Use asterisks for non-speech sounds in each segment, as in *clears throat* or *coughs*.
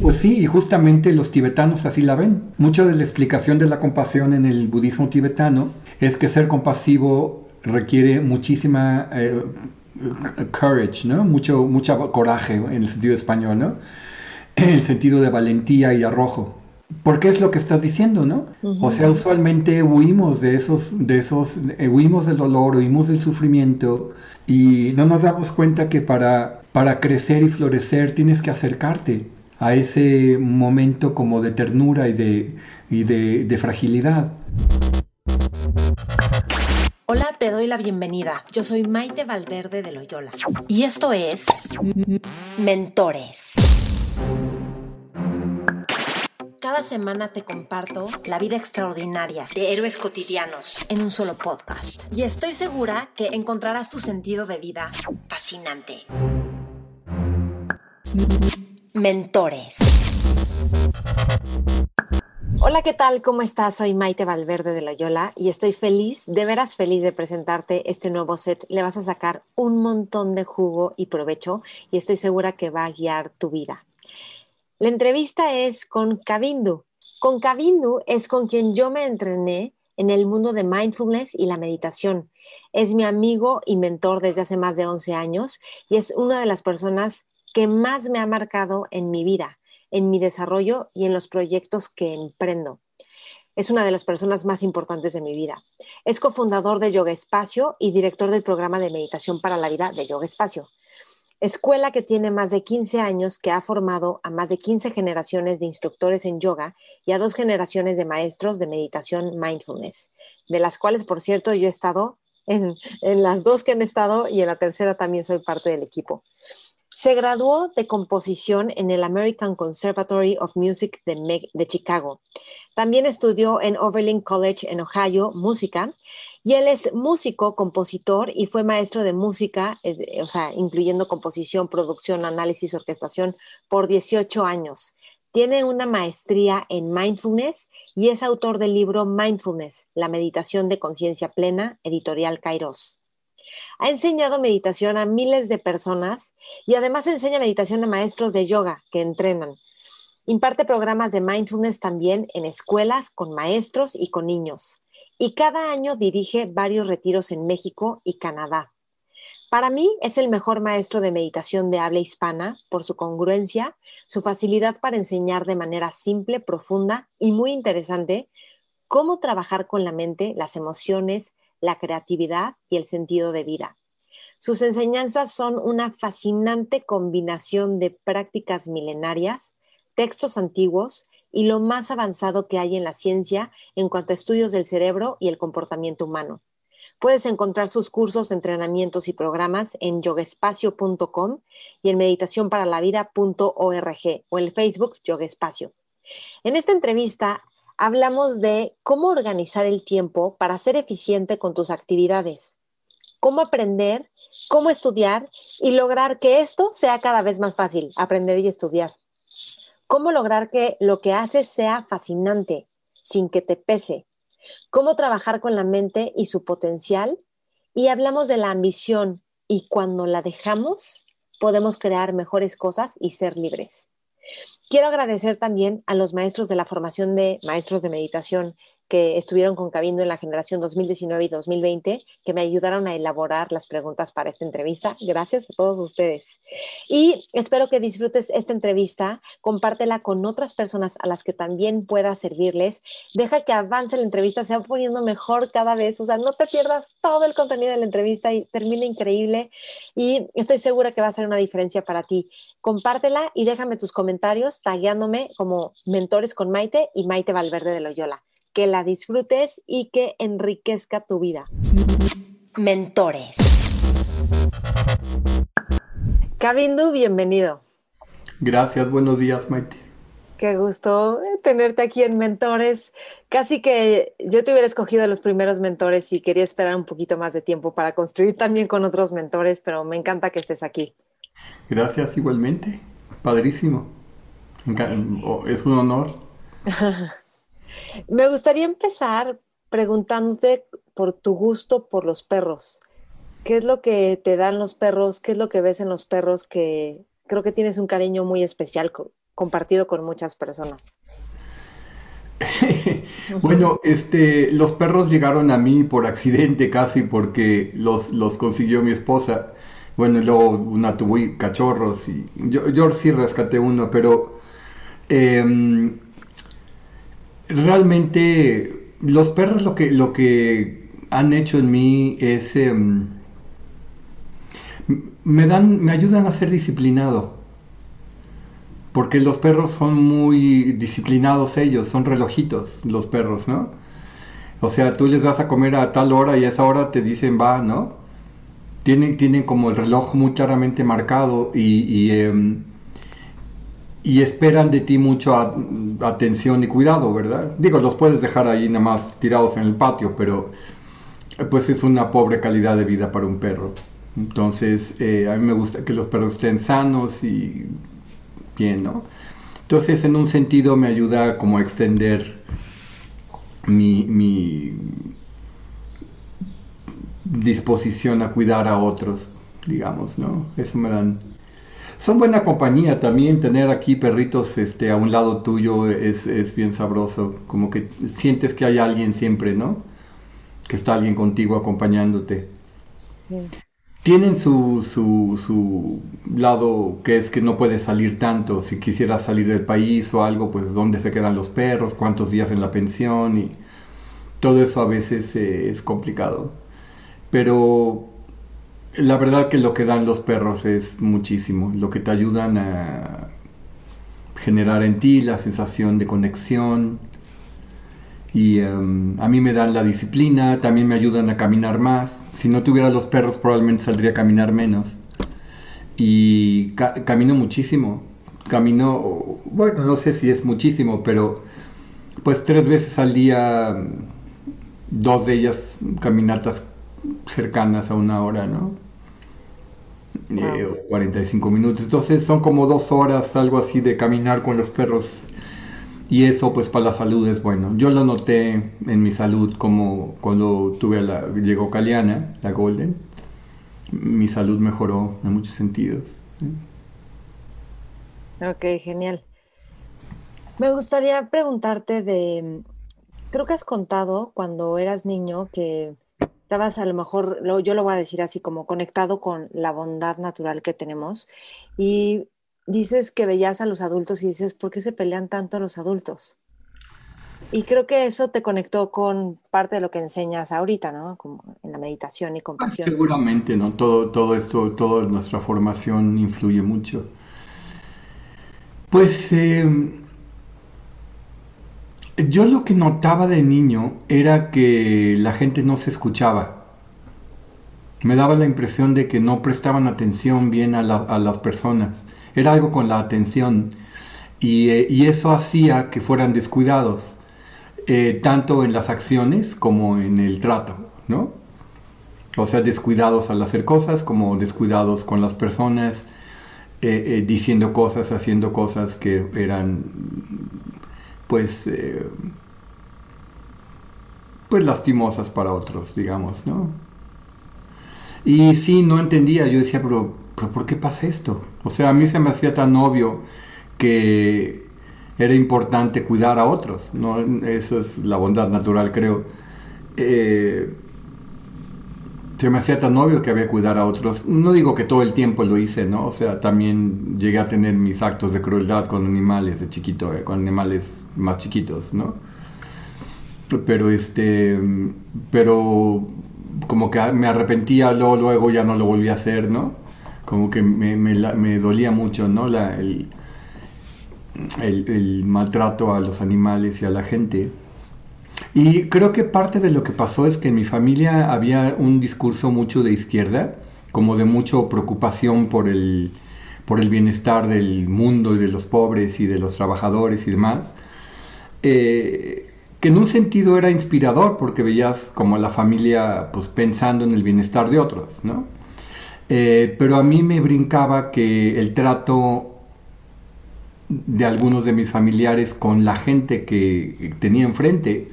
Pues sí, y justamente los tibetanos así la ven. Mucho de la explicación de la compasión en el budismo tibetano es que ser compasivo requiere muchísima eh, courage, ¿no? Mucho, mucha coraje en el sentido español, ¿no? En el sentido de valentía y arrojo. Porque es lo que estás diciendo, ¿no? O sea, usualmente huimos de esos, de esos, eh, huimos del dolor, huimos del sufrimiento y no nos damos cuenta que para, para crecer y florecer tienes que acercarte a ese momento como de ternura y de, y de, fragilidad. Hola, te doy la bienvenida. Yo soy Maite Valverde de Loyola y esto es Mentores. Cada semana te comparto la vida extraordinaria de héroes cotidianos en un solo podcast. Y estoy segura que encontrarás tu sentido de vida fascinante. Mentores. Hola, ¿qué tal? ¿Cómo estás? Soy Maite Valverde de Loyola y estoy feliz, de veras feliz de presentarte este nuevo set. Le vas a sacar un montón de jugo y provecho y estoy segura que va a guiar tu vida. La entrevista es con Kavindu. Con Kavindu es con quien yo me entrené en el mundo de mindfulness y la meditación. Es mi amigo y mentor desde hace más de 11 años y es una de las personas que más me ha marcado en mi vida, en mi desarrollo y en los proyectos que emprendo. Es una de las personas más importantes de mi vida. Es cofundador de Yoga Espacio y director del programa de meditación para la vida de Yoga Espacio escuela que tiene más de 15 años, que ha formado a más de 15 generaciones de instructores en yoga y a dos generaciones de maestros de meditación mindfulness, de las cuales, por cierto, yo he estado en, las dos que han estado y en la tercera también soy parte del equipo. Se graduó de composición en el American Conservatory of Music de, Chicago. También estudió en Oberlin College en Ohio música y él es músico, compositor y fue maestro de música, o sea, incluyendo composición, producción, análisis, orquestación, por 18 años. Tiene una maestría en mindfulness y es autor del libro Mindfulness, la meditación de conciencia plena, editorial Kairos. Ha enseñado meditación a miles de personas y además enseña meditación a maestros de yoga que entrenan. Imparte programas de mindfulness también en escuelas con maestros y con niños y cada año dirige varios retiros en México y Canadá. Para mí es el mejor maestro de meditación de habla hispana por su congruencia, su facilidad para enseñar de manera simple, profunda y muy interesante cómo trabajar con la mente, las emociones, la creatividad y el sentido de vida. Sus enseñanzas son una fascinante combinación de prácticas milenarias, textos antiguos y lo más avanzado que hay en la ciencia en cuanto a estudios del cerebro y el comportamiento humano. Puedes encontrar sus cursos, entrenamientos y programas en yogaespacio.com y en meditacionparalavida.org o en Facebook Yoga Espacio. En esta entrevista hablamos de cómo organizar el tiempo para ser eficiente con tus actividades, cómo aprender, cómo estudiar y lograr que esto sea cada vez más fácil, aprender y estudiar. Cómo lograr que lo que haces sea fascinante, sin que te pese, cómo trabajar con la mente y su potencial, y hablamos de la ambición y cuando la dejamos podemos crear mejores cosas y ser libres. Quiero agradecer también a los maestros de la formación de maestros de meditación que estuvieron con Cabindo en la generación 2019 y 2020, que me ayudaron a elaborar las preguntas para esta entrevista. Gracias a todos ustedes. Y espero que disfrutes esta entrevista, compártela con otras personas a las que también pueda servirles. Deja que avance la entrevista, se va poniendo mejor cada vez, o sea, no te pierdas todo el contenido de la entrevista y termina increíble y estoy segura que va a ser una diferencia para ti. Compártela y déjame tus comentarios tagueándome como Mentores con Maite y Maite Valverde de Loyola que la disfrutes y que enriquezca tu vida. Mentores. Cabindu, bienvenido. Gracias, buenos días, Maite. Qué gusto tenerte aquí en Mentores. Casi que yo te hubiera escogido los primeros mentores y quería esperar un poquito más de tiempo para construir también con otros mentores, pero me encanta que estés aquí. Gracias igualmente. Padrísimo. Es un honor. *laughs* Me gustaría empezar preguntándote por tu gusto por los perros. ¿Qué es lo que te dan los perros? ¿Qué es lo que ves en los perros que creo que tienes un cariño muy especial compartido con muchas personas. *laughs* bueno, este, los perros llegaron a mí por accidente casi porque los, los consiguió mi esposa. Bueno, luego una tuvo cachorros y yo, yo sí rescaté uno, pero em, realmente los perros lo que, lo que han hecho en mí es em, me dan, me ayudan a ser disciplinado porque los perros son muy disciplinados ellos, son relojitos los perros, ¿no? O sea, tú les das a comer a tal hora y a esa hora te dicen va, ¿no? Tienen, tienen como el reloj muy claramente marcado y, em, y, esperan de ti mucho atención y cuidado, ¿verdad? Digo, los puedes dejar ahí nada más tirados en el patio, pero pues es una pobre calidad de vida para un perro. Entonces, eh, a mí me gusta que los perros estén sanos y bien, ¿no? Entonces, en un sentido me ayuda como a extender mi, disposición a cuidar a otros, digamos, ¿no? Eso me dan... Son buena compañía también, tener aquí perritos este, a un lado tuyo es, es bien sabroso, como que sientes que hay alguien siempre, ¿no? Que está alguien contigo acompañándote. Sí tienen su, su, su, lado que es que no puedes salir tanto. Si quisieras salir del país o algo, pues dónde se quedan los perros, cuántos días en la pensión y todo eso a veces eh, es complicado. Pero la verdad que lo que dan los perros es muchísimo. Lo que te ayudan a generar en ti la sensación de conexión, y em, a mí me dan la disciplina, también me ayudan a caminar más. Si no tuviera los perros probablemente saldría a caminar menos. Y camino muchísimo. Camino, bueno, no sé si es muchísimo, pero pues tres veces al día, dos de ellas caminatas cercanas a una hora, ¿no? 45 eh, minutos. Entonces son como dos horas, algo así de caminar con los perros y eso pues para la salud es bueno. Yo lo noté en mi salud como cuando tuve la, llegó Caliana, la Golden, mi salud mejoró en muchos sentidos. Ok, genial. Me gustaría preguntarte de, creo que has contado cuando eras niño que estabas a lo mejor, yo lo voy a decir así, como conectado con la bondad natural que tenemos y dices que veías a los adultos y dices, ¿por qué se pelean tanto los adultos? Y creo que eso te conectó con parte de lo que enseñas ahorita, ¿no? Como en la meditación y ah, compasión. Seguramente, ¿no? Todo, todo esto, toda nuestra formación influye mucho. Pues em, yo lo que notaba de niño era que la gente no se escuchaba. Me daba la impresión de que no prestaban atención bien a, las personas era algo con la atención eh, y, eso hacía que fueran descuidados, eh, tanto en las acciones como en el trato, ¿no? O sea, descuidados al hacer cosas como descuidados con las personas, eh, diciendo cosas, haciendo cosas que eran, pues, pues lastimosas para otros, digamos, ¿no? Y sí, no entendía, yo decía, pero pero ¿por qué pasa esto? O sea, a mí se me hacía tan obvio que era importante cuidar a otros, ¿no? Eso es la bondad natural, creo. Eh, se me hacía tan obvio que había que cuidar a otros. No digo que todo el tiempo lo hice, ¿no? O sea, también llegué a tener mis actos de crueldad con animales de chiquito, eh, con animales más chiquitos, ¿no? Pero este, pero como que me arrepentía, luego, luego ya no lo volví a hacer, ¿no? como que me, dolía mucho, ¿no? El, maltrato a los animales y a la gente. Y creo que parte de lo que pasó es que en mi familia había un discurso mucho de izquierda, como de mucha preocupación por el, por el bienestar del mundo y de los pobres y de los trabajadores y demás, eh, que en un sentido era inspirador porque veías como la familia pues pensando en el bienestar de otros, ¿no? Eh, pero a mí me brincaba que el trato de algunos de mis familiares con la gente que tenía enfrente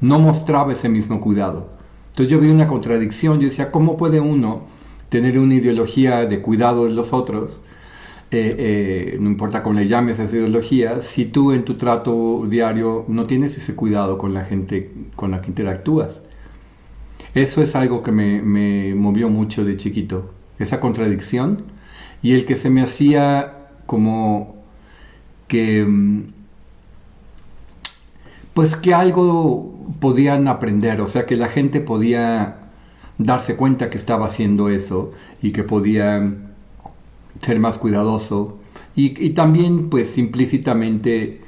no mostraba ese mismo cuidado. Entonces yo vi una contradicción, yo decía, ¿cómo puede uno tener una ideología de cuidado de los otros eh, no importa cómo le llames esa ideología, si tú en tu trato diario no tienes ese cuidado con la gente con la que interactúas. Eso es algo que me, me movió mucho de chiquito, esa contradicción y el que se me hacía como que mm, pues que algo podían aprender, o sea que la gente podía darse cuenta que estaba haciendo eso y que podía ser más cuidadoso y, también pues implícitamente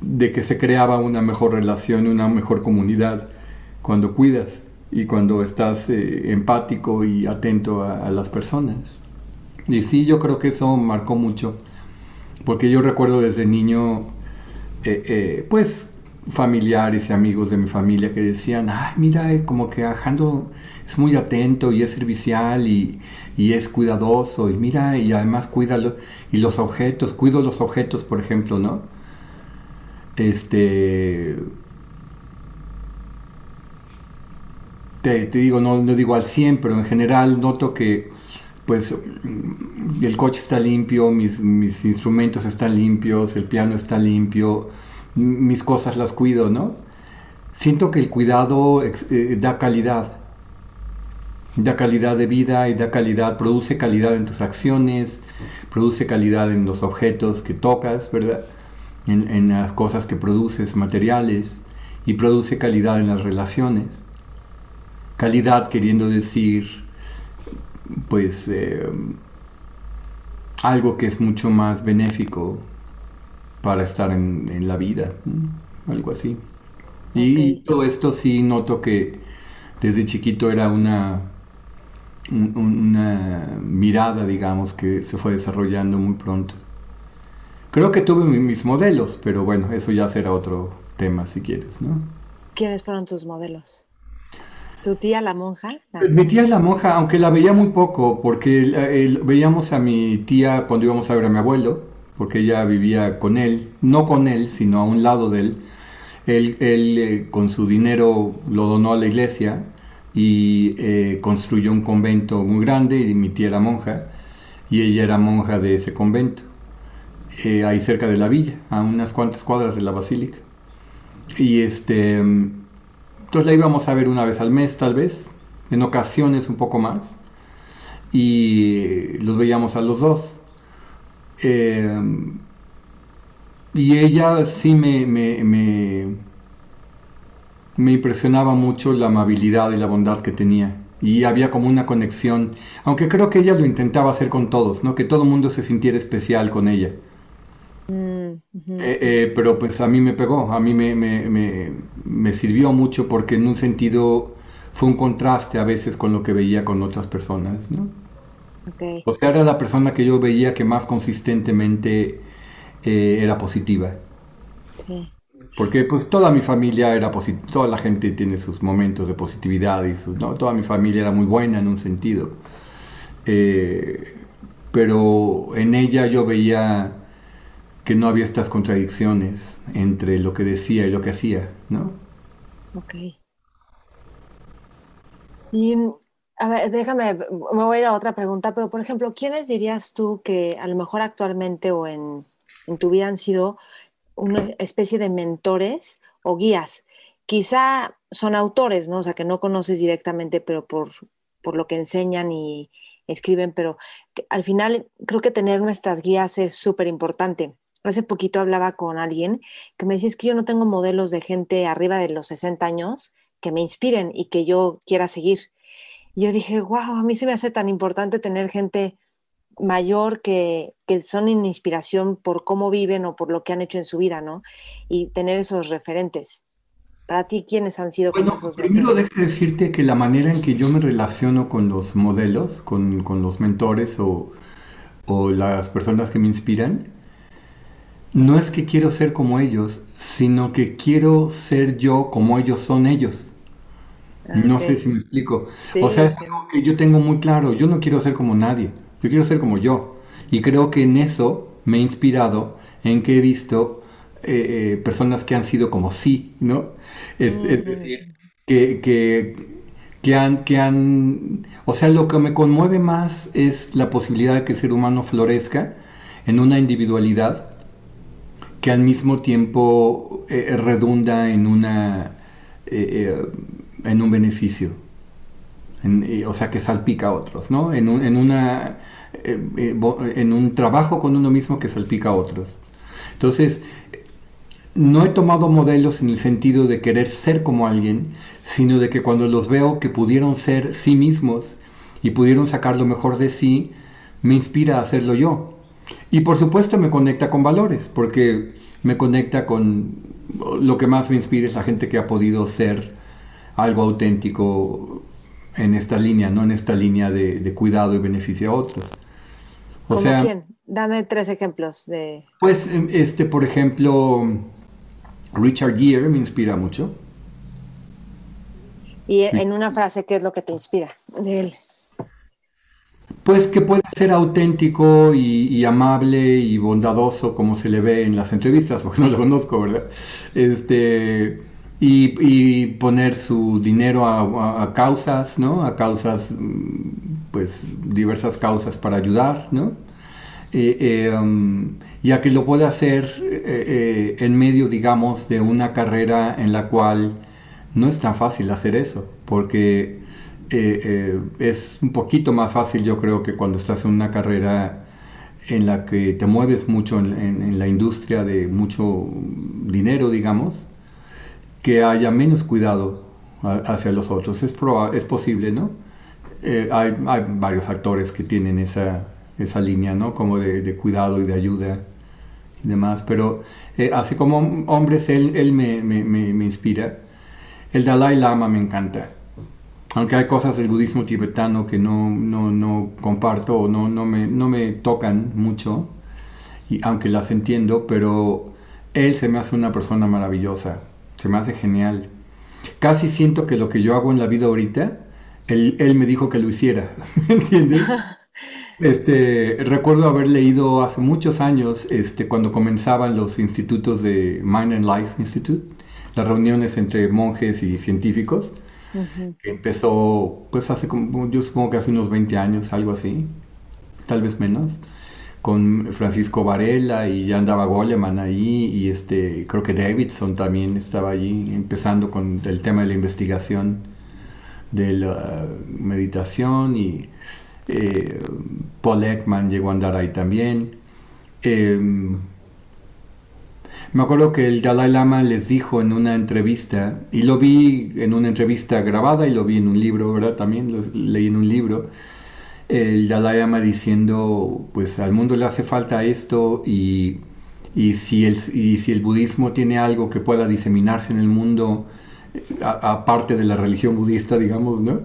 de que se creaba una mejor relación, una mejor comunidad cuando cuidas y cuando estás eh, empático y atento a, las personas. Y sí, yo creo que eso marcó mucho, porque yo recuerdo desde niño, eh, eh, pues familiares y amigos de mi familia que decían, ay, mira, como que Alejandro es muy atento y es servicial y, y, es cuidadoso y mira, y además cuida y los objetos, cuido los objetos, por ejemplo, ¿no? Este... Te, digo, no, no digo al 100, pero en general noto que pues el coche está limpio, mis, mis instrumentos están limpios, el piano está limpio, mis cosas las cuido, ¿no? Siento que el cuidado eh, da calidad, da calidad de vida y da calidad, produce calidad en tus acciones, produce calidad en los objetos que tocas, ¿verdad? En, las cosas que produces, materiales, y produce calidad en las relaciones. Calidad queriendo decir, pues, eh, algo que es mucho más benéfico para estar en, la vida, algo así. Y todo esto sí noto que desde chiquito era una, una mirada, digamos, que se fue desarrollando muy pronto. Creo que tuve mis modelos, pero bueno, eso ya será otro tema si quieres, ¿no? ¿Quiénes fueron tus modelos? ¿Tu tía la monja? Pues, mi tía es la monja, aunque la veía muy poco, porque veíamos a mi tía cuando íbamos a ver a mi abuelo, porque ella vivía con él, no con él, sino a un lado de él. Él, eh, con su dinero lo donó a la iglesia y eh, construyó un convento muy grande y mi tía era monja y ella era monja de ese convento, eh, ahí cerca de la villa, a unas cuantas cuadras de la basílica. Y este, entonces la íbamos a ver una vez al mes tal vez, en ocasiones un poco más, y los veíamos a los dos. Em, y ella sí me, me, me, impresionaba mucho la amabilidad y la bondad que tenía. Y había como una conexión, aunque creo que ella lo intentaba hacer con todos, ¿no? Que todo el mundo se sintiera especial con ella. Mm, eh, eh, pero pues a mí me pegó, a mí me, me, me, sirvió mucho porque en un sentido fue un contraste a veces con lo que veía con otras personas, ¿no? O sea, era la persona que yo veía que más consistentemente eh, era positiva. Sí. Porque pues toda mi familia era positiva, toda la gente tiene sus momentos de positividad y ¿no? toda mi familia era muy buena en un sentido. Eh, pero en ella yo veía que no había estas contradicciones entre lo que decía y lo que hacía, ¿no? Ok. Y a ver, déjame, me voy a ir a otra pregunta, pero por ejemplo, ¿quiénes dirías tú que a lo mejor actualmente o en, tu vida han sido una especie de mentores o guías? Quizá son autores, ¿no? O sea, que no conoces directamente, pero por, por lo que enseñan y escriben, pero al final creo que tener nuestras guías es súper importante. Hace poquito hablaba con alguien que me decía, es que yo no tengo modelos de gente arriba de los 60 años que me inspiren y que yo quiera seguir. Y yo dije, wow, a mí se me hace tan importante tener gente mayor que, que son en inspiración por cómo viven o por lo que han hecho en su vida, ¿no? Y tener esos referentes. Para ti, ¿quiénes han sido bueno, esos Primero deja decirte que la manera en que yo me relaciono con los modelos, con, con los mentores o, o, las personas que me inspiran, no es que quiero ser como ellos, sino que quiero ser yo como ellos son ellos. No sé si me explico. o sea, es algo que yo tengo muy claro. Yo no quiero ser como nadie. Yo quiero ser como yo. Y creo que en eso me he inspirado, en que he visto eh, eh, personas que han sido como sí, ¿no? Es, decir, que, que han, que han, o sea, lo que me conmueve más es la posibilidad de que el ser humano florezca en una individualidad que al mismo tiempo eh, redunda en una eh, eh, en un beneficio o sea que salpica a otros no en un, en una en un trabajo con uno mismo que salpica a otros entonces no he tomado modelos en el sentido de querer ser como alguien, sino de que cuando los veo que pudieron ser sí mismos y pudieron sacar lo mejor de sí, me inspira a hacerlo yo. Y por supuesto me conecta con valores, porque me conecta con lo que más me inspira es la gente que ha podido ser algo auténtico en esta línea, no en esta línea de, cuidado y beneficio a otros. O sea, quién? Dame tres ejemplos de... Pues, este, por ejemplo, Richard Gere me inspira mucho. Y en una frase, ¿qué es lo que te inspira de él? Pues que puede ser auténtico y, amable y bondadoso como se le ve en las entrevistas, *laughs* porque no lo conozco, ¿verdad? Este, y, poner su dinero a, causas, ¿no? A causas, mm, pues diversas causas para ayudar, ¿no? Eh, eh, um, y a que lo pueda hacer eh, en medio, digamos, de una carrera en la cual no es tan fácil hacer eso, porque es un poquito más fácil, yo creo, que cuando estás en una carrera en la que te mueves mucho en, la industria de mucho dinero, digamos, que haya menos cuidado hacia los otros. Es, es posible, ¿no? hay, hay varios actores que tienen esa esa línea, ¿no? Como de, cuidado y de ayuda y demás. Pero eh, así como hombres, él, él me, me, me, inspira. El Dalai Lama me encanta. Aunque hay cosas del budismo tibetano que no, no, no comparto no, no, me, no me tocan mucho, y aunque las entiendo, pero él se me hace una persona maravillosa, se me hace genial. Casi siento que lo que yo hago en la vida ahorita, él, él me dijo que lo hiciera, *laughs* ¿me entiendes? *laughs* Este, recuerdo haber leído hace muchos años, este, cuando comenzaban los institutos de Mind and Life Institute, las reuniones entre monjes y científicos, que empezó, pues hace como, yo supongo que hace unos 20 años, algo así, tal vez menos, con Francisco Varela y ya andaba Goleman ahí, y este, creo que Davidson también estaba allí, empezando con el tema de la investigación de la meditación y eh, Paul Ekman llegó a andar ahí también. Em, me acuerdo que el Dalai Lama les dijo en una entrevista, y lo vi en una entrevista grabada y lo vi en un libro, ¿verdad? También lo leí en un libro, el Dalai Lama diciendo, pues al mundo le hace falta esto y, si, el, y si el budismo tiene algo que pueda diseminarse en el mundo, aparte de la religión budista, digamos, ¿no?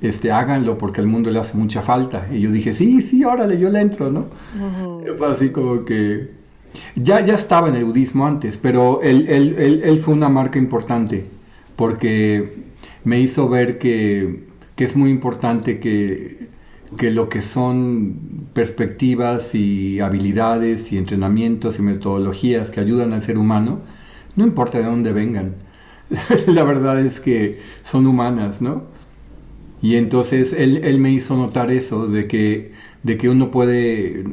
este, háganlo porque al mundo le hace mucha falta. Y yo dije, sí, sí, órale, yo le entro, ¿no? Fue así como que... Ya, ya estaba en el budismo antes, pero él, él, él, fue una marca importante porque me hizo ver que, que es muy importante que, que, lo que son perspectivas y habilidades y entrenamientos y metodologías que ayudan al ser humano, no importa de dónde vengan, *laughs* la verdad es que son humanas, ¿no? Y entonces él, él, me hizo notar eso, de que, de que uno puede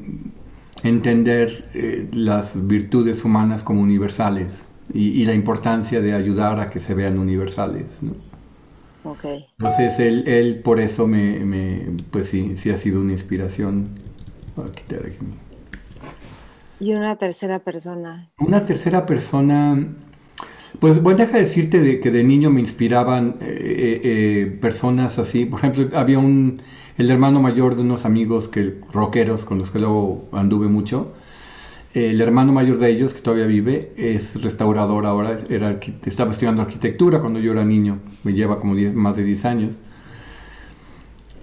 entender eh, las virtudes humanas como universales y, la importancia de ayudar a que se vean universales. ¿no? Okay. Entonces él, él por eso me, me, pues sí, sí ha sido una inspiración. Y una tercera persona. Una tercera persona pues voy a decirte de que de niño me inspiraban eh, eh, eh, personas así. Por ejemplo, había un, el hermano mayor de unos amigos que rockeros con los que luego anduve mucho. El hermano mayor de ellos, que todavía vive, es restaurador ahora, era, estaba estudiando arquitectura cuando yo era niño, me lleva como más de 10 años.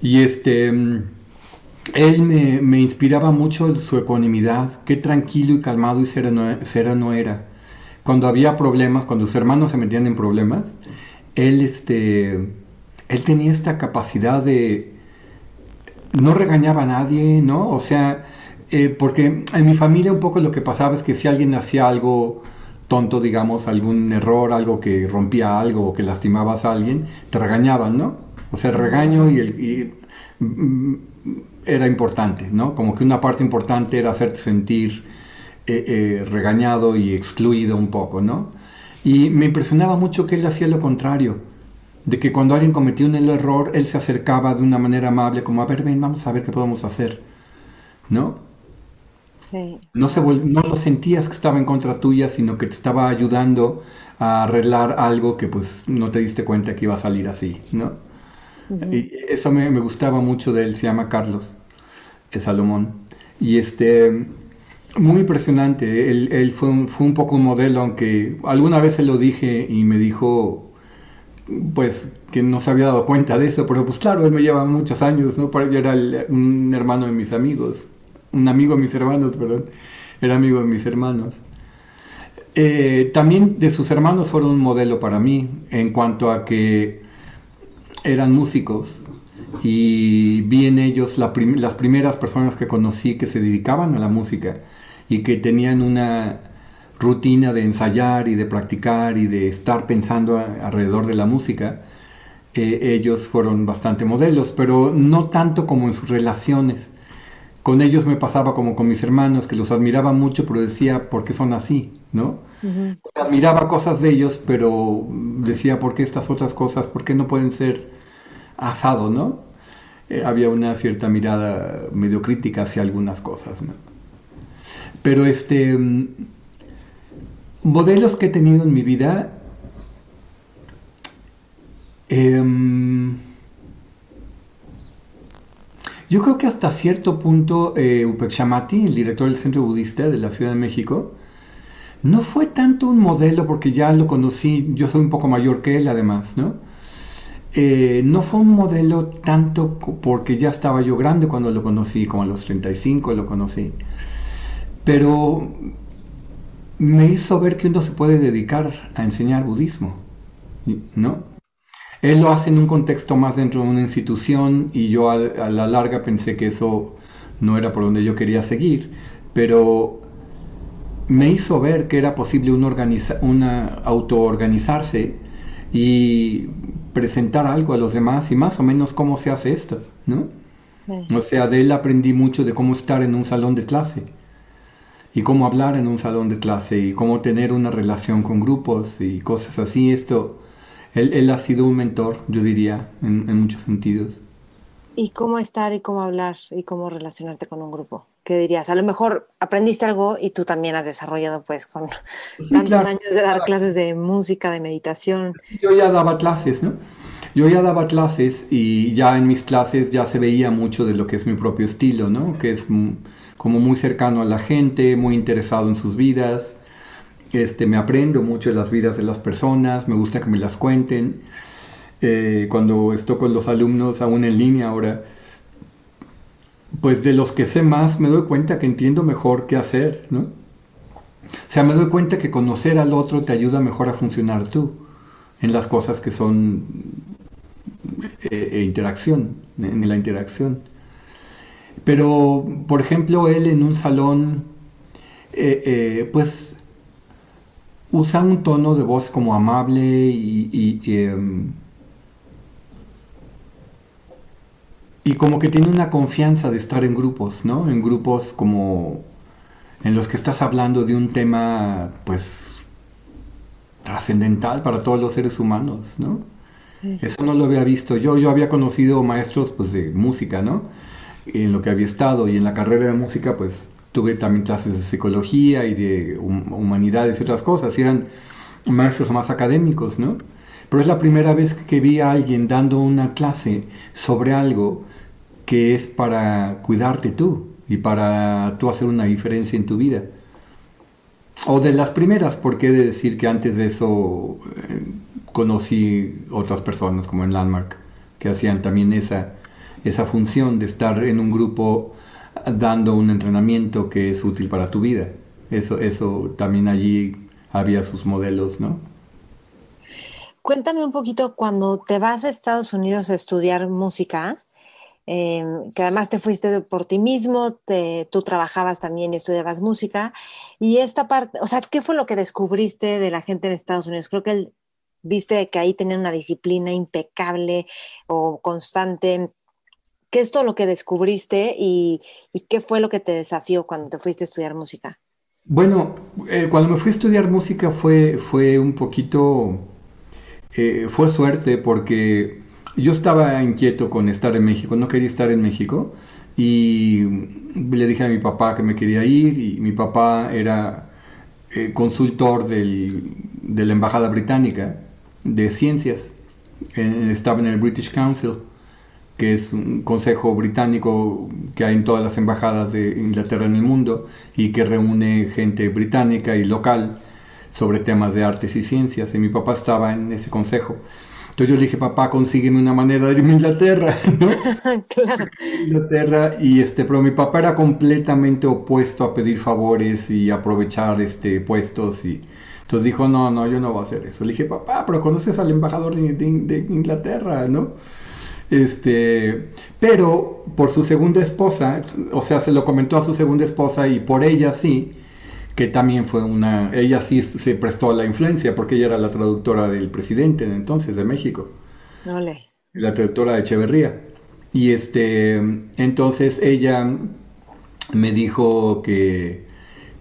Y este, él me, me, inspiraba mucho su ecuanimidad, qué tranquilo y calmado y sereno era cuando había problemas, cuando sus hermanos se metían en problemas, él, este, él tenía esta capacidad de... No regañaba a nadie, ¿no? O sea, eh, porque en mi familia un poco lo que pasaba es que si alguien hacía algo tonto, digamos, algún error, algo que rompía algo o que lastimabas a alguien, te regañaban, ¿no? O sea, el regaño y. Mm, era importante, ¿no? Como que una parte importante era hacerte sentir eh, eh, regañado y excluido un poco, ¿no? Y me impresionaba mucho que él hacía lo contrario, de que cuando alguien cometía un error, él se acercaba de una manera amable, como, a ver, ven, vamos a ver qué podemos hacer, ¿no? Sí. No, se no lo sentías que estaba en contra tuya, sino que te estaba ayudando a arreglar algo que pues no te diste cuenta que iba a salir así, ¿no? Y eso me, me, gustaba mucho de él, se llama Carlos Salomón. Y este, muy impresionante, él, él fue, un, fue, un, poco un modelo, aunque alguna vez se lo dije y me dijo, pues, que no se había dado cuenta de eso, pero pues claro, él me lleva muchos años, ¿no? Yo era un hermano de mis amigos, un amigo de mis hermanos, perdón, era amigo de mis hermanos. Eh, también de sus hermanos fueron un modelo para mí en cuanto a que eran músicos y vi en ellos las primeras personas que conocí que se dedicaban a la música y que tenían una rutina de ensayar y de practicar y de estar pensando alrededor de la música. Eh, ellos fueron bastante modelos, pero no tanto como en sus relaciones. Con ellos me pasaba como con mis hermanos, que los admiraba mucho, pero decía, ¿por qué son así? ¿No? Admiraba cosas de ellos, pero decía, ¿por qué estas otras cosas? ¿Por qué no pueden ser asado, no? Eh, había una cierta mirada medio crítica hacia algunas cosas, ¿no? Pero este, mm, modelos que he tenido en mi vida, em, yo creo que hasta cierto punto eh, el director del Centro Budista de la Ciudad de México, no fue tanto un modelo porque ya lo conocí, yo soy un poco mayor que él además, ¿no? Eh, no fue un modelo tanto porque ya estaba yo grande cuando lo conocí, como a los 35 lo conocí, pero me hizo ver que uno se puede dedicar a enseñar budismo, ¿no? Él lo hace en un contexto más dentro de una institución y yo a, la larga pensé que eso no era por donde yo quería seguir, pero me hizo ver que era posible organiza, una autoorganizarse y presentar algo a los demás y más o menos cómo se hace esto, ¿no? O sea, de él aprendí mucho de cómo estar en un salón de clase y cómo hablar en un salón de clase y cómo tener una relación con grupos y cosas así. Esto, él, ha sido un mentor, yo diría, en muchos sentidos. ¿Y cómo estar y cómo hablar y cómo relacionarte con un grupo? ¿Qué dirías? A lo mejor aprendiste algo y tú también has desarrollado pues con tantos años de dar clases de música, de meditación. Yo ya daba clases, ¿no? Yo ya daba clases y ya en mis clases ya se veía mucho de lo que es mi propio estilo, ¿no? Que es como muy cercano a la gente, muy interesado en sus vidas. Este, me aprendo mucho de las vidas de las personas, me gusta que me las cuenten. Eh, cuando estoy con los alumnos aún en línea ahora, pues de los que sé más me doy cuenta que entiendo mejor qué hacer, ¿no? O sea, me doy cuenta que conocer al otro te ayuda mejor a funcionar tú en las cosas que son eh, eh, interacción, en la interacción. Pero, por ejemplo, él en un salón, pues usa un tono de voz como amable y, em, y como que tiene una confianza de estar en grupos, ¿no? En grupos como en los que estás hablando de un tema, pues, trascendental para todos los seres humanos, ¿no? Sí. Eso no lo había visto yo. Yo había conocido maestros, pues, de música, ¿no? En lo que había estado y en la carrera de música, pues, tuve también clases de psicología y de humanidades y otras cosas. Eran maestros más académicos, ¿no? Pero es la primera vez que vi a alguien dando una clase sobre algo que es para cuidarte tú y para tú hacer una diferencia en tu vida. O de las primeras, porque he de decir que antes de eso eh, conocí otras personas como en Landmark que hacían también esa, esa función de estar en un grupo dando un entrenamiento que es útil para tu vida. Eso, eso también allí había sus modelos, ¿no? Cuéntame un poquito cuando te vas a Estados Unidos a estudiar música, Em, que además te fuiste por ti mismo, tú trabajabas también y estudiabas música. Y esta parte, o sea, ¿qué fue lo que descubriste de la gente en Estados Unidos? Creo que viste que ahí tenían una disciplina impecable o constante. ¿Qué es todo lo que descubriste y, qué fue lo que te desafió cuando te fuiste a estudiar música? Bueno, eh, cuando me fui a estudiar música fue, fue un poquito, eh, fue suerte porque yo estaba inquieto con estar en México, no quería estar en México y le dije a mi papá que me quería ir y mi papá era eh, consultor del, de la Embajada Británica de Ciencias, estaba en el British Council, que es un consejo británico que hay en todas las embajadas de Inglaterra en el mundo y que reúne gente británica y local sobre temas de artes y ciencias. Y mi papá estaba en ese consejo. Entonces yo le dije, papá, consígueme una manera de irme a Inglaterra, *laughs* ¿no? *laughs* claro. Inglaterra, y este, pero mi papá era completamente opuesto a pedir favores y aprovechar este, puestos y entonces dijo, no, no, yo no voy a hacer eso. Le dije, papá, pero conoces al embajador de, de Inglaterra, ¿no? Este, pero por su segunda esposa, o sea, se lo comentó a su segunda esposa y por ella sí, que también fue una, ella sí se prestó a la influencia porque ella era la traductora del presidente entonces de México. La traductora de Echeverría. Y este, entonces ella me dijo que,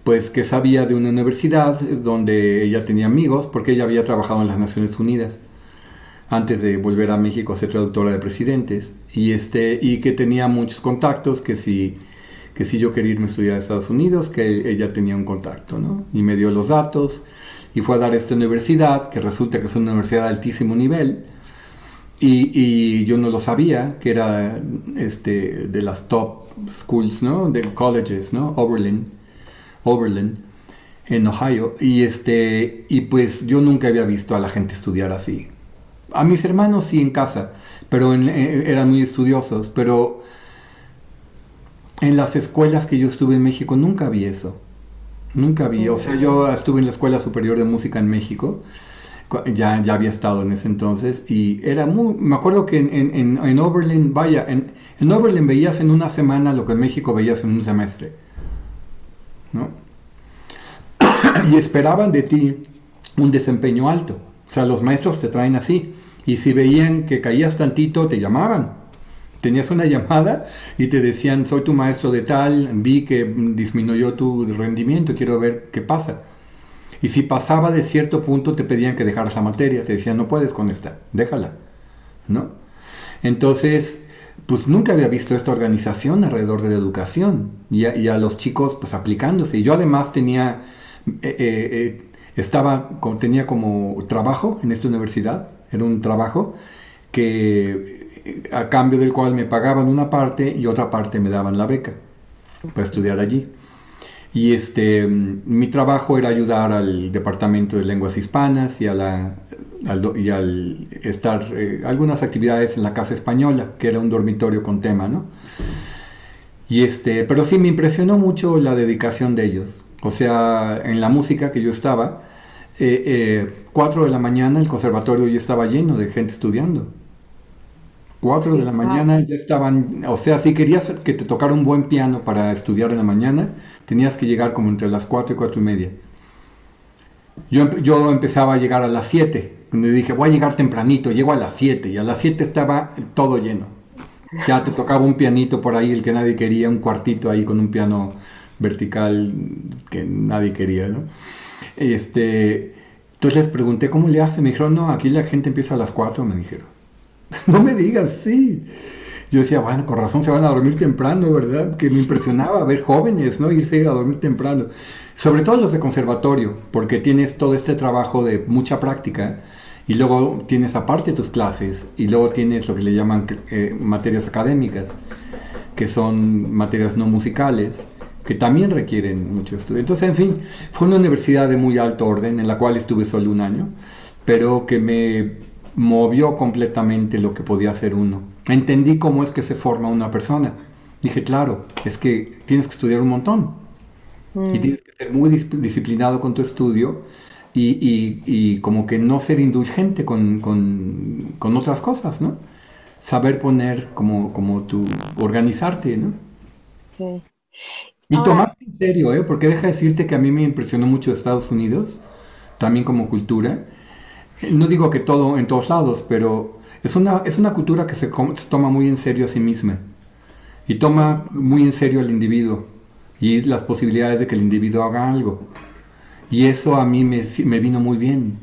pues que sabía de una universidad donde ella tenía amigos porque ella había trabajado en las Naciones Unidas antes de volver a México a ser traductora de presidentes y este y que tenía muchos contactos que si que si yo quería irme a estudiar a Estados Unidos, que ella tenía un contacto, ¿no? Y me dio los datos y fue a dar esta universidad, que resulta que es una universidad de altísimo nivel, y, yo no lo sabía, que era este, de las top schools, ¿no? De colleges, ¿no? Oberlin, Oberlin, en Ohio, y, este, y pues yo nunca había visto a la gente estudiar así. A mis hermanos sí en casa, pero eran muy estudiosos, pero en las escuelas que yo estuve en México nunca vi eso. Nunca vi. O sea, yo estuve en la Escuela Superior de Música en México. Ya, ya había estado en ese entonces y era muy... Me acuerdo que en, en, en Oberlin, vaya, en, en, Oberlin veías en una semana lo que en México veías en un semestre. ¿No? *coughs* y esperaban de ti un desempeño alto. O sea, los maestros te traen así. Y si veían que caías tantito, te llamaban tenías una *laughs* llamada y te decían, soy tu maestro de tal, vi que disminuyó tu rendimiento, quiero ver qué pasa. Y si pasaba de cierto punto, te pedían que dejaras la materia, te decían, no puedes con esta, déjala, ¿no? Entonces, pues nunca había visto esta organización alrededor de la educación y a, los chicos pues aplicándose. Y yo además tenía, eh, eh, eh, estaba, tenía como trabajo en esta universidad, era un trabajo que a cambio del cual me pagaban una parte y otra parte me daban la beca para estudiar allí. Y este, mi trabajo era ayudar al Departamento de Lenguas Hispanas y, a la, al, y al estar eh, algunas actividades en la Casa Española, que era un dormitorio con tema, ¿no? Y este, pero sí me impresionó mucho la dedicación de ellos. O sea, en la música que yo estaba, eh, eh, 4 de la mañana el conservatorio ya estaba lleno de gente estudiando. 4 de la mañana ya estaban, o sea, si querías que te tocara un buen piano para estudiar en la mañana, tenías que llegar como entre las 4 y 4 y media. Yo, yo empezaba a llegar a las 7, me dije, voy a llegar tempranito, llego a las 7, y a las 7 estaba todo lleno. Ya te tocaba un pianito por ahí, el que nadie quería, un cuartito ahí con un piano vertical que nadie quería, ¿no? Este, entonces les pregunté cómo le hace, me dijeron, no, aquí la gente empieza a las 4, me dijeron. *laughs* no me digas, sí. Yo decía, bueno, con razón se van a dormir temprano, ¿verdad? Que me impresionaba ver jóvenes, ¿no? Irse a dormir temprano. Sobre todo los de conservatorio, porque tienes todo este trabajo de mucha práctica y luego tienes aparte tus clases y luego tienes lo que le llaman eh, materias académicas, que son materias no musicales, que también requieren mucho estudio. Entonces, en fin, fue una universidad de muy alto orden en la cual estuve solo un año, pero que me movió completamente lo que podía hacer uno. Entendí cómo es que se forma una persona. Dije, claro, es que tienes que estudiar un montón. Y mm. tienes que ser muy disciplinado con tu estudio y, como que no ser indulgente con, otras cosas, ¿no? Saber poner como, como tu, organizarte, ¿no? Sí. Y tomarte en serio, ¿eh? Porque deja decirte que a mí me impresionó mucho Estados Unidos, también como cultura, no digo que todo en todos lados, pero es una, es una cultura que se, toma muy en serio a sí misma y toma muy en serio al individuo y las posibilidades de que el individuo haga algo. Y eso a mí me, me vino muy bien.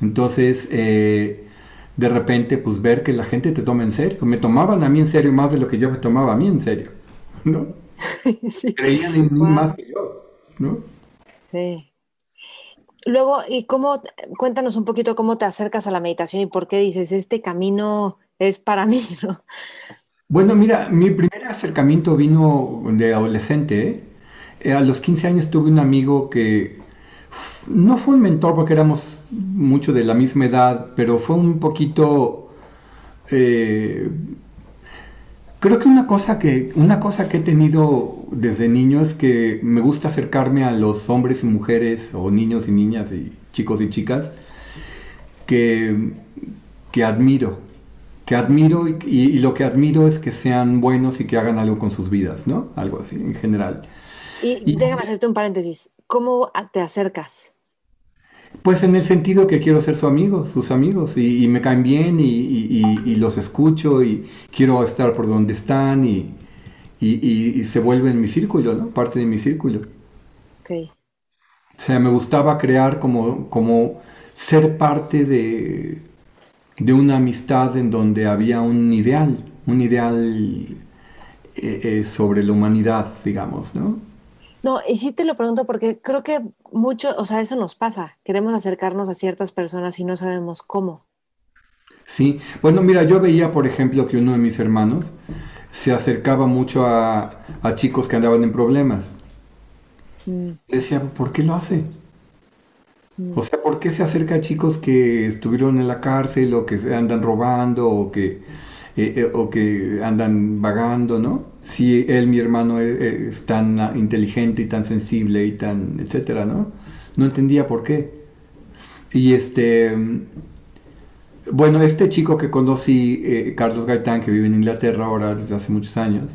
Entonces, eh, de repente, pues ver que la gente te toma en serio. Me tomaban a mí en serio más de lo que yo me tomaba a mí en serio. ¿no? *laughs* Creían en mí más que yo. ¿no? Sí. Luego, ¿y cómo, cuéntanos un poquito cómo te acercas a la meditación y por qué dices, este camino es para mí, *laughs* ¿no? Bueno, mira, mi primer acercamiento vino de adolescente. ¿eh? A los 15 años tuve un amigo que no fue un mentor porque éramos mucho de la misma edad, pero fue un poquito... Eh, creo que una cosa que una cosa que he tenido desde niño es que me gusta acercarme a los hombres y mujeres o niños y niñas y chicos y chicas que, que admiro que admiro y, lo que admiro es que sean buenos y que hagan algo con sus vidas, ¿no? Algo así en general. Y, déjame hacerte un paréntesis, ¿cómo te acercas? Pues en el sentido que quiero ser su amigo, sus amigos, y, me caen bien y, los escucho y quiero estar por donde están y, se vuelven mi círculo, ¿no? Parte de mi círculo. Ok. O sea, me gustaba crear como, como ser parte de, de una amistad en donde había un ideal, un ideal eh, eh, sobre la humanidad, digamos, ¿no? No, y sí te lo pregunto porque creo que mucho, o sea, eso nos pasa. Queremos acercarnos a ciertas personas y no sabemos cómo. Sí, bueno, mira, yo veía, por ejemplo, que uno de mis hermanos se acercaba mucho a, chicos que andaban en problemas. Mm. Decía, ¿por qué lo hace? O sea, ¿por qué se acerca a chicos que estuvieron en la cárcel o que andan robando o que, eh, eh, o que andan vagando, ¿no? Si él, mi hermano, e, es, tan inteligente y tan sensible y tan, etcétera, ¿no? No entendía por qué. Y este, bueno, este chico que conocí, eh, Carlos Gaitán, que vive en Inglaterra ahora desde hace muchos años,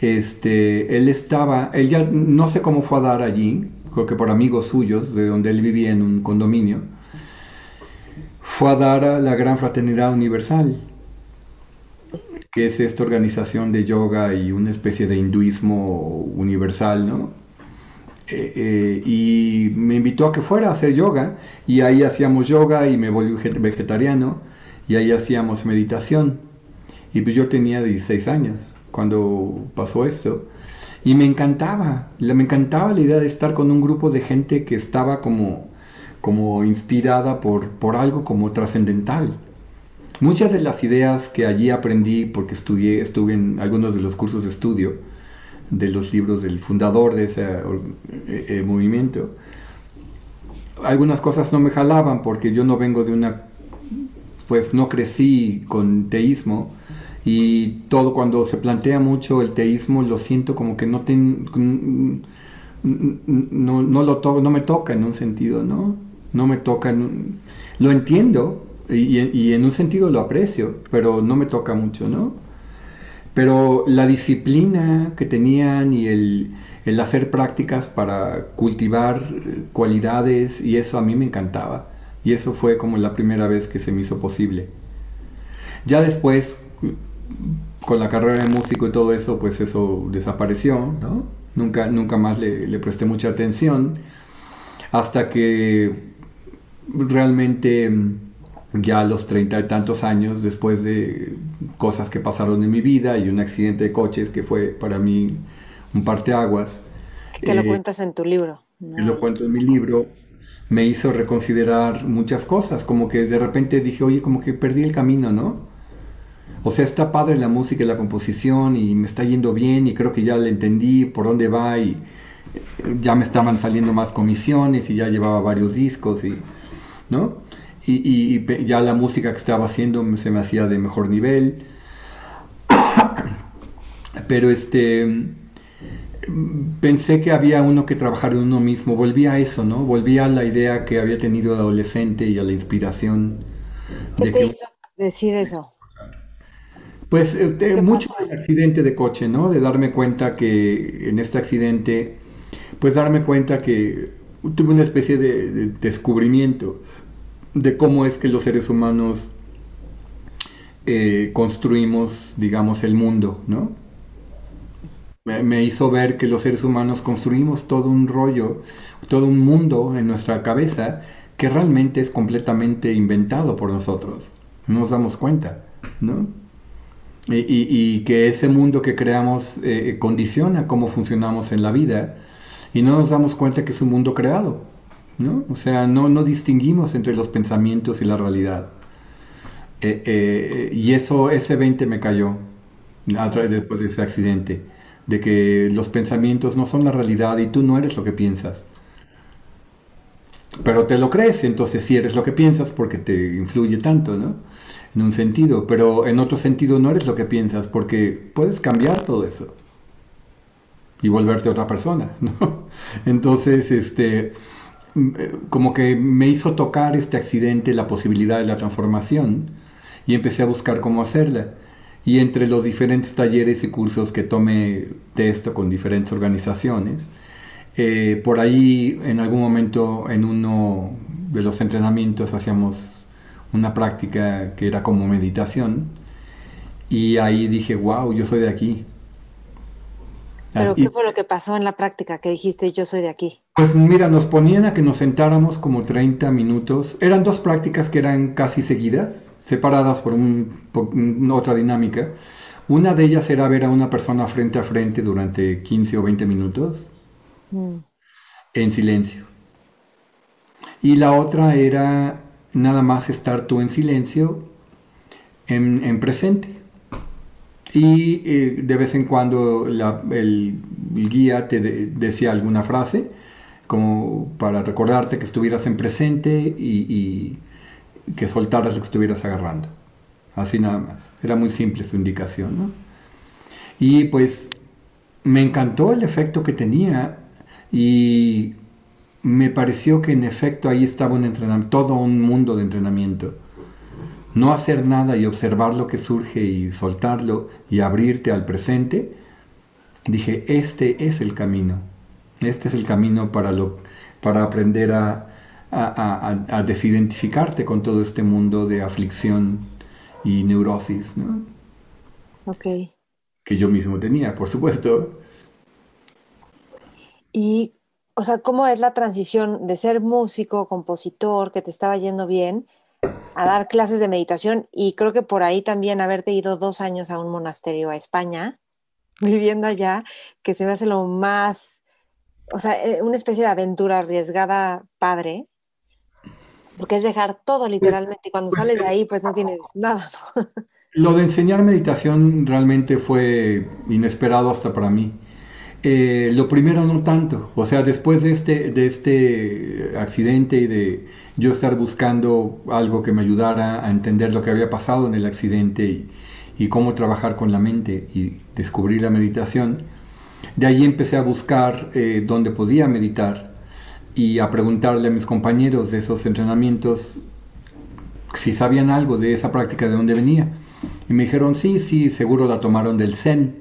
este, él estaba, él ya no sé cómo fue a dar allí, creo que por amigos suyos, de donde él vivía en un condominio, fue a dar a la Gran Fraternidad Universal, que es esta organización de yoga y una especie de hinduismo universal, ¿no? Eh, eh, y me invitó a que fuera a hacer yoga y ahí hacíamos yoga y me volví vegetariano y ahí hacíamos meditación. Y pues yo tenía 16 años cuando pasó esto. Y me encantaba, me encantaba la idea de estar con un grupo de gente que estaba como, como inspirada por, por algo como trascendental. Muchas de las ideas que allí aprendí, porque estudié, estuve en algunos de los cursos de estudio de los libros del fundador de ese eh, eh, movimiento, algunas cosas no me jalaban porque yo no vengo de una, pues no crecí con teísmo, y todo cuando se plantea mucho el teísmo lo siento como que no no, no, lo no me toca en un sentido, ¿no? No me toca, lo entiendo y, en un sentido lo aprecio, pero no me toca mucho, ¿no? Pero la disciplina que tenían y el, el hacer prácticas para cultivar cualidades y eso a mí me encantaba. Y eso fue como la primera vez que se me hizo posible. Ya después, con la carrera de músico y todo eso, pues eso desapareció, ¿no? Nunca, nunca más le, presté mucha atención, hasta que realmente ya a los treinta y tantos años, después de cosas que pasaron en mi vida y un accidente de coches que fue para mí un parteaguas. Que lo eh, cuentas en tu libro. Lo cuento en mi libro. Me hizo reconsiderar muchas cosas, como que de repente dije, oye, como que perdí el camino, ¿no? O sea, está padre la música y la composición y me está yendo bien y creo que ya le entendí por dónde va y eh, ya me estaban saliendo más comisiones y ya llevaba varios discos y, ¿no? Y, ya la música que estaba haciendo se me hacía de mejor nivel. *coughs* Pero este pensé que había uno que trabajar en uno mismo, volví a eso, ¿no? Volví a la idea que había tenido de adolescente y a la inspiración. ¿Qué te hizo decir eso? Pues eh, mucho del accidente de coche, ¿no? De darme cuenta que en este accidente, pues darme cuenta que tuve una especie de, descubrimiento de cómo es que los seres humanos eh, construimos, digamos, el mundo, ¿no? Me, hizo ver que los seres humanos construimos todo un rollo, todo un mundo en nuestra cabeza que realmente es completamente inventado por nosotros. No nos damos cuenta, ¿no? Y, que ese mundo que creamos eh, condiciona cómo funcionamos en la vida y no nos damos cuenta que es un mundo creado, ¿no? O sea, no, no distinguimos entre los pensamientos y la realidad. Eh, eh, y eso, ese 20 me cayó después de ese accidente, de que los pensamientos no son la realidad y tú no eres lo que piensas. Pero te lo crees, entonces sí eres lo que piensas porque te influye tanto, ¿no? En un sentido, pero en otro sentido no eres lo que piensas porque puedes cambiar todo eso y volverte otra persona, *laughs* ¿no? Entonces, este, como que me hizo tocar este accidente la posibilidad de la transformación y empecé a buscar cómo hacerla. Y entre los diferentes talleres y cursos que tomé de esto con diferentes organizaciones, eh, por ahí en algún momento en uno de los entrenamientos hacíamos una práctica que era como meditación y ahí dije, wow, yo soy de aquí. ¿Pero qué fue lo que pasó en la práctica que dijiste yo soy de aquí? Pues mira, nos ponían a que nos sentáramos como 30 minutos. Eran dos prácticas que eran casi seguidas separadas por, un, otra dinámica. Una de ellas era ver a una persona frente a frente durante 15 o 20 minutos mm. en silencio. Y la otra era nada más estar tú en silencio en, presente. Y eh, de vez en cuando el, guía te decía alguna frase como para recordarte que estuvieras en presente y que soltaras lo que estuvieras agarrando. Así nada más. Era muy simple su indicación. ¿no? Y pues me encantó el efecto que tenía y me pareció que en efecto ahí estaba todo un mundo de entrenamiento. No hacer nada y observar lo que surge y soltarlo y abrirte al presente. Dije, este es el camino. Este es el camino para, lo, para aprender a, a, desidentificarte con todo este mundo de aflicción y neurosis, ¿no? Ok. Que yo mismo tenía, por supuesto. Y, o sea, ¿cómo es la transición de ser músico, compositor, que te estaba yendo bien, a dar clases de meditación? Y creo que por ahí también haberte ido dos años a un monasterio a España, *laughs* viviendo allá, que se me hace lo más, o sea, eh, una especie de aventura arriesgada padre porque es dejar todo literalmente y cuando pues, sales de ahí pues no tienes *laughs* nada. Lo de enseñar meditación realmente fue inesperado hasta para mí. Eh, lo primero no tanto, o sea, después de este, de este accidente y de yo estar buscando algo que me ayudara a entender lo que había pasado en el accidente y, cómo trabajar con la mente y descubrir la meditación, de ahí empecé a buscar eh, dónde podía meditar y a preguntarle a mis compañeros de esos entrenamientos si sabían algo de esa práctica, de dónde venía. Y me dijeron, sí, sí, seguro la tomaron del Zen.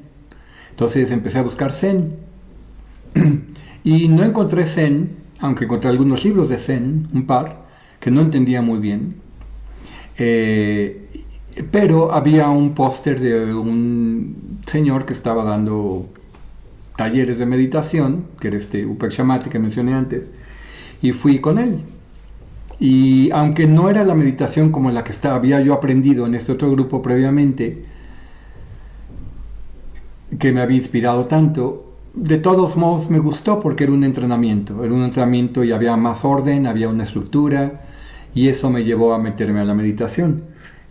Entonces empecé a buscar Zen. *clears throat* y no encontré Zen, aunque encontré algunos libros de Zen, un par, que no entendía muy bien. Eh, pero había un póster de un señor que estaba dando talleres de meditación, que era este Upek Shamati que mencioné antes, y fui con él. Y aunque no era la meditación como la que estaba, había yo aprendido en este otro grupo previamente, que me había inspirado tanto, de todos modos me gustó porque era un entrenamiento, era un entrenamiento y había más orden, había una estructura y eso me llevó a meterme a la meditación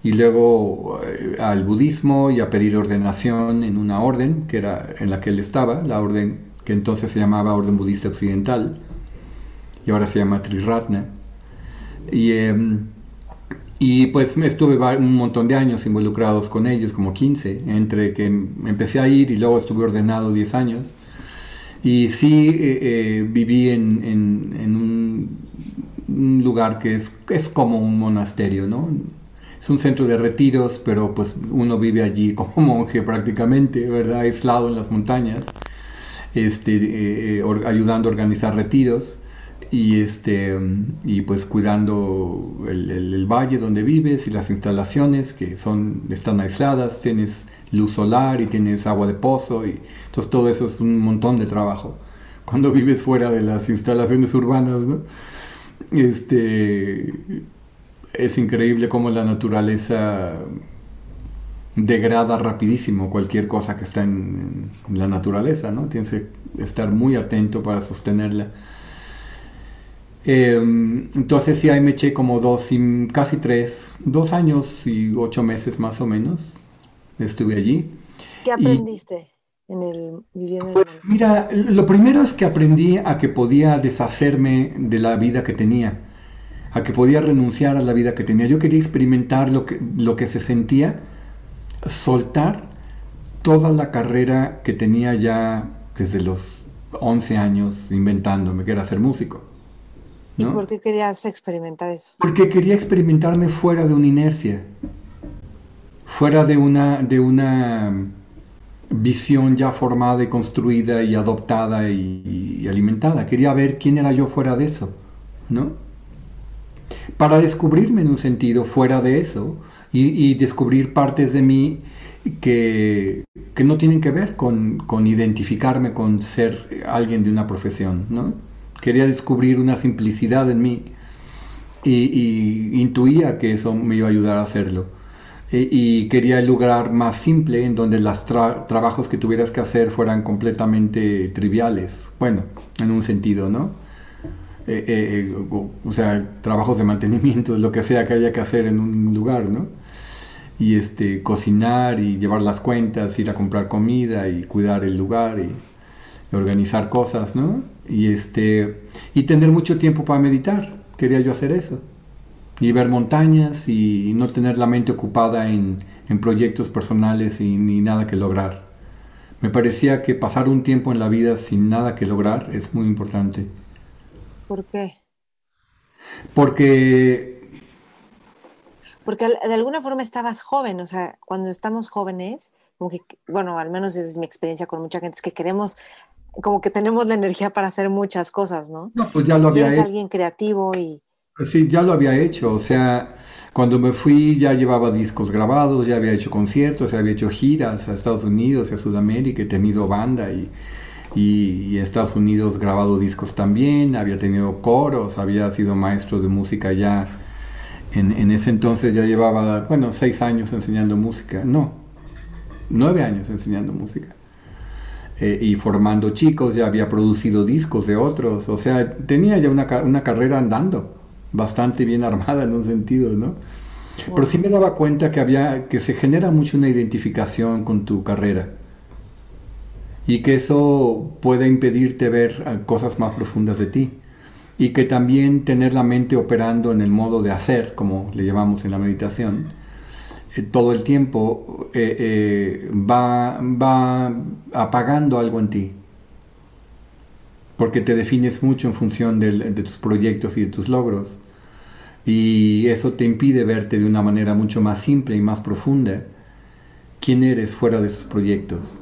y luego eh, al budismo y a pedir ordenación en una orden que era en la que él estaba, la orden que entonces se llamaba Orden Budista Occidental y ahora se llama Triratna. Y, em, y pues estuve un montón de años involucrados con ellos, como 15, entre que empecé a ir y luego estuve ordenado 10 años. Y sí eh, eh, viví en, en, un, un, lugar que es, es como un monasterio, ¿no? Es un centro de retiros, pero pues uno vive allí *laughs* como monje prácticamente, ¿verdad? Aislado en las montañas, este, eh, ayudando a organizar retiros y este y pues cuidando el, valle donde vives y las instalaciones que son están aisladas tienes luz solar y tienes agua de pozo y entonces todo eso es un montón de trabajo cuando vives fuera de las instalaciones urbanas ¿no? Este es increíble cómo la naturaleza degrada rapidísimo cualquier cosa que está en, en la naturaleza no tienes que estar muy atento para sostenerla Em, entonces sí, ahí me eché como dos, y casi tres, dos años y ocho meses más o menos. Estuve allí. ¿Qué aprendiste en el viviendo pues, Mira, lo primero es que aprendí a que podía deshacerme de la vida que tenía, a que podía renunciar a la vida que tenía. Yo quería experimentar lo que, lo que se sentía, soltar toda la carrera que tenía ya desde los 11 años inventándome, que era ser músico. ¿Y por qué querías experimentar eso? Porque quería experimentarme fuera de una inercia, fuera de una, de una visión ya formada y construida y adoptada y, alimentada. Quería ver quién era yo fuera de eso, ¿no? Para descubrirme en un sentido fuera de eso y, descubrir partes de mí que, que, no tienen que ver con, con identificarme con ser alguien de una profesión, ¿no? Quería descubrir una simplicidad en mí y, intuía que eso me iba a ayudar a hacerlo. E, y, quería el lugar más simple en donde los trabajos que tuvieras que hacer fueran completamente triviales. Bueno, en un sentido, ¿no? Eh, eh, o, sea, trabajos de mantenimiento, *laughs* lo que sea que haya que hacer en un lugar, ¿no? Y este, cocinar y llevar las cuentas, ir a comprar comida y cuidar el lugar y organizar cosas, ¿no? Y, este, y tener mucho tiempo para meditar. Quería yo hacer eso. Y ver montañas y no tener la mente ocupada en, proyectos personales y ni nada que lograr. Me parecía que pasar un tiempo en la vida sin nada que lograr es muy importante. ¿Por qué? Porque... Porque de alguna forma estabas joven, o sea, cuando estamos jóvenes, como que, bueno, al menos desde mi experiencia con mucha gente, es que queremos como que tenemos la energía para hacer muchas cosas, ¿no? No, pues ya lo había hecho. alguien creativo y... Sí, ya lo había hecho, o sea, cuando me fui ya llevaba discos grabados, ya había hecho conciertos, ya había hecho giras a Estados Unidos, a Sudamérica, he tenido banda y, y, en Estados Unidos grabado discos también, había tenido coros, había sido maestro de música ya, en, en ese entonces ya llevaba, bueno, seis años enseñando música, no, nueve años enseñando música. Eh, y formando chicos, ya había producido discos de otros, o sea, tenía ya una, una carrera andando, bastante bien armada en un sentido, ¿no? Pero sí me daba cuenta que había, que se genera mucho una identificación con tu carrera. Y que eso puede impedirte ver eh, cosas más profundas de ti. Y que también tener la mente operando en el modo de hacer, como le llamamos en la meditación, eh, todo el tiempo eh, eh, va, va apagando algo en ti, porque te defines mucho en función de tus proyectos y de tus logros, y eso te impide verte de una manera mucho más simple y más profunda quién eres fuera de esos proyectos.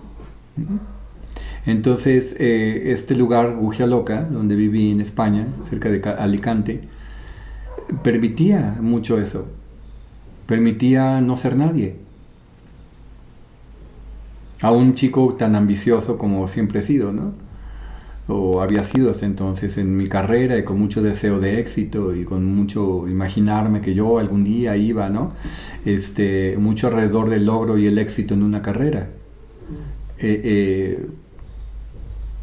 Entonces, este lugar, Gugia Loca, donde viví en España, cerca de Alicante, permitía mucho eso permitía no ser nadie. A un chico tan ambicioso como siempre he sido, ¿no? O había sido hasta entonces en mi carrera y con mucho deseo de éxito y con mucho imaginarme que yo algún día iba, ¿no? Este, mucho alrededor del logro y el éxito en una carrera. Eh, eh,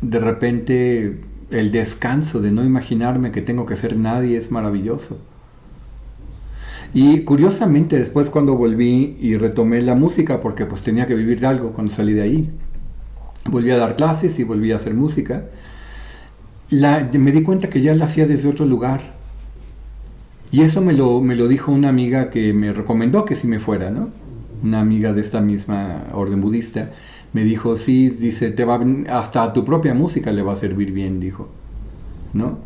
de repente el descanso de no imaginarme que tengo que ser nadie es maravilloso. Y curiosamente después cuando volví y retomé la música, porque pues tenía que vivir de algo cuando salí de ahí, volví a dar clases y volví a hacer música, me di cuenta que ya la hacía desde otro lugar. Y eso me lo, me lo dijo una amiga que me recomendó que si me fuera, ¿no? Una amiga de esta misma orden budista. Me dijo, sí, dice, te va hasta a tu propia música le va a servir bien, dijo. ¿No?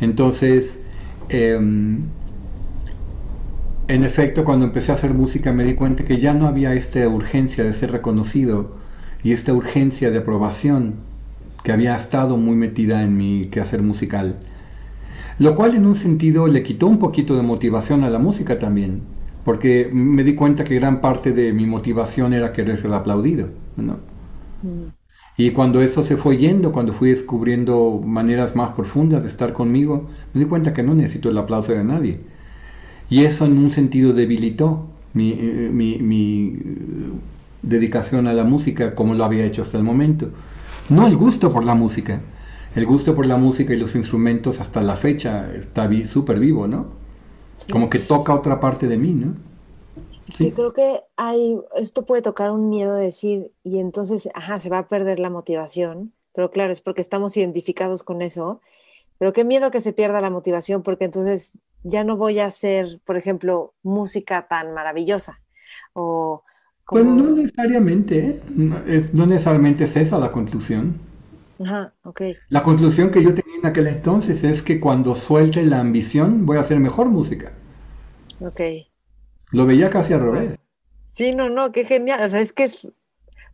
Entonces, em, en efecto, cuando empecé a hacer música me di cuenta que ya no había esta urgencia de ser reconocido y esta urgencia de aprobación que había estado muy metida en mi quehacer musical. Lo cual en un sentido le quitó un poquito de motivación a la música también, porque me di cuenta que gran parte de mi motivación era querer ser aplaudido. ¿no? Mm. Y cuando eso se fue yendo, cuando fui descubriendo maneras más profundas de estar conmigo, me di cuenta que no necesito el aplauso de nadie. Y eso en un sentido debilitó mi, eh, mi, mi dedicación a la música como lo había hecho hasta el momento. No el gusto por la música. El gusto por la música y los instrumentos hasta la fecha está súper vivo, ¿no? Como que toca otra parte de mí, ¿no? sí. creo que hay, esto puede tocar un miedo de decir, y entonces, ajá, se va a perder la motivación, pero claro, es porque estamos identificados con eso, pero qué miedo que se pierda la motivación, porque entonces ya no voy a hacer, por ejemplo, música tan maravillosa, o pues no necesariamente, ¿eh? no, es, no necesariamente es esa la conclusión. Ajá, ok. La conclusión que yo tenía en aquel entonces es que cuando suelte la ambición voy a hacer mejor música. Ok. Lo veía casi al revés. Sí, no, no, qué genial. O sea, es que es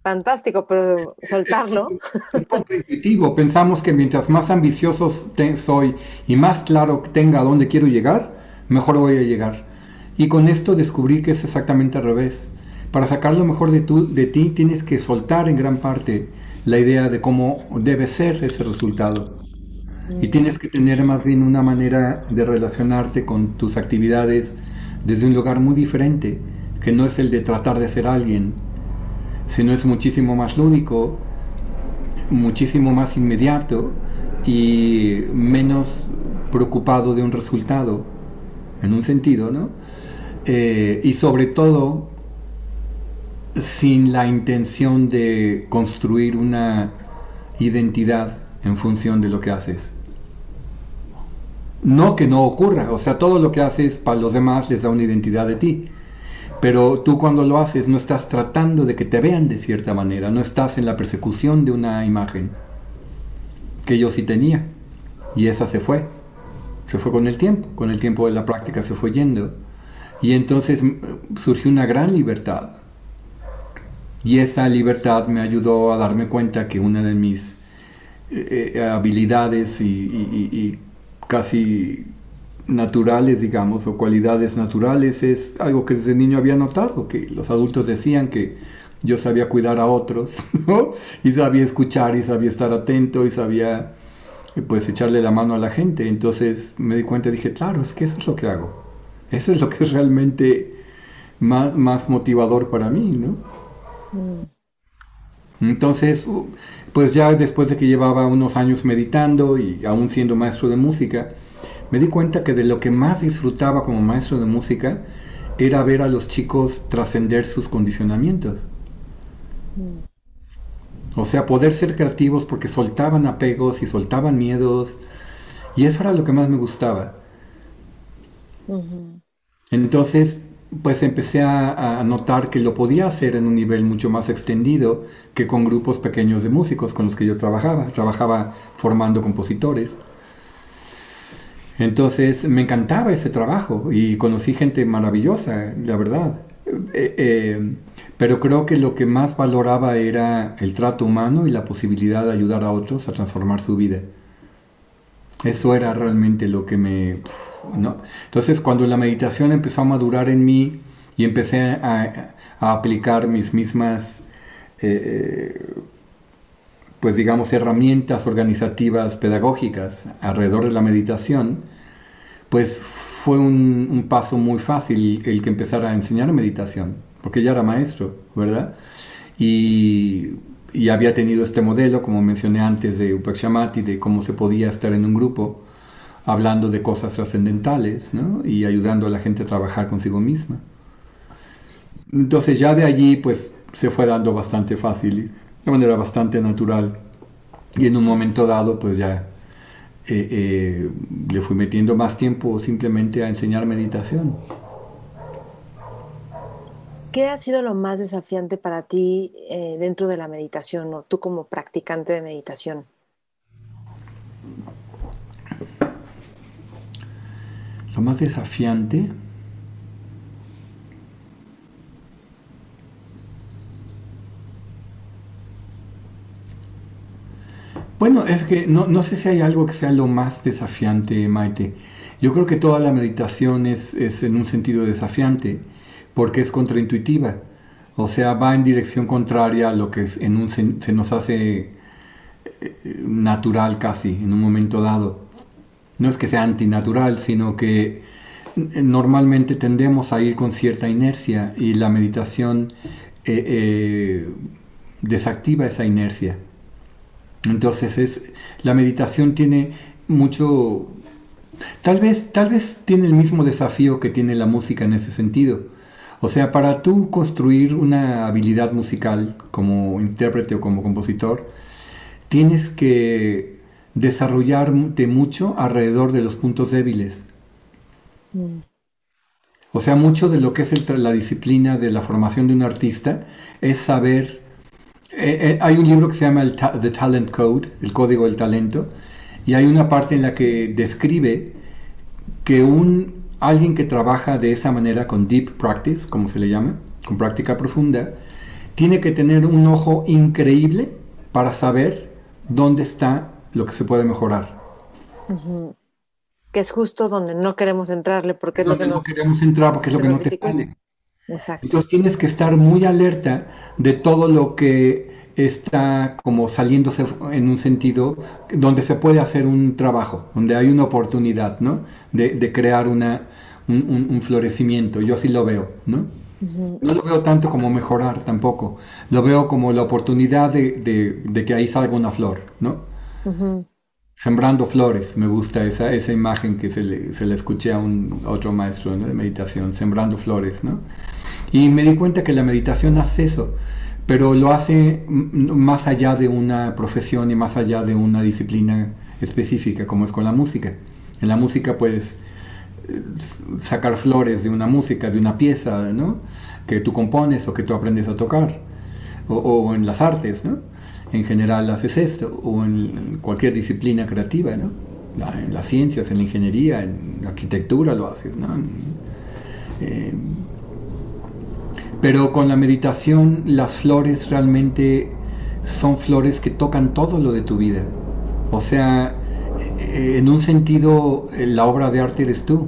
fantástico, pero soltarlo. Es, es Pensamos que mientras más ambiciosos soy y más claro tenga a dónde quiero llegar, mejor voy a llegar. Y con esto descubrí que es exactamente al revés para sacar lo mejor de, de ti tienes que soltar en gran parte la idea de cómo debe ser ese resultado. Y tienes que tener más bien una manera de relacionarte con tus actividades desde un lugar muy diferente, que no es el de tratar de ser alguien, sino es muchísimo más lúdico, muchísimo más inmediato y menos preocupado de un resultado, en un sentido, ¿no? Eh, y sobre todo sin la intención de construir una identidad en función de lo que haces. No que no ocurra, o sea, todo lo que haces para los demás les da una identidad de ti. Pero tú cuando lo haces no estás tratando de que te vean de cierta manera, no estás en la persecución de una imagen que yo sí tenía. Y esa se fue. Se fue con el tiempo, con el tiempo de la práctica se fue yendo. Y entonces surgió una gran libertad y esa libertad me ayudó a darme cuenta que una de mis eh, eh, habilidades y, casi naturales, digamos, o cualidades naturales es algo que desde niño había notado, que los adultos decían que yo sabía cuidar a otros, *laughs* y sabía escuchar, y sabía estar atento, y sabía pues echarle la mano a la gente. Entonces me di cuenta y dije, claro, es que eso es lo que hago. Eso es lo que es realmente más, más motivador para mí, ¿no? Mm. Entonces, pues ya después de que llevaba unos años meditando y aún siendo maestro de música, me di cuenta que de lo que más disfrutaba como maestro de música era ver a los chicos trascender sus condicionamientos. O sea, poder ser creativos porque soltaban apegos y soltaban miedos. Y eso era lo que más me gustaba. Entonces, pues empecé a, notar que lo podía hacer en un nivel mucho más extendido que con grupos pequeños de músicos con los que yo trabajaba. Trabajaba formando compositores. Entonces me encantaba ese trabajo y conocí gente maravillosa, la verdad. Eh, eh, pero creo que lo que más valoraba era el trato humano y la posibilidad de ayudar a otros a transformar su vida. Eso era realmente lo que me... ¿no? Entonces cuando la meditación empezó a madurar en mí y empecé a, aplicar mis mismas, eh, pues digamos, herramientas organizativas, pedagógicas alrededor de la meditación, pues fue un, paso muy fácil el que empezara a enseñar meditación, porque ya era maestro, ¿verdad? Y había tenido este modelo, como mencioné antes, de Upakshamati, de cómo se podía estar en un grupo hablando de cosas trascendentales ¿no? y ayudando a la gente a trabajar consigo misma. Entonces ya de allí pues se fue dando bastante fácil, de manera bastante natural y en un momento dado pues ya eh, eh, le fui metiendo más tiempo simplemente a enseñar meditación. ¿Qué ha sido lo más desafiante para ti eh, dentro de la meditación o tú como practicante de meditación? Lo más desafiante Bueno, es que no, no, sé si hay algo que sea lo más desafiante, Maite. Yo creo que toda la meditación es, es en un sentido desafiante, porque es contraintuitiva. O sea, va en dirección contraria a lo que en un, se nos hace eh, natural casi en un momento dado. No es que sea antinatural, sino que eh, normalmente tendemos a ir con cierta inercia y la meditación eh, desactiva esa inercia. Entonces es, la meditación tiene mucho, tal vez, tal vez tiene el mismo desafío que tiene la música en ese sentido. O sea, para tú construir una habilidad musical como intérprete o como compositor, tienes que desarrollarte mucho alrededor de los puntos débiles. Mm. O sea, mucho de lo que es la disciplina de la formación de un artista es saber... Eh, eh, hay un libro que se llama el The Talent Code, el código del talento, y hay una parte en la que describe que un alguien que trabaja de esa manera con deep practice, como se le llama, con práctica profunda, tiene que tener un ojo increíble para saber dónde está lo que se puede mejorar. Que es justo donde no queremos entrarle porque es lo que no queremos entrar porque es lo que, no te sale. Exacto. Entonces tienes que estar muy alerta de todo lo que está como saliéndose en un sentido donde se puede hacer un trabajo, donde hay una oportunidad, ¿no? De, crear una, un, florecimiento. Yo así lo veo, ¿no? No lo veo tanto como mejorar tampoco. Lo veo como la oportunidad de, que ahí salga una flor, ¿no? Sembrando flores, me gusta esa, esa imagen que se le, se le escuché a un otro maestro de meditación, sembrando flores, ¿no? Y me di cuenta que la meditación hace eso pero lo hace más allá de una profesión y más allá de una disciplina específica, como es con la música. En la música puedes eh, sacar flores de una música, de una pieza, ¿no? Que tú compones o que tú aprendes a tocar, o, en las artes, ¿no? En general haces esto, o en cualquier disciplina creativa, ¿no? en las ciencias, en la ingeniería, en la arquitectura lo haces, ¿no? Eh, pero con la meditación las flores realmente son flores que tocan todo lo de tu vida. O sea, eh, en un sentido, eh, la obra de arte eres tú.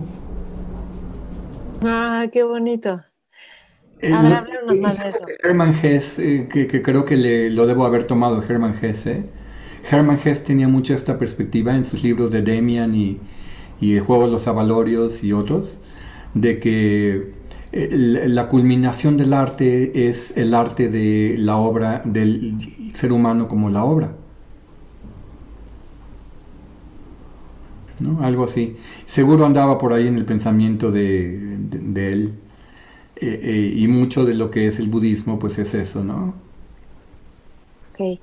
Ah, qué bonito. Eh, a ver, más de eso. Hermann Hesse, que, creo que le, lo debo haber tomado Hermann Hesse. Hermann Hesse tenía mucho esta perspectiva en sus libros de Demian y, y El juego de los avalorios y otros, de que la culminación del arte es el arte de la obra del ser humano como la obra. ¿No? Algo así. Seguro andaba por ahí en el pensamiento de, él. Eh, eh, y mucho de lo que es el budismo, pues es eso, ¿no? Ok.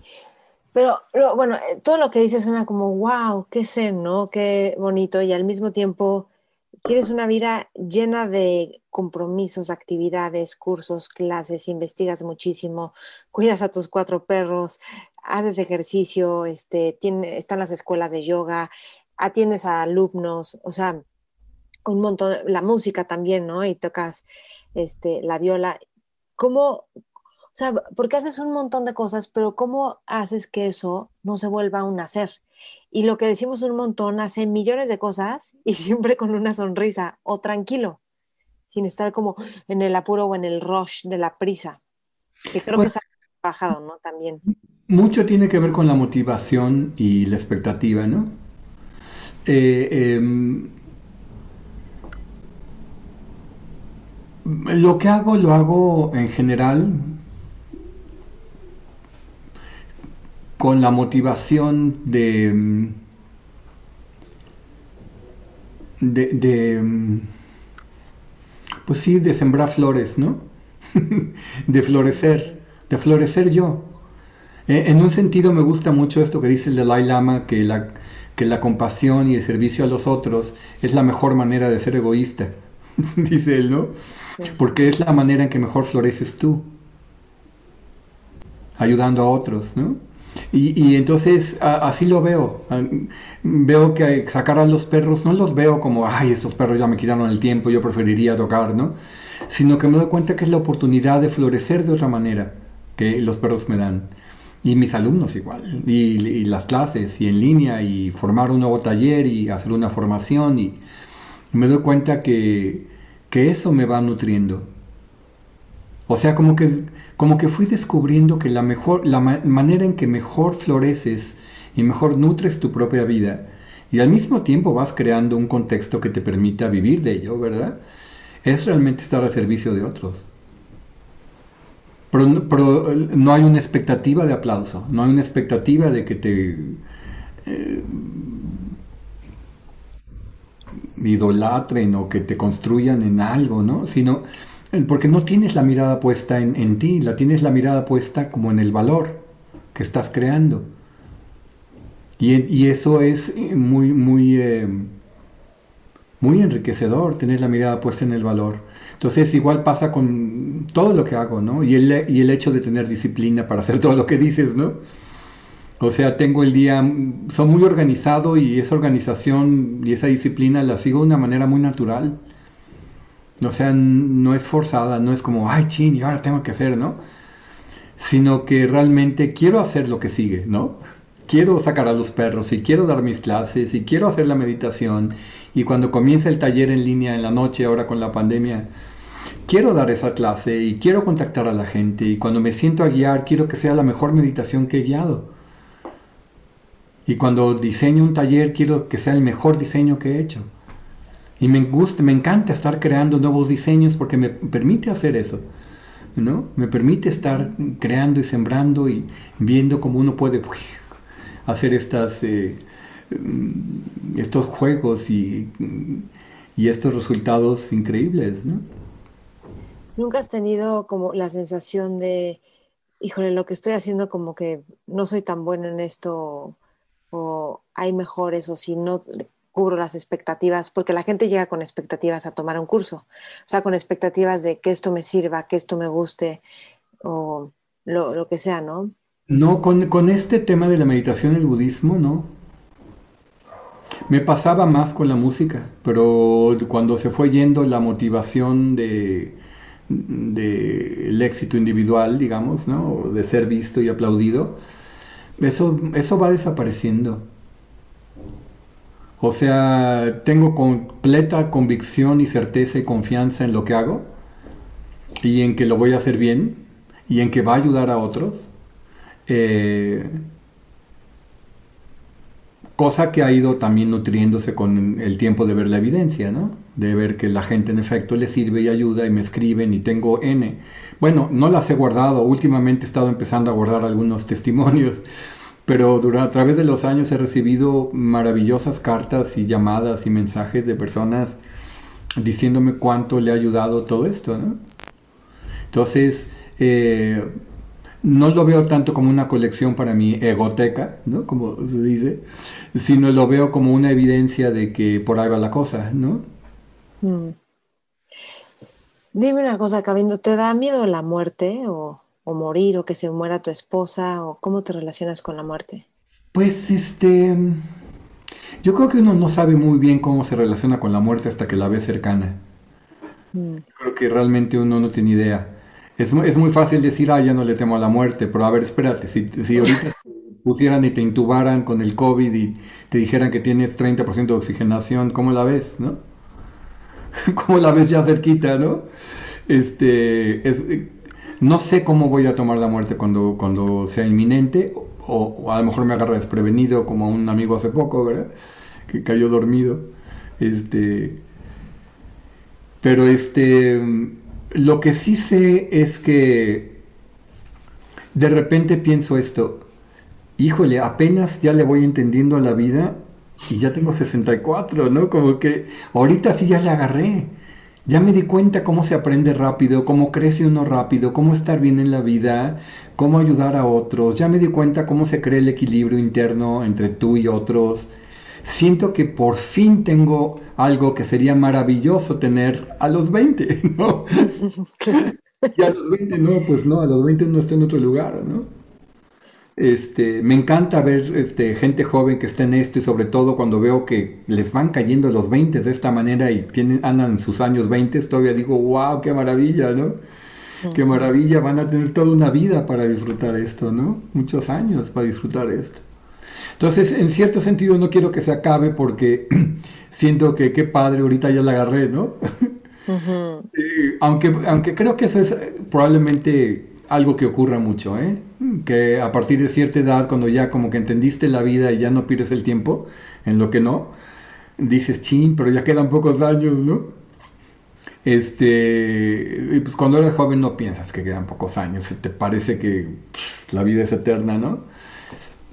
Pero, bueno, eh, todo lo que dices suena como, wow, qué zen, ¿no? Qué bonito. Y al mismo tiempo, tienes una vida llena de compromisos, actividades, cursos, clases, investigas muchísimo, cuidas a tus cuatro perros, haces ejercicio, este, tiene, están las escuelas de yoga, atiendes a alumnos, o sea, un montón, la música también, ¿no? Y tocas este, la viola. ¿Cómo, o sea, porque haces un montón de cosas, pero cómo haces que eso no se vuelva un hacer? Y lo que decimos un montón, hace millones de cosas *laughs* y siempre con una sonrisa o tranquilo, sin estar como en el apuro o en el rush de la prisa. Que creo que pues se ha trabajado, ¿no? También. Mucho tiene que ver con la motivación y la expectativa, ¿no? Eh, em, lo que hago, lo hago en general con la motivación de, de, pues sí, de sembrar flores, ¿no? *laughs* de florecer, de florecer yo. E, en un sentido me gusta mucho esto que dice el Dalai Lama, que la, que la compasión y el servicio a los otros es la mejor manera de ser egoísta, *laughs* dice él, ¿no? Porque es la manera en que mejor floreces tú, ayudando a otros, ¿no? Y, entonces así lo veo. Veo que sacar a los perros, no los veo como, ay, estos perros ya me quitaron el tiempo, yo preferiría tocar, ¿no? Sino que me doy cuenta que es la oportunidad de florecer de otra manera que los perros me dan. Y mis alumnos igual, y, las clases, y en línea, y formar un nuevo taller, y hacer una formación, y me doy cuenta que, que eso me va nutriendo. O sea, como que, como que fui descubriendo que la, mejor, la manera en que mejor floreces y mejor nutres tu propia vida, y al mismo tiempo vas creando un contexto que te permita vivir de ello, ¿verdad? Es realmente estar al servicio de otros. Pero, no hay una expectativa de aplauso, no hay una expectativa de que te eh, idolatren o que te construyan en algo, ¿no? Sino eh, porque no tienes la mirada puesta en, ti, la tienes la mirada puesta como en el valor que estás creando. Y, eso es eh, muy, muy, muy enriquecedor, tener la mirada puesta en el valor. Entonces igual pasa con todo lo que hago, ¿no? Y el, y el hecho de tener disciplina para hacer todo lo que dices, ¿no? O sea, tengo el día, soy muy organizado y esa organización y esa disciplina la sigo de una manera muy natural. O sea, no es forzada, no es como, ay, chin, y ahora tengo que hacer, ¿no? Sino que realmente quiero hacer lo que sigue, ¿no? Quiero sacar a los perros y quiero dar mis clases y quiero hacer la meditación. Y cuando comienza el taller en línea en la noche, ahora con la pandemia, quiero dar esa clase y quiero contactar a la gente y cuando me siento a guiar quiero que sea la mejor meditación que he guiado. Y cuando diseño un taller quiero que sea el mejor diseño que he hecho. Y me gusta, me encanta estar creando nuevos diseños porque me permite hacer eso. ¿no? Me permite estar creando y sembrando y viendo cómo uno puede hacer estas, eh, estos juegos y, y estos resultados increíbles. ¿no? ¿Nunca has tenido como la sensación de, híjole, lo que estoy haciendo como que no soy tan bueno en esto o hay mejores o si no cubro las expectativas? Porque la gente llega con expectativas a tomar un curso, o sea, con expectativas de que esto me sirva, que esto me guste o lo, que sea, ¿no? No, con, con este tema de la meditación el budismo, no. Me pasaba más con la música, pero cuando se fue yendo la motivación de, del éxito individual, digamos, ¿no? de ser visto y aplaudido, eso, eso va desapareciendo. O sea, tengo completa convicción y certeza y confianza en lo que hago y en que lo voy a hacer bien y en que va a ayudar a otros. Eh, cosa que ha ido también nutriéndose con el tiempo de ver la evidencia, ¿no? De ver que la gente en efecto le sirve y ayuda y me escriben y tengo N. Bueno, no las he guardado, últimamente he estado empezando a guardar algunos *laughs* testimonios, pero durante, a través de los años he recibido maravillosas cartas y llamadas y mensajes de personas diciéndome cuánto le ha ayudado todo esto, ¿no? Entonces, eh, no lo veo tanto como una colección para mi egoteca, ¿no? Como se dice, sino lo veo como una evidencia de que por ahí va la cosa, ¿no? Mm. Dime una cosa, Cabindo, ¿te da miedo la muerte o, morir o que se muera tu esposa o cómo te relacionas con la muerte? Pues este, yo creo que uno no sabe muy bien cómo se relaciona con la muerte hasta que la ve cercana. Mm. Creo que realmente uno no tiene idea. Es, es, muy fácil decir, ah, ya no le temo a la muerte, pero a ver, espérate, si, si ahorita *laughs* pusieran y te intubaran con el COVID y te dijeran que tienes 30% de oxigenación, ¿cómo la ves, no? *laughs* ¿Cómo la ves ya cerquita, no? Este, no sé cómo voy a tomar la muerte cuando, cuando sea inminente, o, a lo mejor me agarra desprevenido, como un amigo hace poco, ¿verdad? Que cayó dormido. Este, pero este lo que sí sé es que de repente pienso esto, híjole, apenas ya le voy entendiendo a la vida y ya tengo 64, ¿no? Como que ahorita sí ya le agarré. Ya me di cuenta cómo se aprende rápido, cómo crece uno rápido, cómo estar bien en la vida, cómo ayudar a otros. Ya me di cuenta cómo se crea el equilibrio interno entre tú y otros siento que por fin tengo algo que sería maravilloso tener a los 20, *laughs* ¿no? *laughs* Y a los 20 no, pues no, a los 20 uno está en otro lugar, ¿no? Este, me encanta ver este, gente joven que está en esto y sobre todo cuando veo que les van cayendo los 20 de esta manera y tienen, andan en sus años 20, todavía digo, wow, qué maravilla, ¿no? qué maravilla, van a tener toda una vida para disfrutar esto, ¿no? Muchos años para disfrutar esto. Entonces, en cierto sentido, no quiero que se acabe porque *clears throat* siento que qué padre, ahorita ya la agarré, ¿no? *laughs* aunque, aunque creo que eso es probablemente algo que ocurra mucho, ¿eh? Que a partir de cierta edad, cuando ya como que entendiste la vida y ya no pierdes el tiempo en lo que no, dices, chin, pero ya quedan pocos años, ¿no? Este, pues cuando eres joven no piensas que quedan pocos años, te parece que la vida es eterna, ¿no?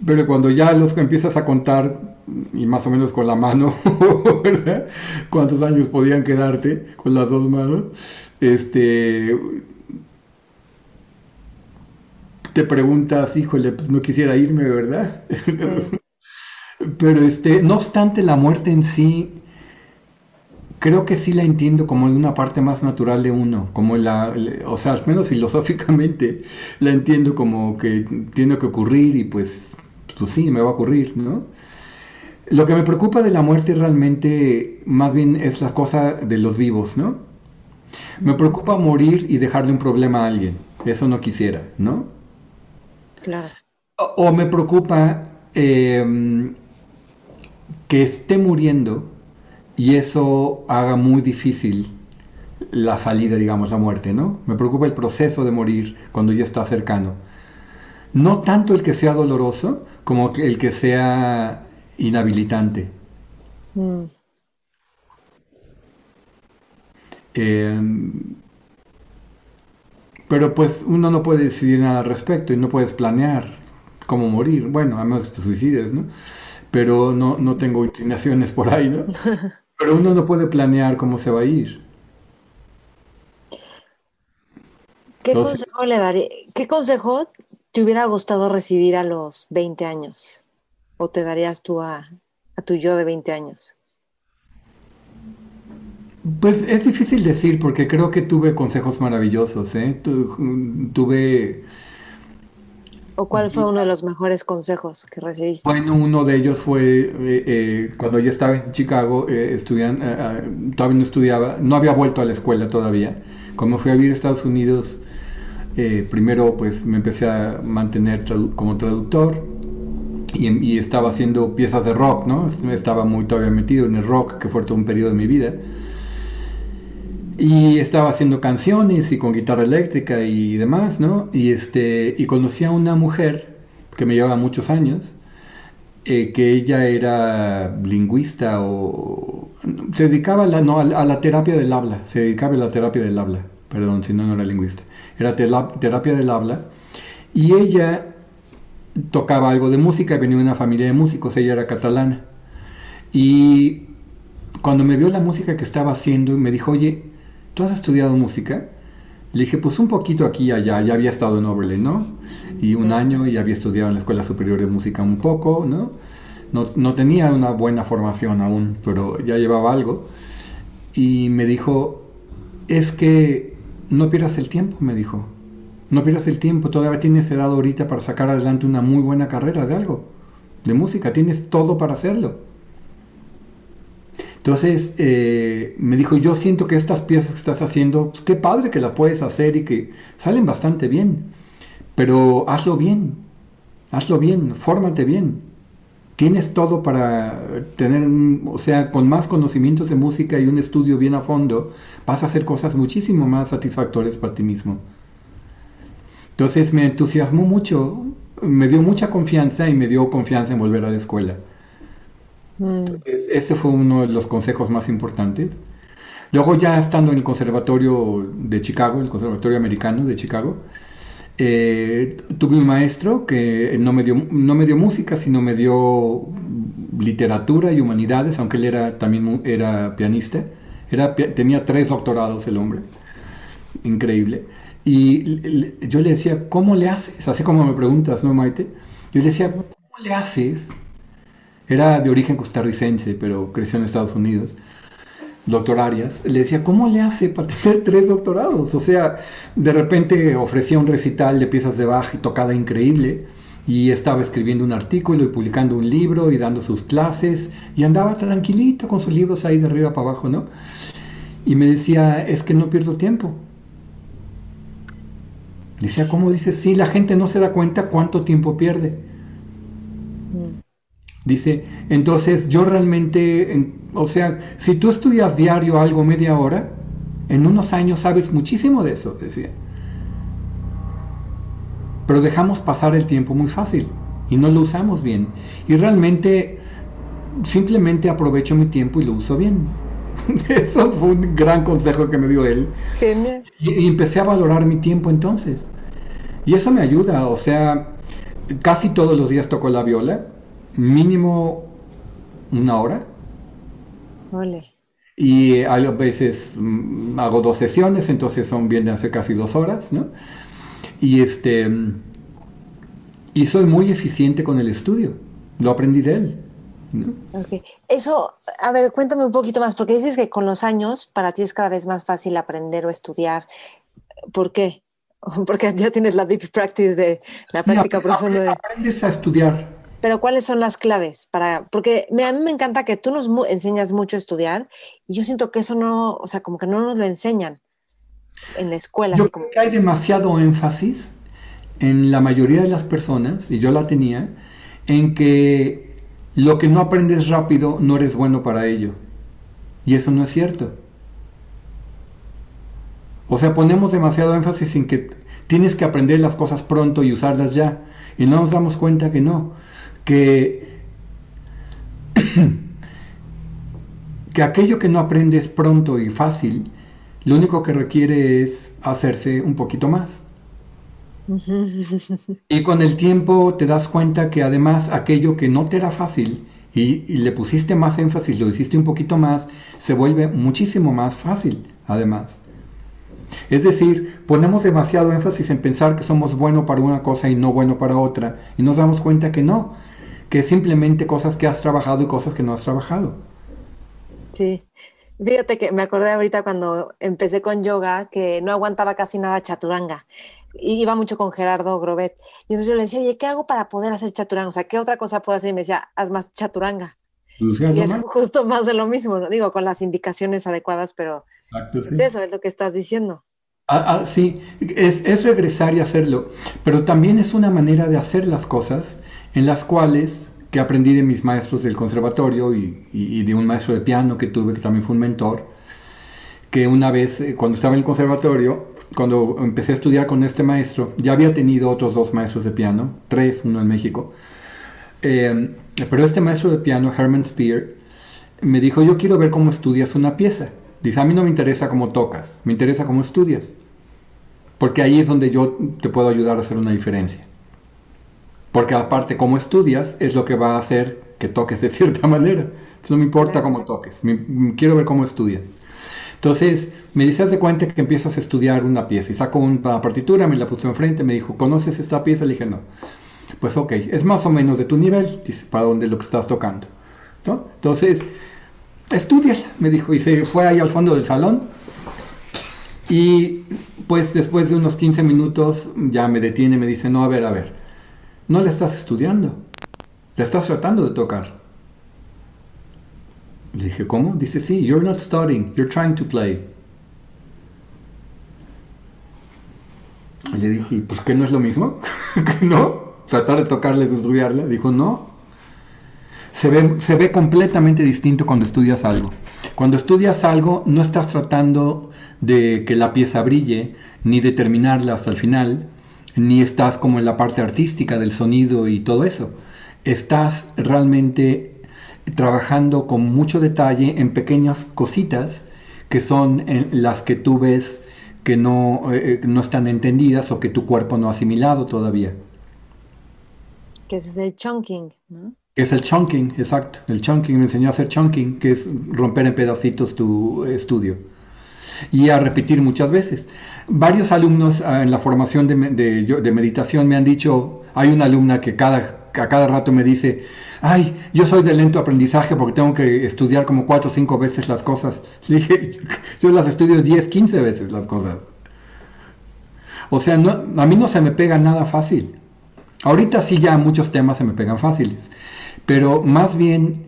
Pero cuando ya los empiezas a contar, y más o menos con la mano, *laughs* ¿verdad? ¿Cuántos años podían quedarte con las dos manos? Este, te preguntas, híjole, pues no quisiera irme, ¿verdad? *laughs* Pero este, no obstante, la muerte en sí creo que sí la entiendo como una parte más natural de uno, como la, o sea, al menos filosóficamente *laughs* la entiendo como que tiene que ocurrir y pues, pues sí, me va a ocurrir, ¿no? Lo que me preocupa de la muerte realmente más bien es la cosa de los vivos, ¿no? Me preocupa morir y dejarle un problema a alguien, eso no quisiera, ¿no? Claro. O, me preocupa em, que esté muriendo y eso haga muy difícil la salida, digamos, la muerte, ¿no? Me preocupa el proceso de morir cuando ya está cercano. No tanto el que sea doloroso como el que sea inhabilitante. Mm. Em, pero pues uno no puede decidir nada al respecto y no puedes planear cómo morir. Bueno, a menos que te suicides, ¿no? Pero no, no tengo inclinaciones por ahí, ¿no? *laughs* Pero uno no puede planear cómo se va a ir. ¿Qué consejo le daría? ¿Qué consejo te hubiera gustado recibir a los 20 años? ¿O te darías tú a, a tu yo de 20 años? Pues es difícil decir porque creo que tuve consejos maravillosos, ¿eh? tuve ¿O cuál fue uno de los mejores consejos que recibiste? Bueno, uno de ellos fue eh, eh, cuando yo estaba en Chicago, eh, estudian, todavía no estudiaba, no había vuelto a la escuela todavía. Cuando fui a vivir a Estados Unidos, primero pues me empecé a mantener como traductor y, y, estaba haciendo piezas de rock, ¿no? Estaba muy todavía metido en el rock, que fue todo un periodo de mi vida. Y estaba haciendo canciones y con guitarra eléctrica y demás, ¿no? Y, este, y conocí a una mujer que me llevaba muchos años, eh, que ella era lingüista o se dedicaba a la, no, a, la terapia del habla, se dedicaba a la terapia del habla, perdón, si no, no era lingüista, era terapia del habla, y ella tocaba algo de música, venía de una familia de músicos, ella era catalana, y cuando me vio la música que estaba haciendo, me dijo, oye, ¿tú has estudiado música? Le dije, pues un poquito aquí y allá, ya había estado en Oberlin, ¿no? Y un año y había estudiado en la Escuela Superior de Música un poco, ¿no? No, no tenía una buena formación aún, pero ya llevaba algo. Y me dijo, es que no pierdas el tiempo, me dijo. No pierdas el tiempo, todavía tienes edad ahorita para sacar adelante una muy buena carrera de algo, de música, tienes todo para hacerlo. Entonces eh, me dijo, yo siento que estas piezas que estás haciendo, pues, qué padre que las puedes hacer y que salen bastante bien, pero hazlo bien, hazlo bien, fórmate bien. Tienes todo para tener, o sea, con más conocimientos de música y un estudio bien a fondo, vas a hacer cosas muchísimo más satisfactorias para ti mismo. Entonces me entusiasmó mucho, me dio mucha confianza y me dio confianza en volver a la escuela. Mm. ese fue uno de los consejos más importantes. Luego ya estando en el Conservatorio de Chicago, el Conservatorio Americano de Chicago, eh, tuve un maestro que no me, dio, no me dio música, sino me dio literatura y humanidades, aunque él era, también era pianista. Era, tenía tres doctorados el hombre. Increíble. Y yo le decía, ¿cómo le haces? Así como me preguntas, ¿no, Maite? Yo le decía, ¿cómo le haces era de origen costarricense, pero creció en Estados Unidos, doctor Arias, le decía, ¿cómo le hace para *laughs* tener tres doctorados? O sea, de repente ofrecía un recital de piezas de Bach y tocada increíble, y estaba escribiendo un artículo y publicando un libro y dando sus clases, y andaba tranquilito con sus libros ahí de arriba para abajo, ¿no? Y me decía, es que no pierdo tiempo. Decía, ¿cómo dice? Sí, la gente no se da cuenta cuánto tiempo pierde. Dice, entonces yo realmente, o sea, si tú estudias diario algo media hora, en unos años sabes muchísimo de eso, decía. Pero dejamos pasar el tiempo muy fácil y no lo usamos bien. Y realmente simplemente aprovecho mi tiempo y lo uso bien. *laughs* Eso fue un gran consejo que me dio él. Y, empecé a valorar mi tiempo entonces. Y eso me ayuda, o sea, casi todos los días toco la viola, mínimo una hora. Y a veces mm, hago dos sesiones, entonces son bien de hace casi dos horas, ¿no? Y este y soy muy eficiente con el estudio. Lo aprendí de él. Eso, a ver, cuéntame un poquito más, porque dices que con los años para ti es cada vez más fácil aprender o estudiar. ¿Por qué? *laughs* Porque ya tienes la deep practice de la práctica profunda. De... Aprendes a estudiar. Pero ¿cuáles son las claves para? Porque a mí me encanta que tú nos enseñas mucho a estudiar y yo siento que eso no, o sea, como que no nos lo enseñan en la escuela. Yo creo que hay demasiado énfasis en la mayoría de las personas, y yo la tenía, en que lo que no aprendes rápido no eres bueno para ello. Y eso no es cierto. O sea, ponemos demasiado énfasis en que tienes que aprender las cosas pronto y usarlas ya. Y no nos damos cuenta que no. Que, *coughs* que aquello que no aprendes pronto y fácil, lo único que requiere es hacerse un poquito más. *laughs* Y con el tiempo te das cuenta que además aquello que no te era fácil y, le pusiste más énfasis, lo hiciste un poquito más, se vuelve muchísimo más fácil además. Es decir, ponemos demasiado énfasis en pensar que somos buenos para una cosa y no bueno para otra y nos damos cuenta que no, que es simplemente cosas que has trabajado y cosas que no has trabajado. Sí, Fíjate que me acordé ahorita cuando empecé con yoga que no aguantaba casi nada chaturanga iba mucho con Gerardo Grobet. Y entonces yo le decía, oye, ¿qué hago para poder hacer chaturanga? O sea, ¿qué otra cosa puedo hacer? Y me decía, haz más chaturanga. Pues y es justo más de lo mismo, ¿no? digo, con las indicaciones adecuadas, pero eso es lo que estás diciendo. Ah, ah, sí, es, es, regresar y hacerlo, pero también es una manera de hacer las cosas en las cuales que aprendí de mis maestros del conservatorio y, de un maestro de piano que tuve, que también fue un mentor, que una vez, eh, cuando estaba en el conservatorio, cuando empecé a estudiar con este maestro, ya había tenido otros dos maestros de piano, tres, uno en México, eh, pero este maestro de piano, Herman Spear, me dijo, yo quiero ver cómo estudias una pieza. Dice, a mí no me interesa cómo tocas, me interesa cómo estudias, porque ahí es donde yo te puedo ayudar a hacer una diferencia. Porque aparte, cómo estudias es lo que va a hacer que toques de *laughs* cierta manera. Entonces no me importa cómo toques, quiero ver cómo estudias. Entonces, me dice, haz de cuenta que empiezas a estudiar una pieza y saco una partitura, me la puse enfrente, me dijo, ¿conoces esta pieza? Le dije, no. Pues ok, es más o menos de tu nivel, dice, para donde lo que estás tocando. ¿no? Entonces, estudia, me dijo, y se fue ahí al fondo del salón. Y pues después de unos 15 minutos ya me detiene me dice, no, a ver, a ver, no le estás estudiando, le estás tratando de tocar. Le dije, ¿cómo? Dice, sí, you're not studying, you're trying to play. Y le dije, pues que no es lo mismo, *laughs* no, tratar de tocarles, de estudiarla. Dijo, no. Se ve, se ve completamente distinto cuando estudias algo. Cuando estudias algo, no estás tratando de que la pieza brille, ni de terminarla hasta el final, ni estás como en la parte artística del sonido y todo eso. Estás realmente trabajando con mucho detalle en pequeñas cositas que son las que tú ves que no, eh, no están entendidas o que tu cuerpo no ha asimilado todavía. Que es el chunking, es el chunking, exacto. El chunking me enseñó a hacer chunking, que es romper en pedacitos tu estudio. Y a repetir muchas veces. Varios alumnos ah, en la formación de, de, de meditación me han dicho, hay una alumna que cada, a cada rato me dice, ay, yo soy de lento aprendizaje porque tengo que estudiar como cuatro o cinco veces las cosas. *laughs* Le dije, yo las estudio 10, 15 veces las cosas. O sea, a mí no se me pega nada fácil. Ahorita sí ya muchos temas se me pegan fáciles, pero más bien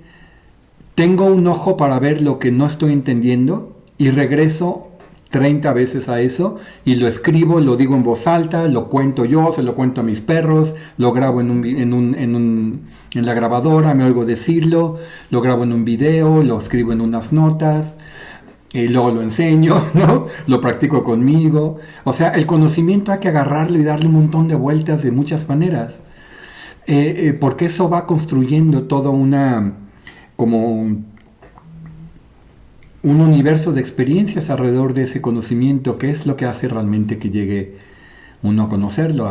tengo un ojo para ver lo que no estoy entendiendo y regreso 30 veces a eso y lo escribo, lo digo en voz alta, lo cuento yo, se lo cuento a mis perros, lo grabo en, un, en, un, en, un, en la grabadora, me oigo decirlo, lo grabo en un video, lo escribo en unas notas, y luego lo enseño. *laughs* Lo practico conmigo. O sea, el conocimiento hay que agarrarlo y darle un montón de vueltas de muchas maneras. Eh, eh, porque eso va construyendo toda una, como un universo de experiencias alrededor de ese conocimiento, que es lo que hace realmente que llegue uno a conocerlo,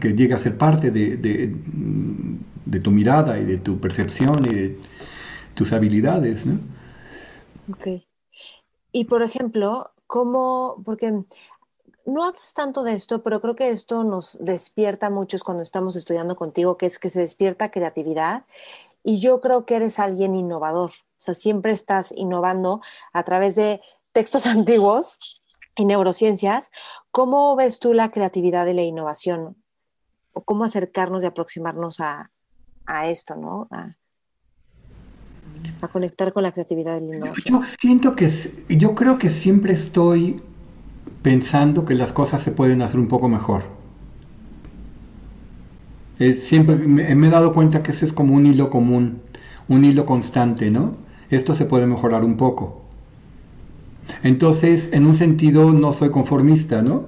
que llegue a ser parte de, tu mirada y de tu percepción y de tus habilidades, ¿no? Ok. Y por ejemplo, ¿cómo, porque no hablas tanto de esto, pero creo que esto nos despierta a muchos cuando estamos estudiando contigo, que es que se despierta creatividad y yo creo que eres alguien innovador. Sea, siempre estás innovando a través de textos *laughs* antiguos y neurociencias. ¿Cómo ves tú la creatividad y la innovación? ¿O cómo acercarnos y aproximarnos a, esto, ¿no? A, conectar con la creatividad y la innovación. Yo siento que, yo creo que siempre estoy pensando que las cosas se pueden hacer un poco mejor. Eh, siempre me, he dado cuenta que ese es como un hilo común, un hilo constante, ¿no? Esto se puede mejorar un poco. Entonces, en un sentido, no soy conformista, ¿no?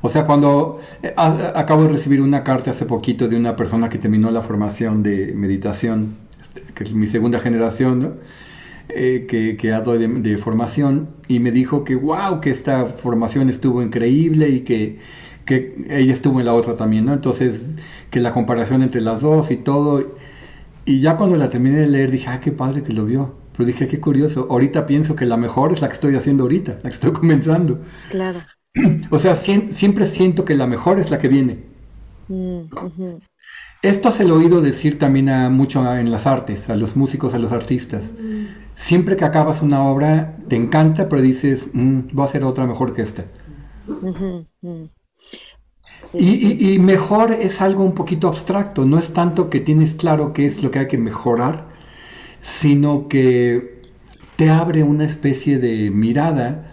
O sea, cuando eh, acabo de recibir una carta hace poquito de una persona que terminó la formación de meditación, que es mi segunda generación, ¿no? Eh, que, que ha dado de, de, formación, y me dijo que, wow, que esta formación estuvo increíble y que que ella estuvo en la otra también, ¿no? Entonces, que la comparación entre las dos y todo. Y ya cuando la terminé de leer dije, ah, qué padre que lo vio. Pero dije, qué curioso. Ahorita pienso que la mejor es la que estoy haciendo ahorita, la que estoy *laughs* comenzando. Claro. *clears throat* O sea, siempre siento que la mejor es la que viene. Mm, Esto se lo he oído decir también a mucho en las artes, a los músicos, a los artistas. Mm. Siempre que acabas una obra, te encanta, pero dices, mm, voy a hacer otra mejor que esta. Y, mejor es algo un poquito abstracto, no es tanto que tienes claro qué es lo que hay que mejorar, sino que te abre una especie de mirada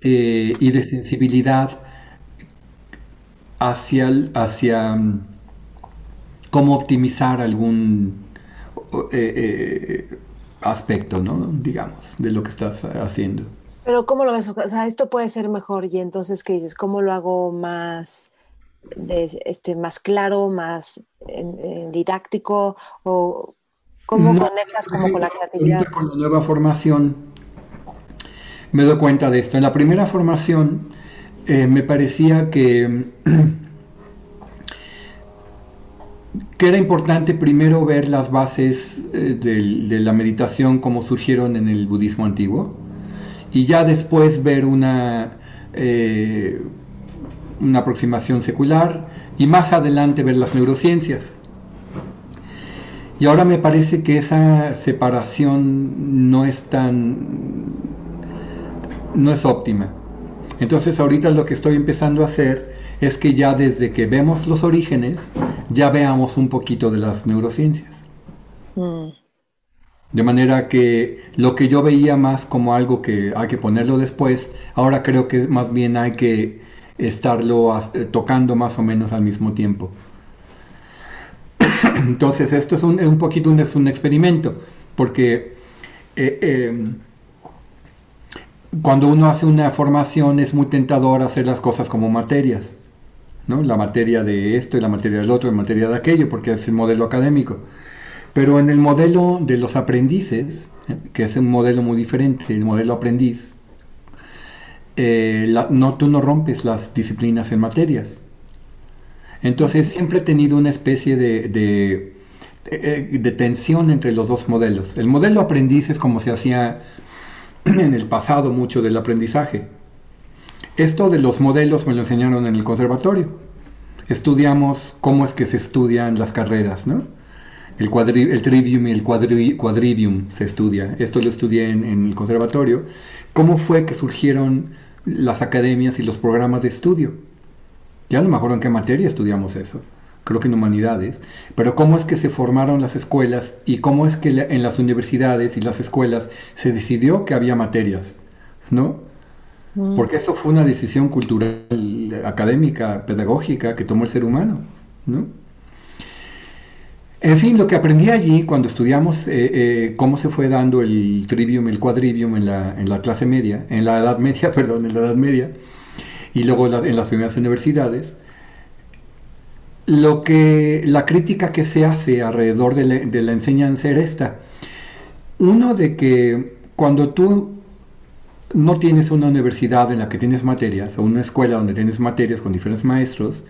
eh, y de sensibilidad hacia, hacia mm, cómo optimizar algún eh, eh, aspecto, ¿no? digamos, de lo que estás haciendo. Pero ¿cómo lo ves? O sea, esto puede ser mejor y entonces, ¿qué dices? ¿Cómo lo hago más, este, más claro, más didáctico? ¿O cómo conectas como con la creatividad? Con la nueva formación me doy cuenta de esto. En la primera formación eh, me parecía que, *clears throat* que era importante primero ver las bases eh, de la meditación como surgieron en el budismo antiguo y ya después ver una, eh, una aproximación secular y más adelante ver las neurociencias. Y ahora me parece que esa separación no es tan, no es óptima. Entonces ahorita lo que estoy empezando a hacer es que ya desde que vemos los orígenes, ya veamos un poquito de las neurociencias. Mm. De manera que lo que yo veía más como algo que hay que ponerlo después, ahora creo que más bien hay que estarlo tocando más o menos al mismo tiempo. *coughs* Entonces esto es un, un poquito un, es un experimento, porque eh, em, cuando uno hace una formación es muy tentador hacer las cosas como materias, ¿no? la materia de esto y la materia del otro, la materia de aquello, porque es el modelo académico. Pero en el modelo de los aprendices, que es un modelo muy diferente, el modelo aprendiz, eh, no, tú no rompes las disciplinas en materias. Entonces siempre he tenido una especie de, eh, de, tensión entre los dos modelos. El modelo aprendiz es como se hacía *clears throat* en el pasado mucho del aprendizaje. Esto de los modelos me lo enseñaron en el conservatorio. Estudiamos cómo es que se estudian las carreras, ¿no? El, el trivium y el quadrivium se estudia. Esto lo estudié en, el conservatorio. ¿Cómo fue que surgieron las academias y los programas de estudio? Ya no me acuerdo en qué materia estudiamos eso. Creo que en humanidades. Pero cómo es que se formaron las escuelas y cómo es que en las universidades y las escuelas se decidió que había materias, ¿no? Mm. Porque eso fue una decisión cultural, académica, pedagógica que tomó el ser humano, ¿no? En fin, lo que aprendí allí cuando estudiamos eh, eh, cómo se fue dando el trivium, el quadrivium en la, en la, clase media, en la edad media, *laughs* perdón, en la edad media, y luego en las primeras universidades, lo que la crítica que se hace alrededor de la, de la enseñanza era esta. Uno de que cuando tú no tienes una universidad en la que tienes materias, o una escuela donde tienes materias con diferentes maestros,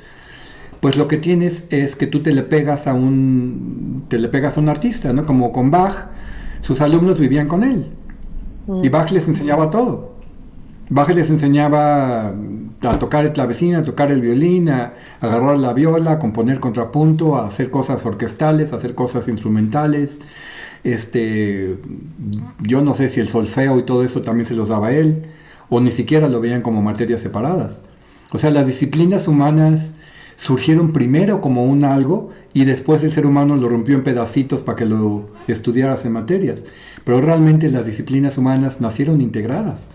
pues lo que tienes es que tú te le pegas a un, te le pegas a un artista, ¿no? Como con Bach, sus alumnos vivían con él. Y Bach les enseñaba todo. Bach les enseñaba a tocar el clavecín, a tocar el violín, a, agarrar la viola, a componer contrapunto, a hacer cosas orquestales, a hacer cosas instrumentales. Este, yo no sé si el solfeo y todo eso también se los daba él, o ni siquiera lo veían como materias separadas. O sea, las disciplinas humanas surgieron primero como un algo y después el ser humano lo rompió en pedacitos para que lo estudiaras en materias. Pero realmente las disciplinas humanas nacieron integradas.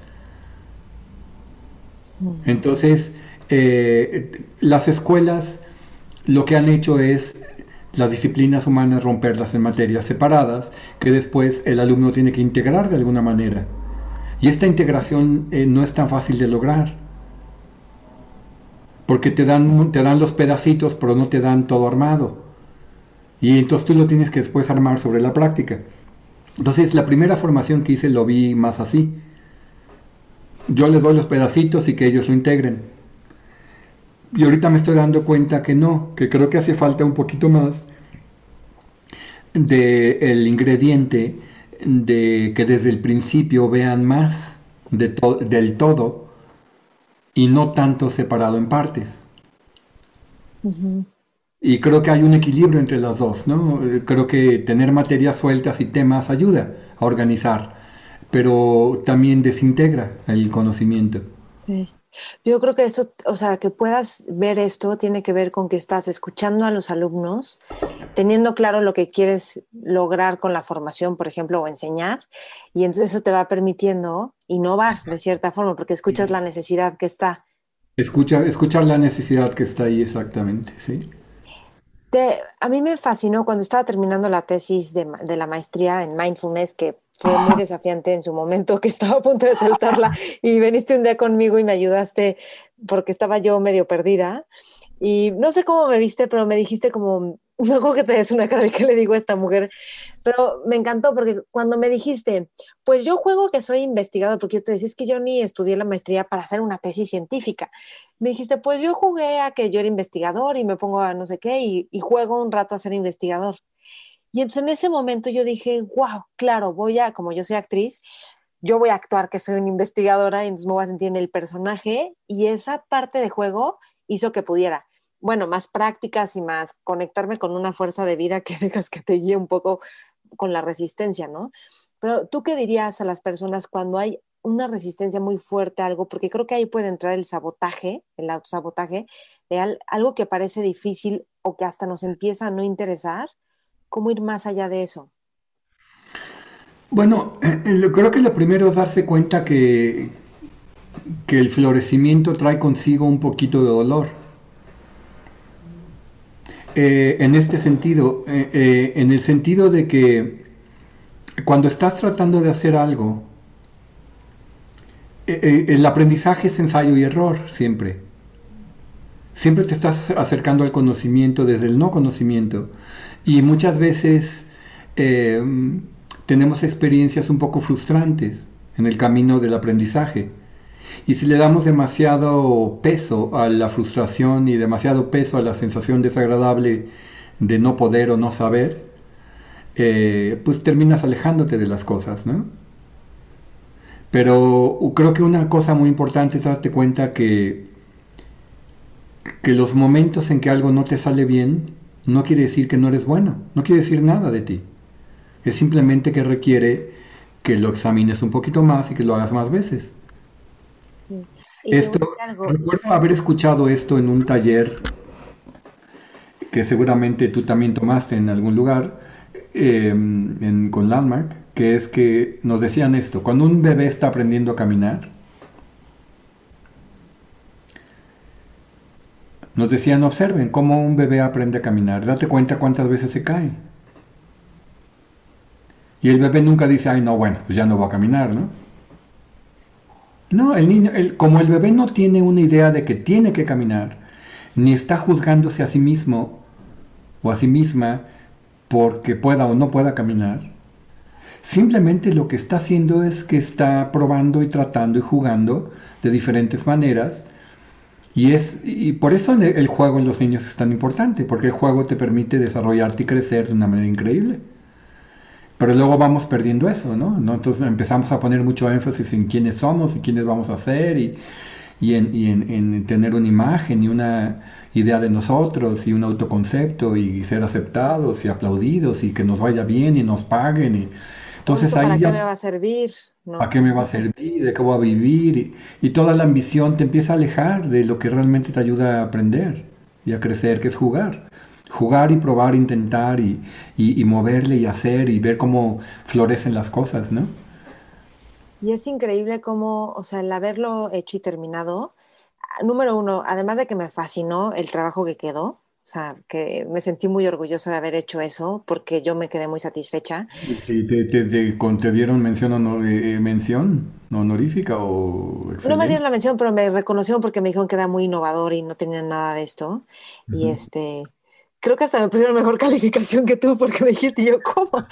Mm. Entonces, eh, las escuelas lo que han hecho es las disciplinas humanas romperlas en materias separadas que después el alumno tiene que integrar de alguna manera. Y esta integración eh, no es tan fácil de lograr porque te dan, te dan los pedacitos, pero no te dan todo armado. Y entonces tú lo tienes que después armar sobre la práctica. Entonces la primera formación que hice lo vi más así. Yo les doy los pedacitos y que ellos lo integren. Y ahorita me estoy dando cuenta que no, que creo que hace falta un poquito más del el ingrediente de que desde el principio vean más de del todo y no tanto separado en partes. Y creo que hay un equilibrio entre las dos, ¿no? Creo que tener materias sueltas y temas ayuda a organizar, pero también desintegra el conocimiento. Sí. Yo creo que eso, o sea, que puedas ver esto tiene que ver con que estás escuchando a los alumnos, teniendo claro lo que quieres lograr con la formación, por ejemplo, o enseñar, y entonces eso te va permitiendo innovar de cierta forma, porque escuchas la necesidad que está. Escucha, escuchar la necesidad que está ahí exactamente, sí. a mí me fascinó cuando estaba terminando la tesis de, de la maestría en mindfulness, que fue muy *laughs* desafiante en su momento, que estaba a punto de soltarla *laughs* y viniste un día conmigo y me ayudaste porque estaba yo medio perdida. Y no sé cómo me viste, pero me dijiste como, *laughs* no creo que traes una cara de que le digo a esta mujer, pero me encantó porque cuando me dijiste, pues yo juego que soy investigador, porque yo te decía, es que yo ni estudié la maestría para hacer una tesis científica. Me dijiste, pues yo jugué a que yo era investigador y me pongo a no sé qué y, y juego un rato a ser investigador. Y entonces en ese momento yo dije, wow, claro, voy a, como yo soy actriz, yo voy a actuar que soy una investigadora y entonces me voy a sentir en el personaje y esa parte de juego hizo que pudiera, bueno, más prácticas y más conectarme con una fuerza de vida que *laughs* dejas que te guíe un poco con la resistencia, ¿no? Pero tú qué dirías a las personas cuando hay una resistencia muy fuerte a algo, porque creo que ahí puede entrar el sabotaje, el autosabotaje, de algo que parece difícil o que hasta nos empieza a no interesar, ¿Cómo ir más allá de eso? Bueno, eh, eh, creo que lo primero es darse cuenta que, que el florecimiento trae consigo un poquito de dolor. Eh, en este sentido, en el sentido de que cuando estás tratando de hacer algo, el aprendizaje es ensayo y error siempre. Siempre te estás acercando al conocimiento desde el no conocimiento. Y muchas veces eh, tenemos experiencias un poco frustrantes en el camino del aprendizaje. Y si le damos demasiado peso a la frustración y demasiado peso a la sensación desagradable de no poder o no saber, eh, pues terminas alejándote de las cosas, ¿no? Pero creo que una cosa muy importante es darte cuenta que, que los momentos en que algo no te sale bien no quiere decir que no eres bueno, no quiere decir nada de ti. Es simplemente que requiere que lo examines un poquito más y que lo hagas más veces. Esto, recuerdo haber escuchado esto en un taller que seguramente tú también tomaste en algún lugar em, con Landmark, que es que nos decían esto, cuando un bebé está aprendiendo a caminar, nos decían, observen cómo un bebé aprende a caminar, date cuenta cuántas veces se cae. Y el bebé nunca dice, ay, no, bueno, pues ya no voy a caminar, ¿no? No, el niño, como el bebé no tiene una idea de que tiene que caminar, ni está juzgándose a sí mismo o a sí misma porque pueda o no pueda caminar, simplemente lo que está haciendo es que está probando y tratando y jugando de diferentes maneras. Y, es, y por eso el juego en los niños es tan importante, porque el juego te permite desarrollarte y crecer de una manera increíble. Pero luego vamos perdiendo eso, ¿no? Entonces empezamos a poner mucho énfasis en quiénes somos y quiénes vamos a ser y, y, en, y en, tener una imagen y una idea de nosotros y un autoconcepto y ser aceptados y aplaudidos y que nos vaya bien y nos paguen. Y, entonces ahí ¿Para qué me va a servir? ¿Para qué me va a servir? ¿De qué voy a vivir? Y, y toda la ambición te empieza a alejar de lo que realmente te ayuda a aprender y a crecer, que es jugar jugar y probar, intentar y, y, moverle y hacer y ver cómo florecen las cosas, ¿no? Y es increíble cómo, o sea, el haberlo hecho y terminado, número uno, además de que me fascinó el trabajo que quedó, o sea, que me sentí muy orgullosa de haber hecho eso porque yo me quedé muy satisfecha. ¿Te, te, te, te dieron mención, eh, eh, mención honorífica o No me dieron la mención, pero me reconocieron porque me dijeron que era muy innovador y no tenía nada de esto. Y este, creo que hasta me pusieron mejor *laughs* calificación que tú porque me dijiste yo, ¿cómo?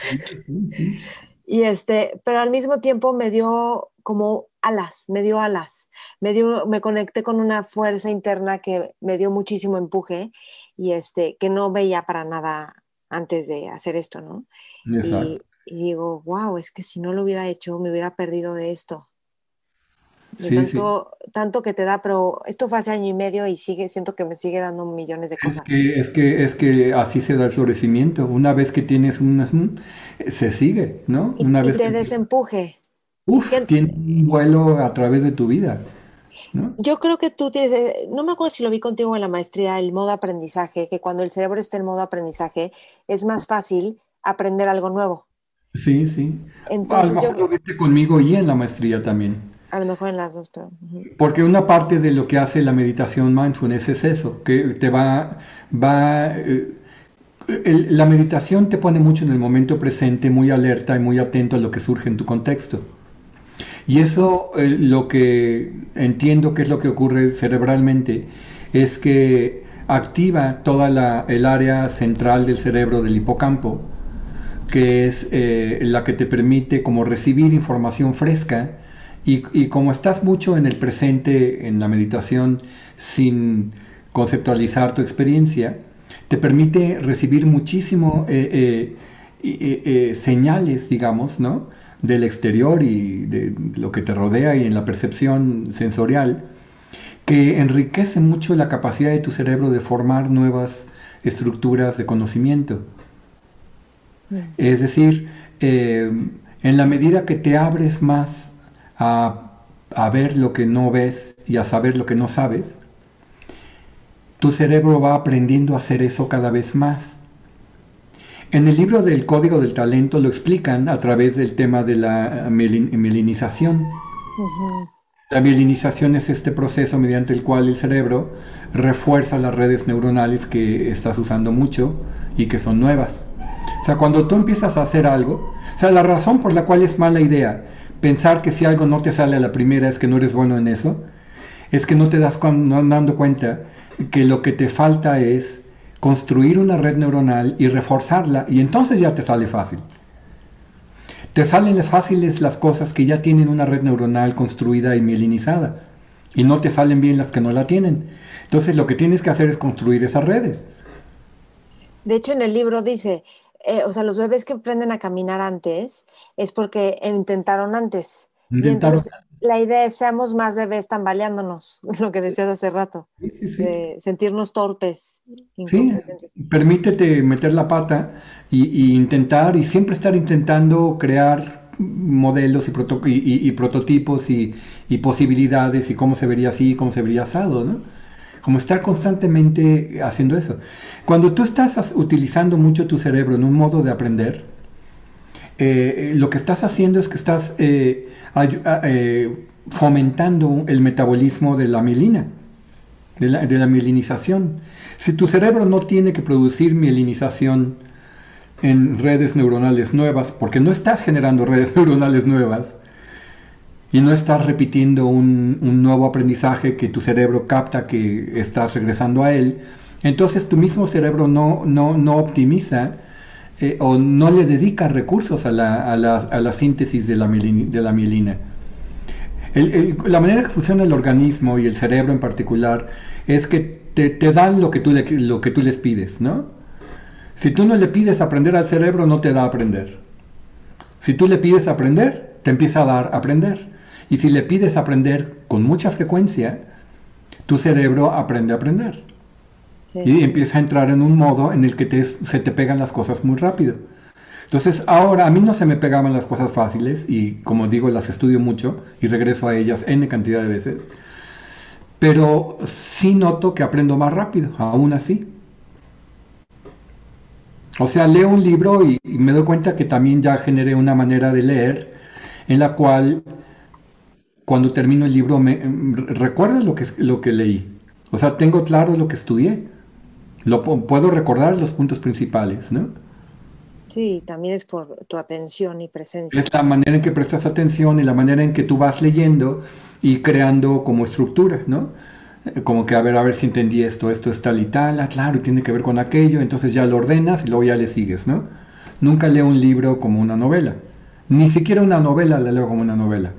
Y este, pero al mismo tiempo me dio como alas, me dio alas, me dio, me conecté con una fuerza interna que me dio muchísimo empuje y este, que no veía para nada antes de hacer esto, ¿no? Y, y, digo, wow, es que si no lo hubiera hecho, me hubiera perdido de esto tanto, tanto que te da, pero esto fue hace año y medio y sigue, siento que me sigue dando millones de cosas. Es que, es que, es que así se da el florecimiento. Una vez que tienes un, se sigue, ¿no? Una y vez te desempuje. Uf, tiene un vuelo a través de tu vida. ¿No? Yo creo que tú tienes, eh, no me acuerdo si lo vi contigo en la maestría, el modo aprendizaje, que cuando el cerebro está en modo aprendizaje es más fácil aprender algo nuevo. Sí, sí. Entonces, a lo viste conmigo y en la maestría también. A lo mejor en las dos, pero... Porque una parte de lo que hace la meditación mindfulness es eso, que te va... va eh, la meditación te pone mucho en el momento presente, muy alerta y muy atento a lo que surge en tu contexto. Y eso eh, lo que entiendo que es lo que ocurre cerebralmente es que activa toda la, el área central del cerebro del hipocampo, que es eh, la que te permite como recibir información fresca y, como estás mucho en el presente, en la meditación, sin conceptualizar tu experiencia, te permite recibir muchísimo eh, eh, señales, digamos, ¿no? Del exterior y de lo que te rodea y en la percepción sensorial, que enriquecen mucho la capacidad de tu cerebro de formar nuevas estructuras de conocimiento. Es decir, en la medida que te abres más a, ver lo que no ves y a saber lo que no sabes, tu cerebro va aprendiendo a hacer eso cada vez más. En el libro del Código del Talento lo explican a través del tema de la mielinización. La mielinización es este proceso mediante el cual el cerebro refuerza las redes neuronales que estás usando mucho y que son nuevas. O sea, cuando tú empiezas a hacer algo, o sea, la razón por la cual es mala idea pensar que si algo no te sale a la primera es que no eres bueno en eso, es que no te das dando cuenta que lo que te falta es construir una red neuronal y reforzarla y entonces ya te sale fácil. Te salen fáciles las cosas que ya tienen una red neuronal construida y mielinizada y no te salen bien las que no la tienen. Entonces lo que tienes que hacer es construir esas redes. De hecho, en el libro dice, eh, o sea, los bebés que aprenden a caminar antes es porque intentaron antes. Y entonces la idea es seamos más bebés tambaleándonos, *laughs* lo que decías hace rato, de sentirnos torpes. Sí, permítete meter la pata y, intentar y siempre estar intentando crear modelos y, y prototipos y, posibilidades y cómo se vería así, cómo se vería asado, ¿no? como estar constantemente haciendo eso. Cuando tú estás utilizando mucho tu cerebro en un modo de aprender, eh, lo que estás haciendo es que estás eh, eh, fomentando el metabolismo de la mielina. de la, de mielinización. Si tu cerebro no tiene que producir mielinización en redes neuronales nuevas, porque no estás generando redes *laughs* neuronales nuevas, y no estás repitiendo un, nuevo aprendizaje que tu cerebro capta que estás regresando a él, entonces tu mismo cerebro no, no, optimiza eh, o no le dedica recursos a la, a la, a la síntesis de la, de la mielina. la manera que funciona el organismo y el cerebro en particular es que te, te dan lo que, tú lo que tú les pides, ¿no? Si tú no le pides aprender al cerebro, no te da aprender. Si tú le pides aprender, te empieza a dar aprender. Y si le pides aprender con mucha frecuencia, tu cerebro aprende a aprender. Y empieza a entrar en un modo en el que se te pegan las cosas muy rápido. Entonces, ahora a mí no se me pegaban las cosas fáciles y como digo, las estudio mucho y regreso a ellas n cantidad de veces. Pero sí noto que aprendo más rápido, aún así. O sea, leo un libro y, me doy cuenta que también ya generé una manera de leer en la cual cuando termino el libro me recuerdo lo que, lo que leí. O sea, tengo claro lo que estudié. Lo, puedo recordar los puntos principales, ¿no? Sí, también es por tu atención y presencia. Es la manera en que prestas atención y la manera en que tú vas leyendo y creando como estructura, ¿no? Eh, como que a ver, a ver si entendí esto, esto es tal y tal, ah, claro, y tiene que ver con aquello, entonces ya lo ordenas y luego ya le sigues, ¿no? Nunca leo un libro como una novela, ni siquiera una novela la leo como una novela.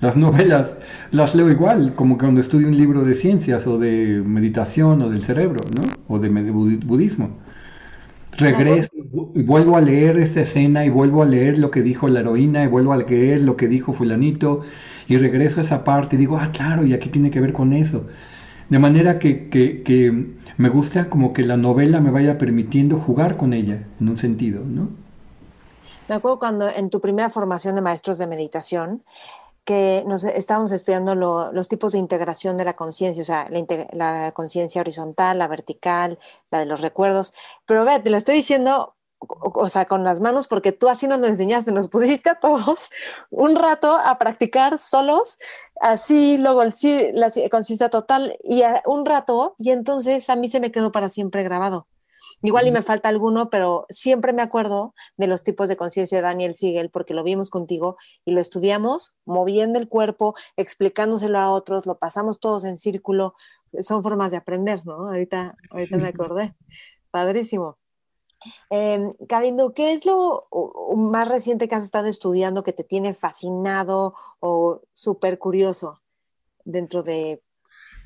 Las novelas las leo igual, como cuando estudio un libro de ciencias o de meditación o del cerebro, ¿no? O de budismo. Regreso y vuelvo a leer esa escena y vuelvo a leer lo que dijo la heroína y vuelvo a leer lo que dijo fulanito y regreso a esa parte y digo, ah, claro, y aquí tiene que ver con eso. De manera que, que me gusta como que la novela me vaya permitiendo jugar con ella, en un sentido, ¿no? Me acuerdo cuando en tu primera formación de maestros de meditación, que nos estábamos estudiando los tipos de integración de la conciencia, o sea, la, conciencia horizontal, la vertical, la de los recuerdos. Pero ve, te lo estoy diciendo, o, sea, con las manos, porque tú así nos lo enseñaste, nos pusiste a todos *laughs* un rato a practicar solos, así, luego el, la conciencia total, y un rato, y entonces a mí se me quedó para siempre grabado. Igual y me falta alguno, pero siempre me acuerdo de los tipos de conciencia de Daniel Siegel porque lo vimos contigo y lo estudiamos moviendo el cuerpo, explicándoselo a otros, lo pasamos todos en círculo. Son formas de aprender, ¿no? Ahorita, ahorita me *laughs* acordé. Padrísimo. Eh, ¿qué es lo más reciente que has estado estudiando que te tiene fascinado o súper curioso dentro de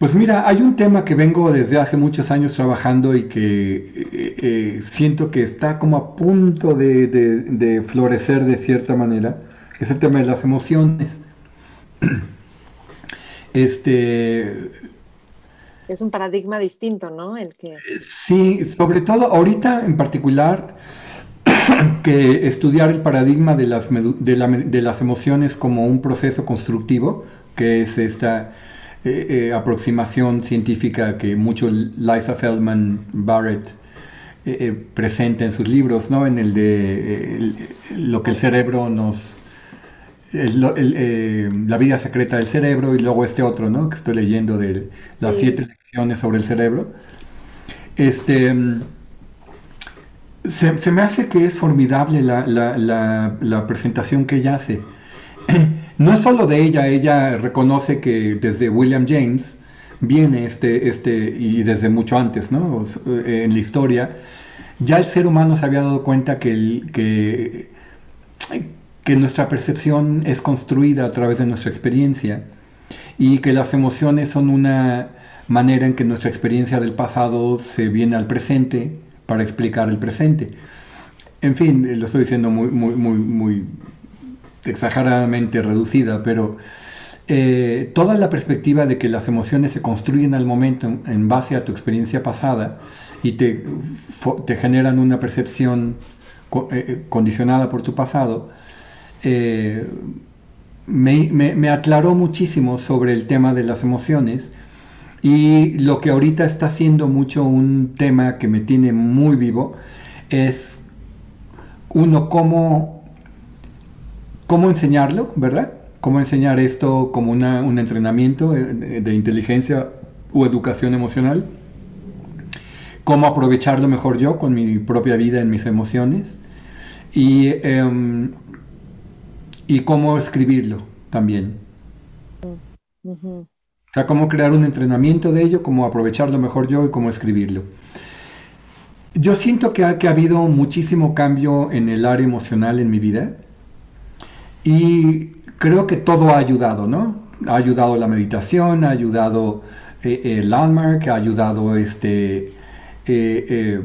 pues mira, hay un tema que vengo desde hace muchos años trabajando y que eh, eh, siento que está como a punto de, florecer de cierta manera, es el tema de las emociones. *clears throat* Este, es un paradigma distinto, ¿no? El que... Sí, sobre todo ahorita en particular, *clears throat* que estudiar el paradigma de las, de las emociones como un proceso constructivo, que es esta eh, eh, aproximación científica que mucho Liza Feldman Barrett eh, presenta en sus libros, ¿no? En el de lo que el cerebro nos... la vida secreta del cerebro y luego este otro, ¿no? Que estoy leyendo de las siete lecciones sobre el cerebro. Este... Se, me hace que es formidable la, la, la presentación que ella hace. *clears throat* No es solo de ella, ella reconoce que desde William James viene este, este, y desde mucho antes, ¿no? En la historia, ya el ser humano se había dado cuenta que, que, nuestra percepción es construida a través de nuestra experiencia y que las emociones son una manera en que nuestra experiencia del pasado se viene al presente para explicar el presente. En fin, lo estoy diciendo muy, muy, muy, muy exageradamente reducida, pero eh, toda la perspectiva de que las emociones se construyen al momento en, base a tu experiencia pasada y te, generan una percepción eh, eh, condicionada por tu pasado, me, me, aclaró muchísimo sobre el tema de las emociones y lo que ahorita está siendo mucho un tema que me tiene muy vivo es uno cómo cómo enseñarlo, ¿verdad? Cómo enseñar esto como un entrenamiento de, inteligencia o educación emocional, cómo aprovecharlo mejor yo con mi propia vida en mis emociones y, em, y cómo escribirlo también. O sea, cómo crear un entrenamiento de ello, cómo aprovecharlo mejor yo y cómo escribirlo. Yo siento que ha, que ha habido muchísimo cambio en el área emocional en mi vida y creo que todo ha ayudado, ¿no? Ha ayudado la meditación, ha ayudado eh, el landmark, ha ayudado este... Eh, eh,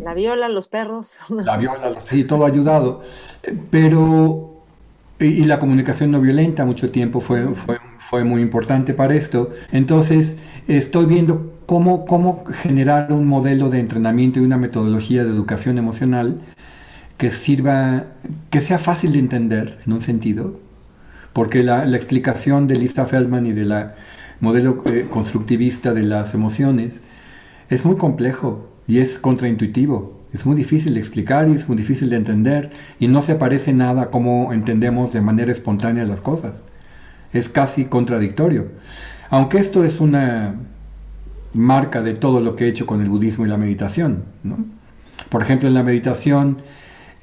la viola, los perros. *laughs* La viola, sí, todo ha ayudado. Pero, y, la comunicación no violenta mucho tiempo fue, fue, fue muy importante para esto. Entonces, estoy viendo cómo, cómo generar un modelo de entrenamiento y una metodología de educación emocional que sirva, que sea fácil de entender en un sentido, porque la, explicación de Lisa Feldman y de la modelo eh, constructivista de las emociones es muy complejo y es contraintuitivo. Es muy difícil de explicar y es muy difícil de entender y no se parece nada a cómo entendemos de manera espontánea las cosas. Es casi contradictorio. Aunque esto es una marca de todo lo que he hecho con el budismo y la meditación. Por ejemplo, en la meditación,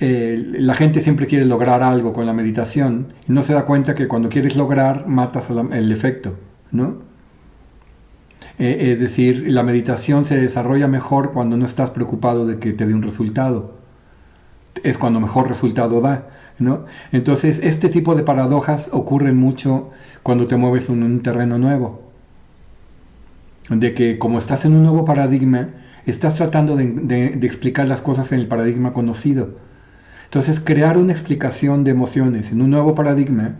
eh, la gente siempre quiere lograr algo con la meditación y no se da cuenta que cuando quieres lograr, matas el efecto. ¿no? Eh, es decir, la meditación se desarrolla mejor cuando no estás preocupado de que te dé un resultado. Es cuando mejor resultado da. ¿no? Entonces, este tipo de paradojas ocurren mucho cuando te mueves en un terreno nuevo de que como estás en un nuevo paradigma, estás tratando de, explicar las cosas en el paradigma conocido. Entonces, crear una explicación de emociones en un nuevo paradigma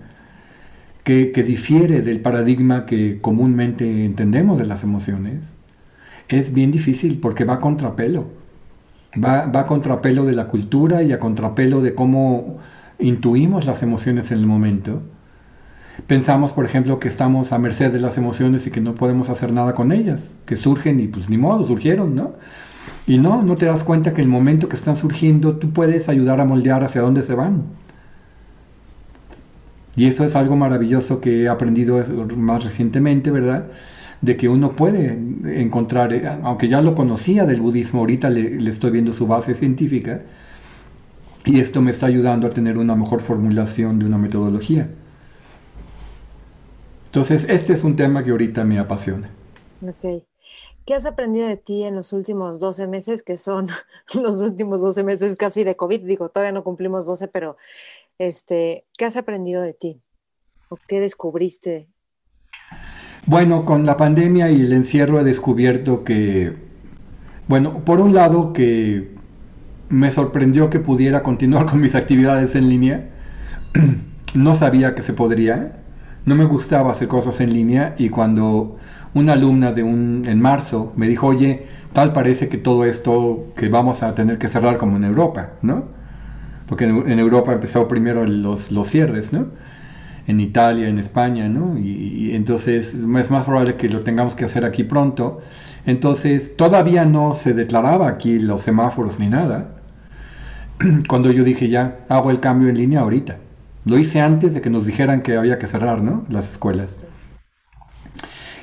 que, difiere del paradigma que comúnmente entendemos de las emociones, es bien difícil porque va a contrapelo. Va, va a contrapelo de la cultura y a contrapelo de cómo intuimos las emociones en el momento. Pensamos, por ejemplo, que estamos a merced de las emociones y que no podemos hacer nada con ellas, que surgen y pues ni modo, surgieron, ¿no? Y no, no te das cuenta que el momento que están surgiendo tú puedes ayudar a moldear hacia dónde se van. Y eso es algo maravilloso que he aprendido más recientemente, ¿verdad? De que uno puede encontrar, eh, aunque ya lo conocía del budismo, ahorita le, le estoy viendo su base científica, y esto me está ayudando a tener una mejor formulación de una metodología. Entonces, este es un tema que ahorita me apasiona. Ok. ¿Qué has aprendido de ti en los últimos 12 meses, que son *laughs* los últimos 12 meses casi de COVID? Digo, todavía no cumplimos 12, pero este, ¿qué has aprendido de ti? ¿O qué descubriste? Bueno, con la pandemia y el encierro he descubierto que, bueno, por un lado que me sorprendió que pudiera continuar *laughs* con mis actividades en línea. *clears throat* No sabía que se podría no me gustaba hacer cosas en línea y cuando una alumna de un en marzo me dijo, oye, tal parece que todo esto que vamos a tener que cerrar como en Europa, ¿no? Porque en, Europa empezó primero los, los cierres, ¿no? En Italia, en España, ¿no? Y, y, entonces es más probable que lo tengamos que hacer aquí pronto. Entonces todavía no se declaraba aquí los semáforos ni nada. *clears throat* Cuando yo dije ya, hago el cambio en línea ahorita. Lo hice antes de que nos dijeran que había que cerrar, ¿no? Las escuelas.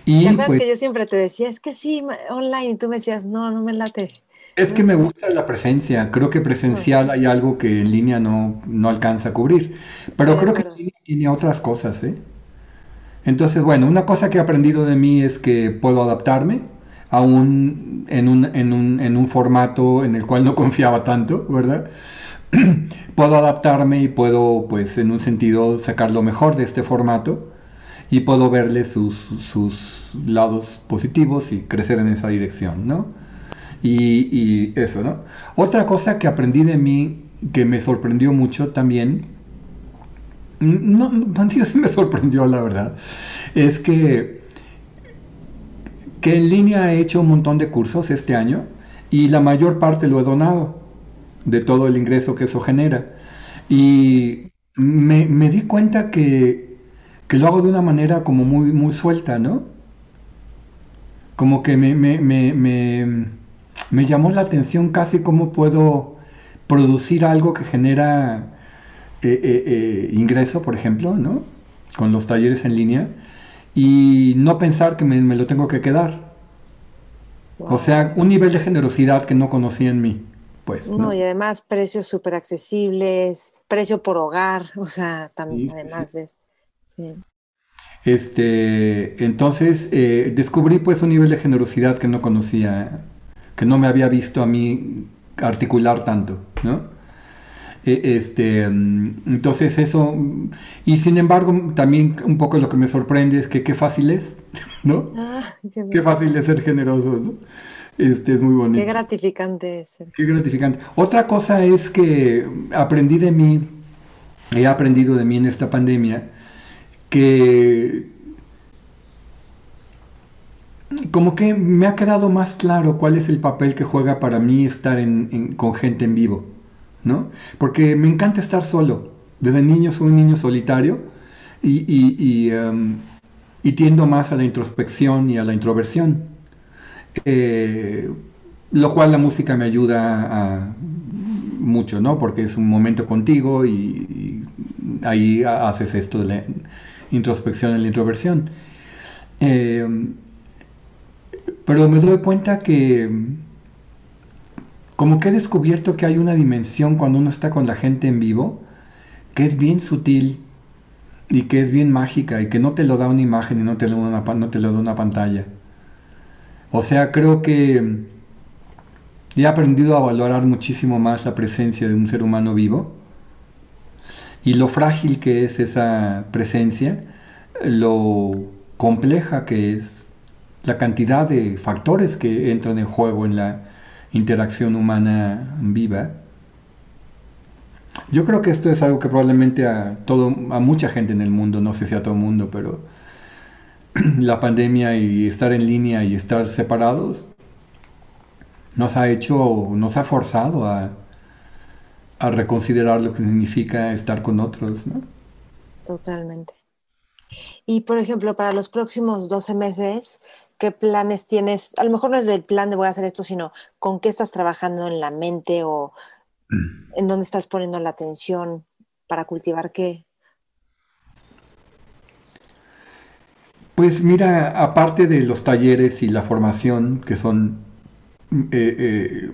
Y ¿Te pues, que yo siempre te decía, es que sí, online, y tú me decías, no, no me late. Es que me gusta la presencia. Creo que presencial hay algo que en línea no, no alcanza a cubrir. Pero creo que en línea tiene otras cosas, ¿eh? Entonces, bueno, una cosa que he aprendido de mí es que puedo adaptarme aún en un, en un, en un formato en el cual no *laughs* confiaba tanto, ¿verdad? *clears throat* puedo adaptarme y puedo, pues, en un sentido, sacar lo mejor de este formato y puedo verle sus, lados positivos y crecer en esa dirección, ¿no? Y, eso, ¿no? Otra cosa que aprendí de mí que me sorprendió mucho también, no, no *laughs* sí me sorprendió la verdad, es que, que en línea he hecho un montón de cursos este año y la mayor parte lo he donado de todo el ingreso que eso genera. Y me, di cuenta que, lo hago de una manera como muy, muy suelta, ¿no? Como que me, me, llamó la atención casi cómo puedo producir algo que genera eh, eh, eh, ingreso, por ejemplo, ¿no? Con los talleres en línea y no pensar que me, lo tengo que quedar O sea, un nivel de generosidad que no conocía en mí. Pues, ¿no? y además precios súper accesibles, precio por hogar, *laughs* o sea, también además de sí. Este, entonces eh, descubrí pues un nivel de generosidad que no conocía, que no me había visto a mí articular tanto, ¿no? E, este, mm, entonces eso, y sin embargo también un poco lo que me sorprende es que qué fácil es, *laughs* ¿no? Ah, qué, fácil es ser generoso, ¿no? Este es muy bonito. Qué gratificante es. Qué gratificante. Otra cosa es que aprendí de mí, he aprendido de mí en esta pandemia, que como que me ha quedado más claro cuál es el papel que juega para mí estar con gente en vivo, ¿no? Porque me encanta estar solo. Desde niño soy un niño solitario y, um, tiendo más a la introspección y a la introversión. Eh, lo cual la música me ayuda mucho, ¿no? Porque es un momento contigo y, ahí haces esto de la introspección y la introversión. Eh, pero me doy cuenta que como que he descubierto que hay una dimensión cuando uno está con la gente en vivo que es bien sutil y que es bien mágica y que no te lo da una imagen y no te lo, una, no te lo da una pantalla. O sea, creo que he aprendido a valorar muchísimo más la presencia de un ser humano vivo y lo frágil que es esa presencia, lo compleja que es la cantidad de factores que entran en juego en la interacción humana viva. Yo creo que esto es algo que probablemente a todo, a mucha gente en el mundo, no sé si a todo el mundo, pero *clears throat* la pandemia y estar en línea y estar separados nos ha hecho, nos ha forzado a, a reconsiderar lo que significa estar con otros, ¿no? Totalmente. Y por ejemplo, para los próximos 12 meses, qué planes tienes, a lo mejor no es del plan de voy a hacer esto, sino con qué estás trabajando en la mente o mm. en dónde estás poniendo la atención para cultivar qué. Pues mira, aparte de los talleres y la formación, que son, eh, eh,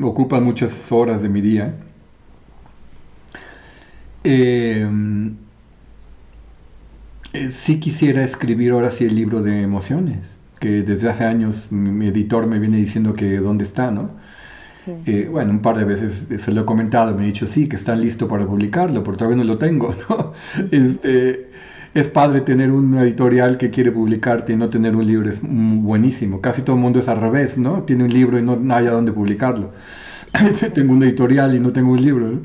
ocupan muchas horas de mi día, eh, sí quisiera escribir ahora sí el libro de emociones que desde hace años mi editor me viene diciendo que dónde está, ¿no? Eh, bueno, un par de veces se lo he comentado, me ha dicho sí, que está listo para publicarlo, pero todavía no lo tengo, *laughs* ¿no? Este, es padre tener un editorial que quiere publicarte y no tener un libro, es buenísimo. Casi todo el mundo es al revés, ¿no? Tiene un libro y no, hay a dónde publicarlo. *laughs* tengo un editorial y no tengo un libro.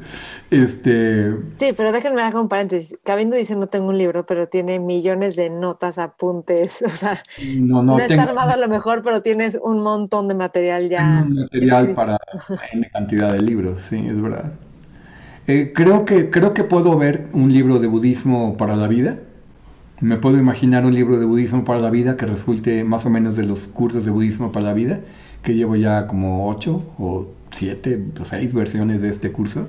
Este... Sí, pero déjenme dar un paréntesis. Cabindo dice no tengo un libro, pero tiene millones de notas, apuntes. *laughs* O sea, no, no, está armado a lo mejor, pero tienes un montón de material ya. material para *laughs* una cantidad de libros, sí, es verdad. Eh, creo, que, creo que puedo ver un libro de budismo para la vida. Me puedo imaginar un libro de budismo para la vida que resulte más o menos de los cursos de budismo para la vida, que llevo ya como ocho o siete o seis versiones de este curso.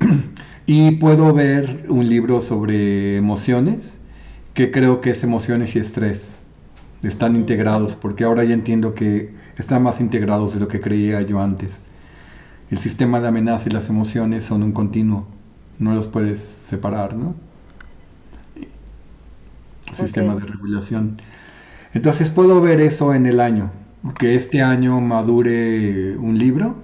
*clears throat* y puedo ver un libro sobre emociones, que creo que es emociones y estrés. Están integrados, porque ahora ya entiendo que están más integrados de lo que creía yo antes. El sistema de amenaza y las emociones son un continuo, no los puedes separar, ¿no? Sistemas de regulación. Entonces puedo ver eso en el año, que este año madure un libro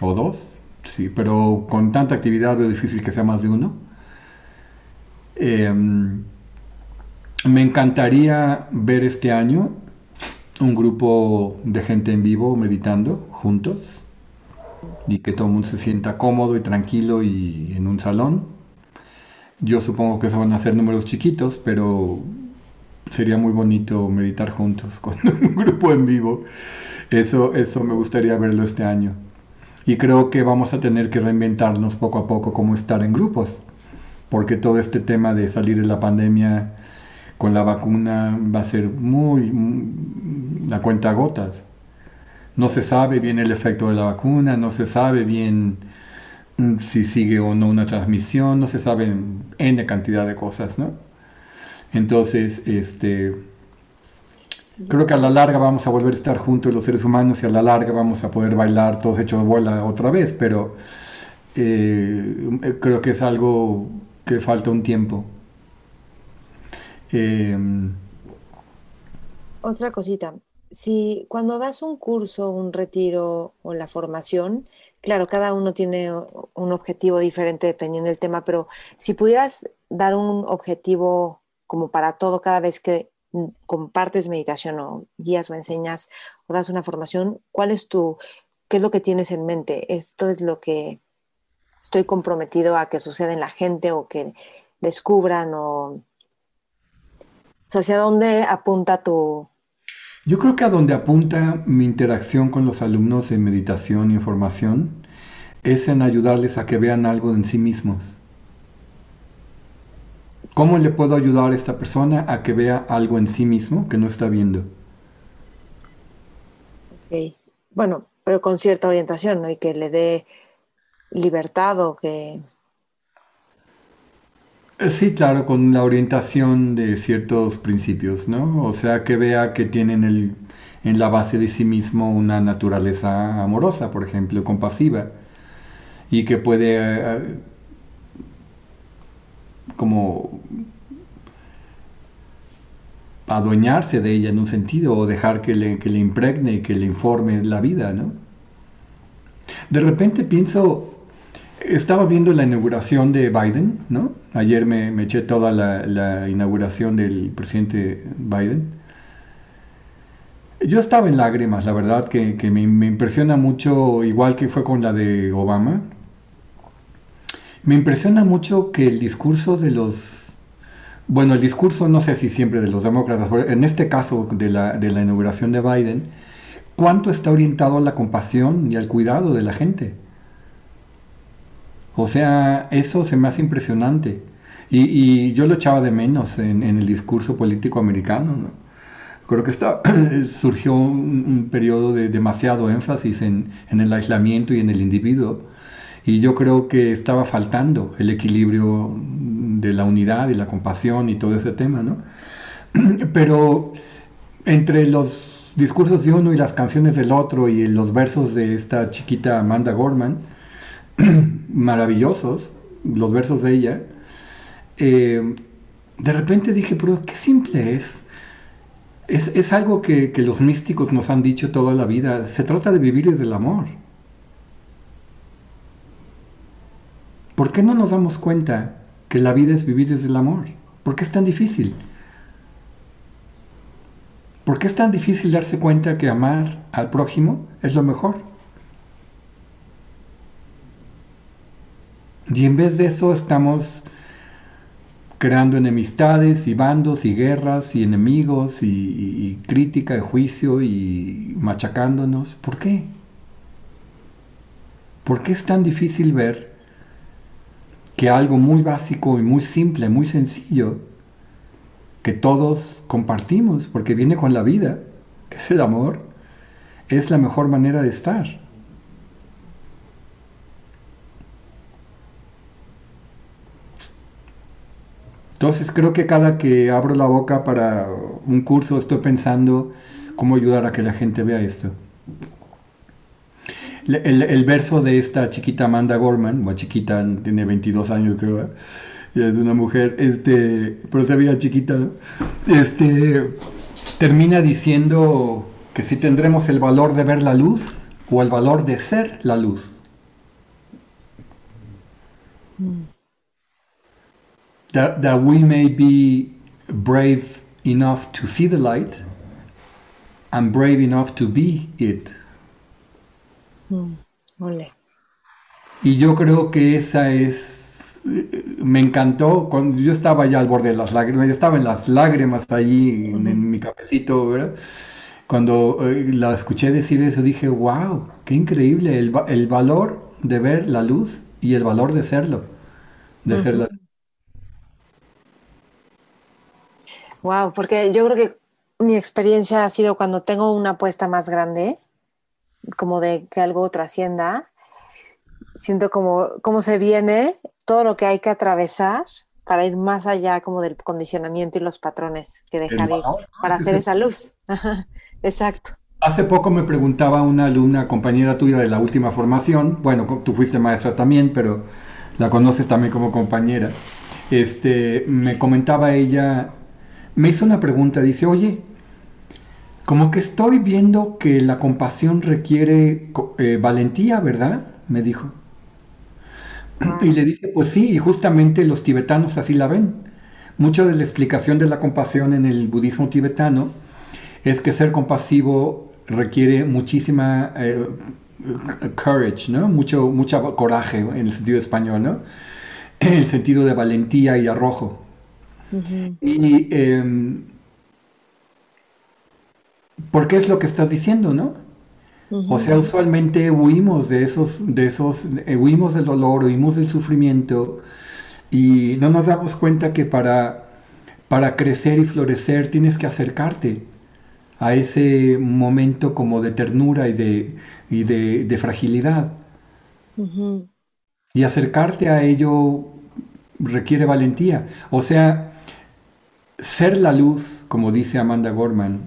o dos, sí, pero con tanta actividad veo difícil que sea más de uno. Em, me encantaría ver este año un grupo de gente en vivo meditando juntos y que todo el mundo se sienta cómodo y tranquilo y en un salón. Yo supongo que se van a hacer números chiquitos, pero sería muy bonito meditar juntos *laughs* con un grupo en vivo. Eso, eso me gustaría verlo este año. Y creo que vamos a tener que reinventarnos poco a poco cómo estar en grupos, porque todo este tema de salir de la pandemia con la vacuna va a ser muy, la cuenta gotas. No se sabe bien el efecto de la vacuna, no se sabe bien mm, si sigue o no una transmisión, no se sabe N cantidad de cosas, ¿no? Entonces, este, Creo que a la larga vamos a volver a estar juntos los seres humanos y a la larga vamos a poder bailar todos hechos de bola otra vez, pero eh, creo que es algo que falta un tiempo. Em, Otra cosita, si cuando das un curso, un retiro o la formación, claro, cada uno tiene un objetivo diferente dependiendo del tema, pero si pudieras dar un objetivo como para todo cada vez que compartes meditación o guías o enseñas o das una formación, ¿cuál es tu, qué es lo que tienes en mente? Esto es lo que estoy comprometido a que suceda en la gente o que descubran o, hacia dónde apunta tu... Yo creo que a donde apunta mi interacción con los alumnos en meditación y formación es en ayudarles a que vean algo en sí mismos. ¿Cómo le puedo ayudar a esta persona a que vea algo en sí mismo que no está viendo? Ok, bueno, pero con cierta orientación, ¿no? Y que le dé libertad o que... Eh, sí, claro, con la orientación de ciertos principios, ¿no? O sea, que vea que tienen el, en la base de sí mismo una naturaleza amorosa, por ejemplo, compasiva, y que puede eh, como adueñarse de ella en un sentido o dejar que le, que le impregne y que le informe la vida, ¿no? De repente pienso, estaba viendo la inauguración de Biden, ¿no? Ayer me, eché toda la, inauguración del presidente Biden. Yo estaba en lágrimas, la verdad, que, me, me, impresiona mucho, igual que fue con la de Obama. Me impresiona mucho que el discurso de los, bueno, el discurso no sé si siempre de los demócratas, en este caso de la, de la inauguración de Biden, cuánto está orientado a la compasión y al cuidado de la gente. O sea, eso se me hace impresionante. Y, yo lo echaba de menos en, el discurso político americano. Creo que está, *clears throat* surgió un, periodo de demasiado énfasis en, el aislamiento y en el individuo. Y yo creo que estaba faltando el equilibrio de la unidad y la compasión y todo ese tema. ¿no? *clears throat* Pero entre los discursos de uno y las canciones del otro y los versos de esta chiquita Amanda Gorman, *clears throat* maravillosos, los versos de ella, eh, de repente dije, pero qué simple es. Es, algo que, que, los místicos nos han dicho toda la vida. Se trata de vivir desde el amor. ¿Por qué no nos damos cuenta que la vida es vivir desde el amor? ¿Por qué es tan difícil? ¿Por qué es tan difícil darse cuenta que amar al prójimo es lo mejor? Y en vez de eso estamos creando enemistades y bandos y guerras y enemigos y, crítica y juicio y machacándonos. ¿Por qué? ¿Por qué es tan difícil ver que algo muy básico y muy simple, muy sencillo, que todos compartimos, porque viene con la vida, que es el amor, es la mejor manera de estar? Entonces creo que cada que abro la boca para un curso estoy pensando cómo ayudar a que la gente vea esto. El, verso de esta chiquita Amanda Gorman, o chiquita, tiene 22 años creo, ¿eh? es una mujer, este, pero se veía chiquita, este, termina diciendo que si tendremos el valor de ver la luz o el valor de ser la luz. Mm that, that we may be brave enough to see the light and brave enough to be it. Mm, y yo creo que esa es, me encantó, cuando yo estaba ya al borde de las lágrimas, yo estaba en las lágrimas allí en, mi cafecito, ¿verdad? Cuando eh, la escuché decir eso dije, wow, qué increíble el, el, valor de ver la luz y el valor de serlo, de ser la Wow, porque yo creo que mi experiencia ha sido cuando tengo una apuesta más grande, como de que algo trascienda, siento como cómo se viene todo lo que hay que atravesar para ir más allá como del condicionamiento y los patrones que dejar ir para hacer esa luz. *laughs* Exacto. Hace poco me preguntaba una alumna, compañera tuya de la última formación, bueno, tú fuiste maestra también, pero la conoces también como compañera. Este, me comentaba ella, me hizo una pregunta, dice, oye, como que estoy viendo que la compasión requiere eh, valentía, ¿verdad? Me dijo. Y le dije, pues sí, y justamente los tibetanos así la ven. Mucho de la explicación de la compasión en el budismo tibetano es que ser compasivo requiere muchísima eh, courage, ¿no? Mucho, mucho coraje en el sentido español, ¿no? En el sentido de valentía y arrojo. Y em, porque es lo que estás diciendo, ¿no? O sea, usualmente huimos de esos, de esos, eh, huimos del dolor, huimos del sufrimiento y no nos damos cuenta que para, para crecer y florecer tienes que acercarte a ese momento como de ternura y de, y de, fragilidad. Y acercarte a ello requiere valentía. O sea, ser la luz, como dice Amanda Gorman,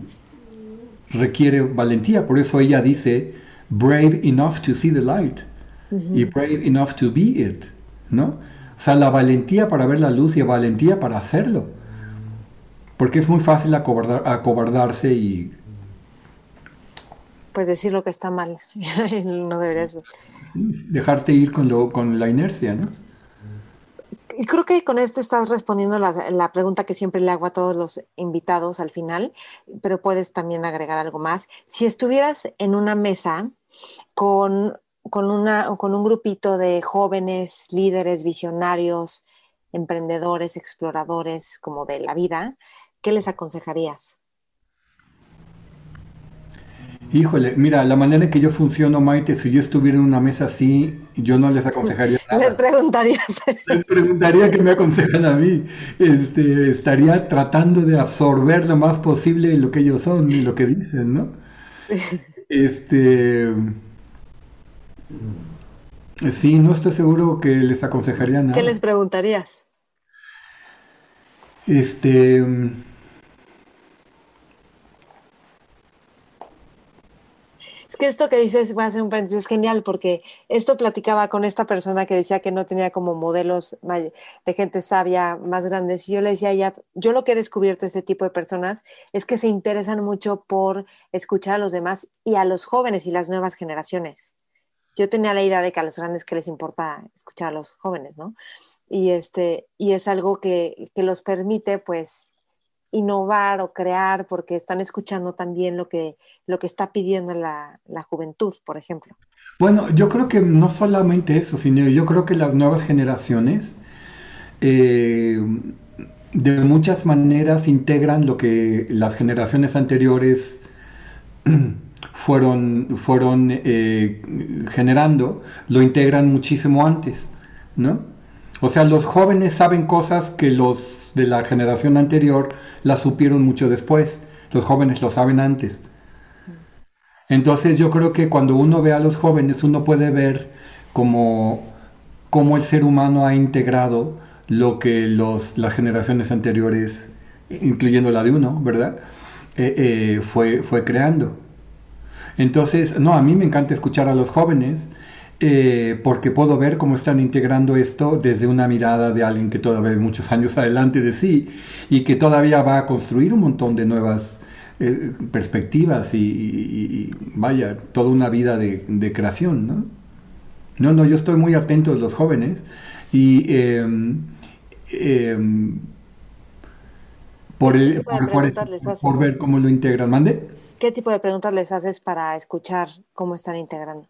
requiere valentía. Por eso ella dice, brave enough to see the light y brave enough to be it, ¿no? O sea, la valentía para ver la luz y la valentía para hacerlo. Porque es muy fácil acobardarse y... Pues decir lo que está mal, *laughs* no deberías... Dejarte ir con, lo, con la inercia, ¿no? Y creo que con esto estás respondiendo la, la, pregunta que siempre le hago a todos los invitados al final, pero puedes también agregar algo más. Si estuvieras en una mesa con, con, una, con un grupito de jóvenes, líderes, visionarios, emprendedores, exploradores como de la vida, ¿qué les aconsejarías? Híjole, mira, la manera en que yo funciono, Maite, si yo estuviera en una mesa así, yo no les aconsejaría *laughs* nada. Les preguntarías. Les preguntaría qué me aconsejan a mí. Este, estaría tratando de absorber lo más posible lo que ellos son y lo que dicen, ¿no? *laughs* Este. Sí, no estoy seguro que les aconsejaría nada. ¿Qué les preguntarías? Este. Es que esto que dices, voy a hacer un paréntesis, es genial porque esto platicaba con esta persona que decía que no tenía como modelos de gente sabia más grandes. Y yo le decía ya, yo lo que he descubierto de este tipo de personas es que se interesan mucho por escuchar a los demás y a los jóvenes y las nuevas generaciones. Yo tenía la idea de que a los grandes que les importa escuchar a los jóvenes, ¿no? Y, este, y es algo que, que los permite, pues, innovar o crear porque están escuchando también lo que, lo que está pidiendo la, juventud, por ejemplo. Bueno, yo creo que no solamente eso, sino yo creo que las nuevas generaciones eh, de muchas maneras integran lo que las generaciones anteriores *clears throat* fueron, fueron eh, generando, lo integran muchísimo antes, ¿no? O sea, los jóvenes saben cosas que los de la generación anterior la supieron mucho después. Los jóvenes lo saben antes. Entonces yo creo que cuando uno ve a los jóvenes, uno puede ver cómo, cómo el ser humano ha integrado lo que los, las generaciones anteriores, incluyendo la de uno, ¿verdad? Eh, eh, fue, fue creando. Entonces, no, a mí me encanta escuchar a los jóvenes eh, porque puedo ver cómo están integrando esto desde una mirada de alguien que todavía muchos años adelante de sí y que todavía va a construir un montón de nuevas eh, perspectivas y, vaya, toda una vida de, creación, ¿no? No, no, yo estoy muy atento de los jóvenes y em, em, por, por ver cómo lo integran. ¿Mande? ¿Qué tipo de preguntas les haces para escuchar cómo están integrando?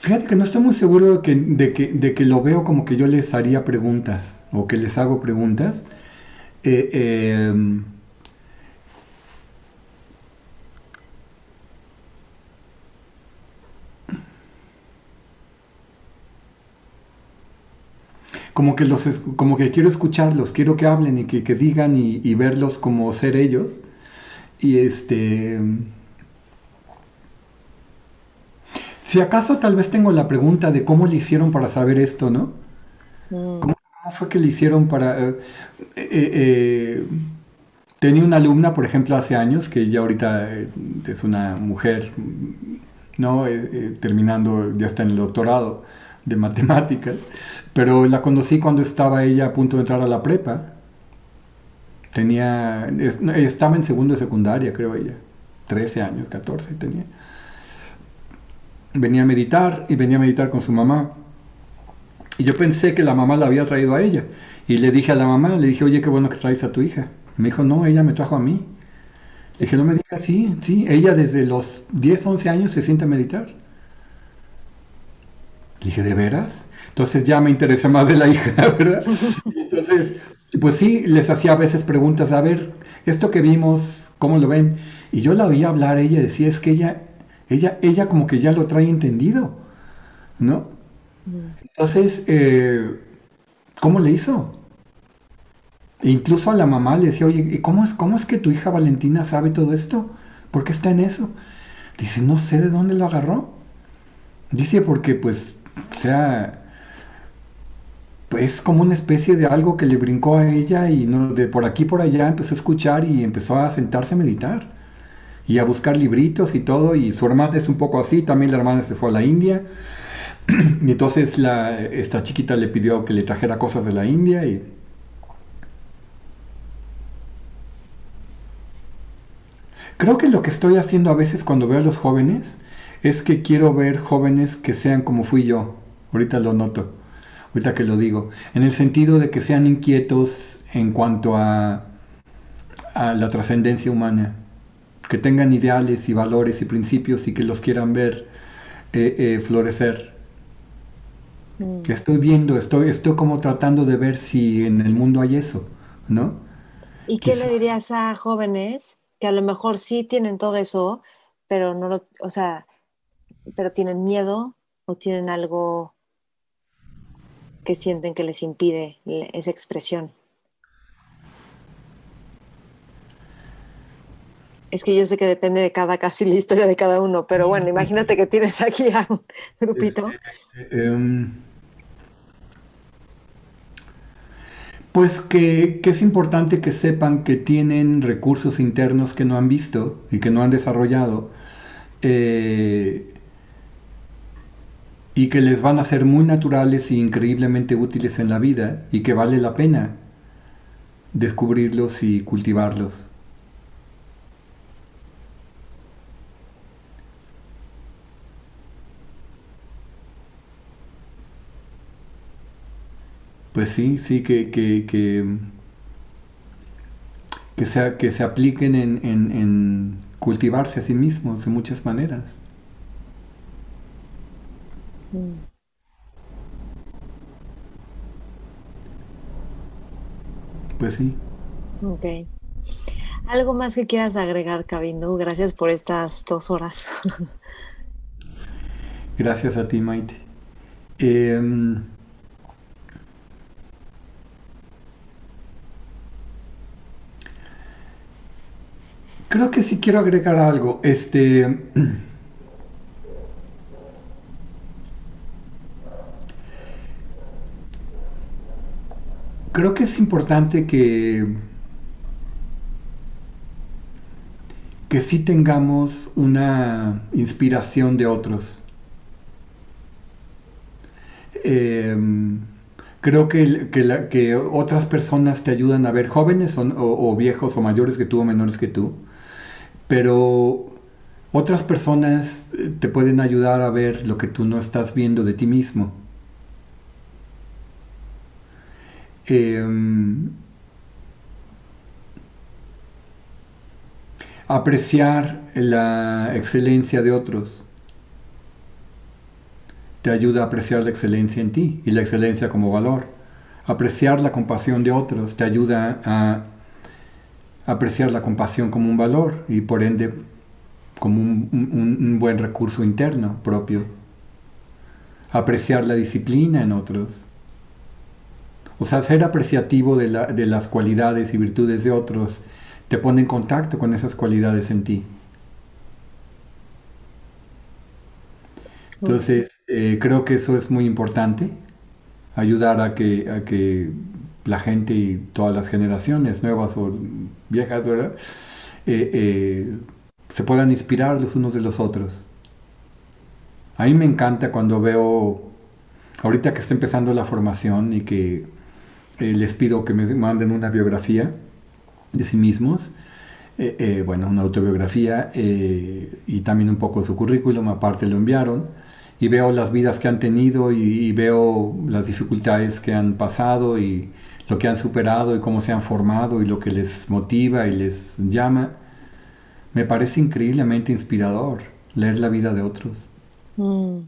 Fíjate que no estoy muy seguro de que, de que, lo veo como que yo les haría preguntas o que les hago preguntas. Eh, em, como que los como que quiero escucharlos, quiero que hablen y que, digan y, y, verlos como ser ellos. Y este Si acaso tal vez tengo la pregunta de cómo le hicieron para saber esto, ¿no? Mm. ¿Cómo, fue que le hicieron para... Eh, eh, eh, tenía una alumna, por ejemplo, hace años, que ya ahorita es una mujer, ¿no? terminando, ya está en el doctorado de matemáticas, pero la conocí cuando estaba ella a punto de entrar a la prepa. Tenía, estaba en segundo de secundaria, creo ella, 13 años, 14 tenía venía a meditar y venía a meditar con su mamá. Y yo pensé que la mamá la había traído a ella. Y le dije a la mamá, le dije, oye, qué bueno que traes a tu hija. Me dijo, no, ella me trajo a mí. Le dije, no me digas, sí, sí, ella desde los 10, 11 años se siente a meditar. Le dije, ¿de veras? Entonces ya me interesa más de la hija, *laughs* ¿verdad? Entonces, pues sí, les hacía a veces preguntas, a ver, esto que vimos, ¿cómo lo ven? Y yo la oía hablar, ella decía, es que ella ella, ella como que ya lo trae entendido, ¿no? Entonces, eh, ¿cómo le hizo? E incluso a la mamá le decía, oye, ¿y cómo es, cómo es que tu hija Valentina sabe todo esto? ¿Por qué está en eso? Dice, no sé de dónde lo agarró. Dice, porque pues, o sea, pues es como una especie de algo que le brincó a ella y no, de por aquí por allá empezó a escuchar y empezó a sentarse a meditar y a buscar libritos y todo, y su hermana es un poco así, también la hermana se fue a la India, *clears throat* y entonces la, esta chiquita le pidió que le trajera cosas de la India y... Creo que lo que estoy haciendo a veces cuando veo a los jóvenes es que quiero ver jóvenes que sean como fui yo. Ahorita lo noto, ahorita que lo digo. En el sentido de que sean inquietos en cuanto a, a la trascendencia humana que tengan ideales y valores y principios y que los quieran ver eh, eh, florecer. Mm. Que estoy viendo, estoy, estoy como tratando de ver si en el mundo hay eso, ¿no? ¿Y qué le dirías a jóvenes que a lo mejor sí tienen todo eso, pero no lo, o sea, pero tienen miedo o tienen algo que sienten que les impide esa expresión? Es que yo sé que depende de cada casi la historia de cada uno, pero bueno, imagínate que tienes aquí a un grupito. Este, em, pues que, es importante que sepan que tienen recursos internos que no han visto y que no han desarrollado eh, y que les van a ser muy naturales e increíblemente útiles en la vida y que vale la pena descubrirlos y cultivarlos. Pues sí, sí, que, que, que, sea, que se apliquen en, cultivarse a sí mismos de muchas maneras. Mm. Pues sí. Ok. ¿Algo más que quieras agregar, Cabindo? Gracias por estas dos horas. *laughs* Gracias a ti, Maite. Em, Creo que sí quiero agregar algo. Este. *clears throat* Creo que es importante que. que sí tengamos una inspiración de otros. Em, creo que, que, otras personas te ayudan a ver jóvenes o, o, viejos o mayores que tú o menores que tú pero otras personas eh, te pueden ayudar a ver lo que tú no estás viendo de ti mismo. Em, apreciar la excelencia de otros te ayuda a apreciar la excelencia en ti y la excelencia como valor. Apreciar la compasión de otros te ayuda a apreciar la compasión como un valor y por ende como un, buen recurso interno propio. Apreciar la disciplina en otros. O sea, ser apreciativo de, de las cualidades y virtudes de otros te pone en contacto con esas cualidades en ti. Entonces, eh, creo que eso es muy importante, ayudar a que la gente y todas las generaciones, nuevas o viejas, ¿verdad? Eh, eh, se puedan inspirar los unos de los otros. A mí me encanta cuando veo, ahorita que está empezando la formación y que les pido que me manden una biografía de sí mismos, bueno, una autobiografía y también un poco su currículum, aparte lo enviaron y veo las vidas que han tenido y, veo las dificultades que han pasado y lo que han superado y cómo se han formado y lo que les motiva y les llama. Me parece increíblemente inspirador leer la vida de otros. Mm.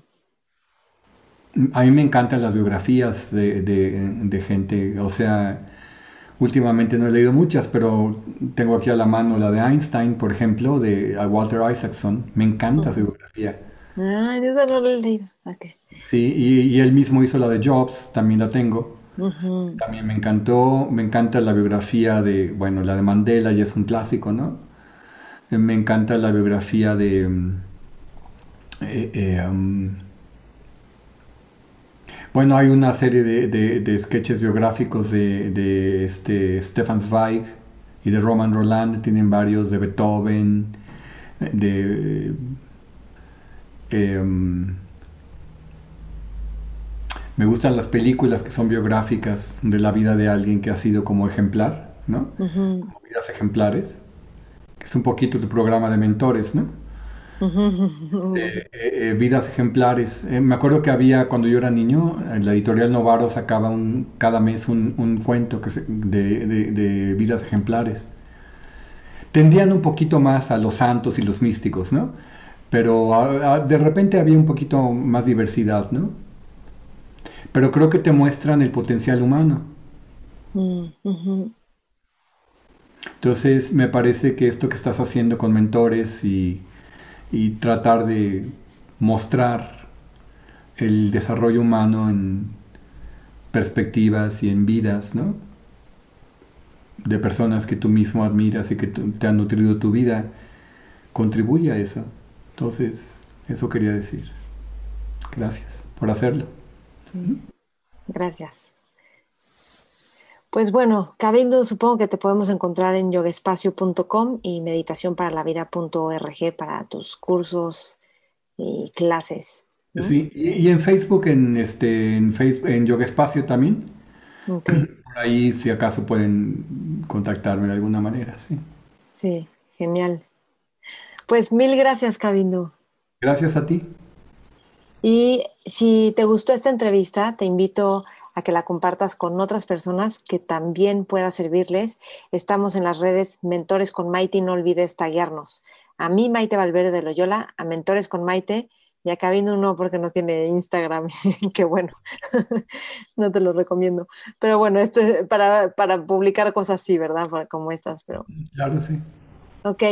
A mí me encantan las biografías de, de, gente, o sea, últimamente no he leído muchas, pero tengo aquí a la mano la de Einstein, por ejemplo, de Walter Isaacson. Me encanta su biografía Ah, esa no lo he leído. Sí, y, él mismo hizo la de Jobs, también la tengo. También me encantó, me encanta la biografía de, bueno, la de Mandela y es un clásico, ¿no? Eh, me encanta la biografía de... Mm, eh, eh, um, bueno, hay una serie de, de, sketches biográficos de, de, este Stefan Zweig y de Roman Roland, tienen varios de Beethoven, de Em, me gustan las películas que son biográficas de la vida de alguien que ha sido como ejemplar, ¿no? Como vidas ejemplares, que es un poquito tu programa de mentores, ¿no? *laughs* Eh, eh, eh, vidas ejemplares. me acuerdo que había, cuando yo era niño, en la editorial Novaro sacaba un, cada mes un, cuento que de, de, vidas ejemplares. Tendían un poquito más a los santos y los místicos, ¿no? pero de repente había un poquito más diversidad, ¿no? Pero creo que te muestran el potencial humano. Mm, Entonces me parece que esto que estás haciendo con mentores y, y tratar de mostrar el desarrollo humano en perspectivas y en vidas, ¿no? De personas que tú mismo admiras y que te han nutrido tu vida, contribuye a eso. Entonces, eso quería decir. Gracias por hacerlo. Gracias. Pues bueno, Cabindo, supongo que te podemos encontrar en yogespacio.com y meditacionparalavida.org para tus cursos y clases. Sí, y, en Facebook, en este, en Facebook, en Yoga Espacio también. Por ahí, si acaso pueden contactarme de alguna manera, sí. Sí, genial. Pues mil gracias, Cabindo. Gracias a ti. Y si te gustó esta entrevista, te invito a que la compartas con otras personas que también pueda servirles. Estamos en las redes Mentores con Maite y no olvides taguearnos. A mí, Maite Valverde de Loyola, a Mentores con Maite y a Cabindo no porque no tiene Instagram, *laughs* que bueno, *laughs* no te lo recomiendo. Pero bueno, esto es para, para publicar cosas así, ¿verdad? Como estas, pero... Claro, sí. Ok,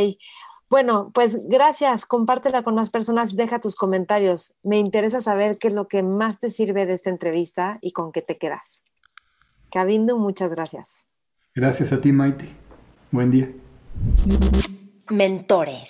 bueno, pues gracias, compártela con más personas, deja tus comentarios. Me interesa saber qué es lo que más te sirve de esta entrevista y con qué te quedas. Cabindo, muchas gracias. Gracias a ti, Maite. Buen día. Mentores.